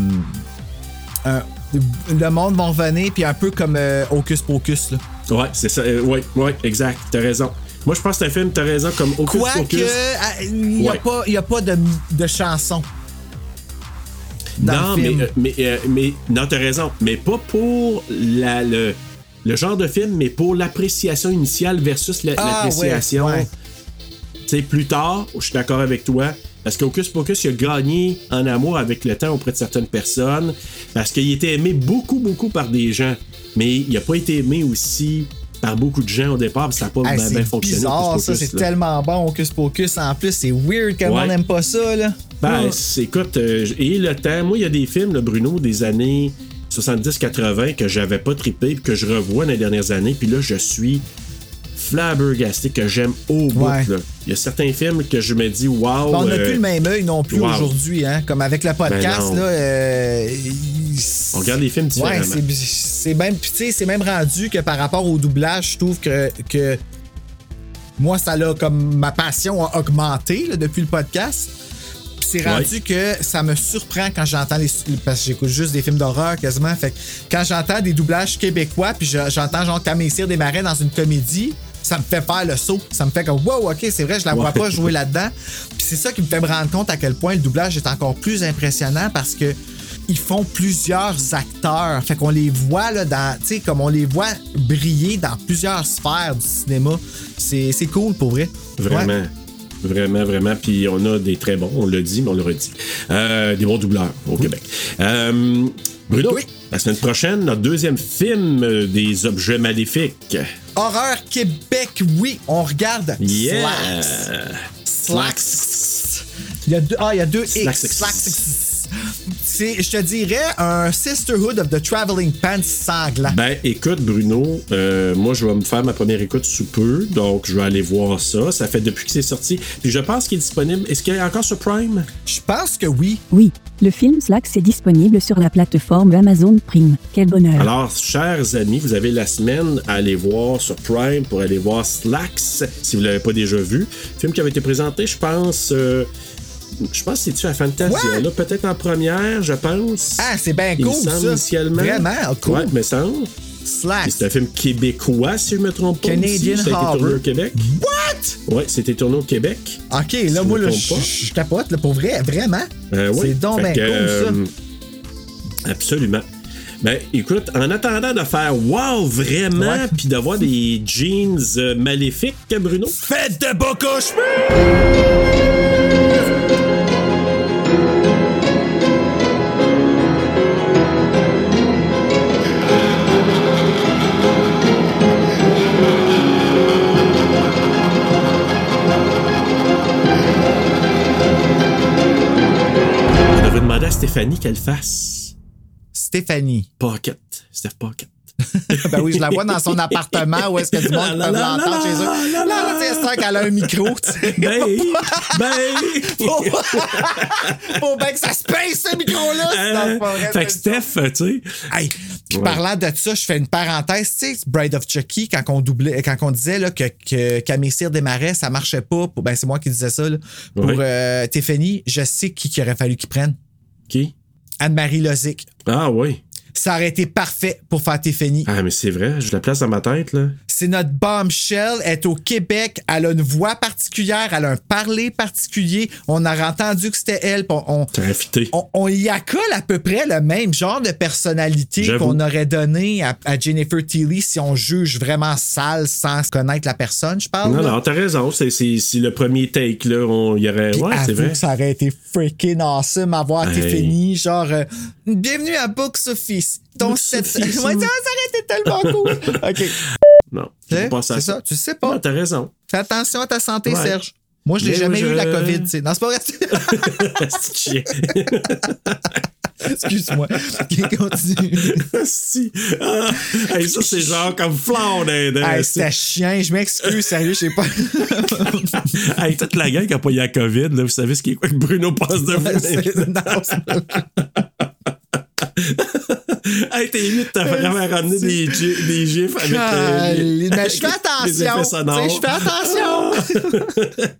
un- Le monde va revenir, puis un peu comme euh, Hocus Pocus. Là.
Ouais, c'est ça. euh, ouais, ouais, exact. T'as raison. Moi, je pense que c'est un film, t'as raison, comme Hocus Pocus.
euh, il n'y a,
Ouais.
a pas de, de chanson. Dans
non,
le
mais,
film.
euh, mais, euh, mais, non, t'as raison. Mais pas pour la, le, le genre de film, mais pour l'appréciation initiale versus la-
Ah,
l'appréciation.
ouais, ouais.
Tu sais, plus tard, je suis d'accord avec toi. Parce qu'Hocus Pocus, il a gagné en amour avec le temps auprès de certaines personnes. Parce qu'il était aimé beaucoup, beaucoup par des gens. Mais il n'a pas été aimé aussi par beaucoup de gens au départ, puis ça n'a pas
Hey,
bien
c'est
bien fonctionné.
bizarre,
Hocus
ça. C'est tellement bon, Hocus Pocus. En plus, c'est weird que le
Ouais.
monde n'aime pas ça, là.
Ben, écoute, euh, et le temps, moi, il y a des films, là, Bruno, des années 70-80 que j'avais pas trippé, puis que je revois dans les dernières années, puis là, je suis flabbergasté, que j'aime au bout.
Ouais.
là. Il y a certains films que je me dis, waouh.
Ben, on n'a
euh,
plus le même œil non plus
wow.
aujourd'hui, hein. Comme avec le podcast,
Ben non.
là. euh,
On regarde les films différemment.
Ouais, c'est- même, c'est même rendu que par rapport au doublage, je trouve que, que moi, ça l'a comme ma passion a augmenté là, depuis le podcast. C'est rendu que ça me surprend quand j'entends les. Parce que j'écoute juste des films d'horreur quasiment. Fait que quand j'entends des doublages québécois, puis je- j'entends genre Camille des Marais dans une comédie, ça me fait faire le saut. Ça me fait comme wow, ok, c'est vrai, je la vois
Ouais.
pas jouer là-dedans. Puis c'est ça qui me fait me rendre compte à quel point le doublage est encore plus impressionnant parce que ils font plusieurs acteurs. Fait qu'on les voit là dans. Tu sais, comme on les voit briller dans plusieurs sphères du cinéma. C'est c'est cool pour vrai.
Vraiment.
Ouais.
Vraiment, vraiment. Puis on a des très bons, on l'a dit, mais on le redit. Euh, des bons doubleurs au Québec. Euh, Bruno, la semaine prochaine, notre deuxième film euh, des objets maléfiques.
Horreur Québec, oui, on regarde
Yeah!
Slacks. Slacks. Il y a deux, ah, il y a deux X.
Slacks.
C'est, je te dirais, un Sisterhood of the Traveling Pants sanglant.
Ben, écoute, Bruno, euh, moi, je vais me faire ma première écoute sous peu, donc je vais aller voir ça. Ça fait depuis que c'est sorti. Puis je pense qu'il est disponible. Est-ce qu'il est encore sur Prime?
Je pense que oui.
Oui, le film Slacks est disponible sur la plateforme Amazon Prime. Quel bonheur.
Alors, chers amis, vous avez la semaine à aller voir sur Prime pour aller voir Slacks, si vous ne l'avez pas déjà vu. Film qui avait été présenté, je pense. euh, je pense que c'est-tu à Fantasia, là, peut-être en première, je pense.
Ah, c'est bien cool, ça.
initialement.
Vraiment, cool.
Ouais, me semble. Puis C'est un film québécois, si je me trompe pas.
Canadian
aussi. Ça a été tourné au Québec.
What?
Ouais, c'était tourné au Québec.
Ok,
Si
là, moi, là, je je capote, là, pour vrai, vraiment.
Euh.
C'est donc bien cool, ça.
euh, Absolument. Ben, écoute, en attendant de faire wow, vraiment,
Ouais.
puis d'avoir des jeans euh, maléfiques, Bruno?
Faites de beaux cauchemars!
Demander à Stéphanie qu'elle fasse
Stéphanie.
Pocket. Steph Pocket.
ben oui, je la vois dans son appartement où est-ce que du monde peut l'entendre chez eux. Là, là, tu sais, c'est vrai qu'elle a un micro, tu sais.
Ben, ben.
Faut, faut bien que ça se pince, ce micro-là. vrai,
fait que Steph, tu sais.
Hey, puis
Ouais.
parlant de ça, je fais une parenthèse, tu sais, Bride of Chucky, quand on doublait, quand on disait là, que, que démarrait, ça marchait pas. Pour, ben, c'est moi qui disais ça. Là, pour
Ouais.
euh, Tiffany, je sais qui, qui aurait fallu qu'il prenne.
Qui?
Anne-Marie Lozic.
Ah oui.
Ça aurait été parfait pour faire Tiffany.
Ah, mais c'est vrai, je la place dans ma tête, là.
C'est notre bombshell. Elle est au Québec. Elle a une voix particulière. Elle a un parler particulier. On a entendu que c'était elle. On, on, on y accole à peu près le même genre de personnalité qu'on aurait donné à, à Jennifer Tilly si on juge vraiment sale sans connaître la personne, je parle.
Non,
là.
non, t'as raison. C'est, le premier take, là. On y aurait.
Puis
Ouais, c'est vrai.
que ça aurait été freaking awesome à voir
Hey.
Tiffany, genre euh, bienvenue à Box Office. Ton Ouais, ça,
ouais.
aurait été tellement cool. OK.
Non,
Tu
je
sais,
pense à
C'est
ça.
ça, tu sais pas.
Non, t'as raison.
Fais attention à ta santé,
Ouais.
Serge. Moi, je n'ai
Mais
jamais
moi,
eu la
je-
COVID, tu sais. Non, c'est pas vrai.
c'est.
Excuse-moi. Ok, Continue.
si. Ah, hey, ça, c'est genre comme flan. Dans-
Hey, c'était chien. Je m'excuse, sérieux, je sais pas.
hey, toute la gang qui a pas eu la COVID, là, vous savez ce qui est quoi que Bruno passe de vous?
C'est- non,
hey, t'es vite, t'as vraiment ramené des, des gifs avec euh,
Mais je fais attention. Je fais attention.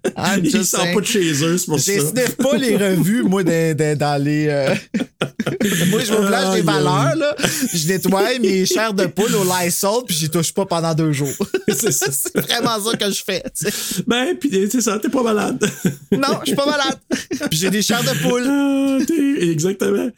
I'm
Ils sortent
saying.
pas de chez eux, c'est pour ça.
Je pas les revues, moi, dans, dans- dans les. euh, moi, je me flash des valeurs, là. Je nettoie mes chairs de poule au Lysol, puis j'y touche pas pendant deux jours.
C'est
vraiment ça que je fais, tu sais.
Ben, pis c'est ça, t'es pas malade.
Non, je suis pas malade. Puis j'ai des chairs de poule.
Ah, Exactement.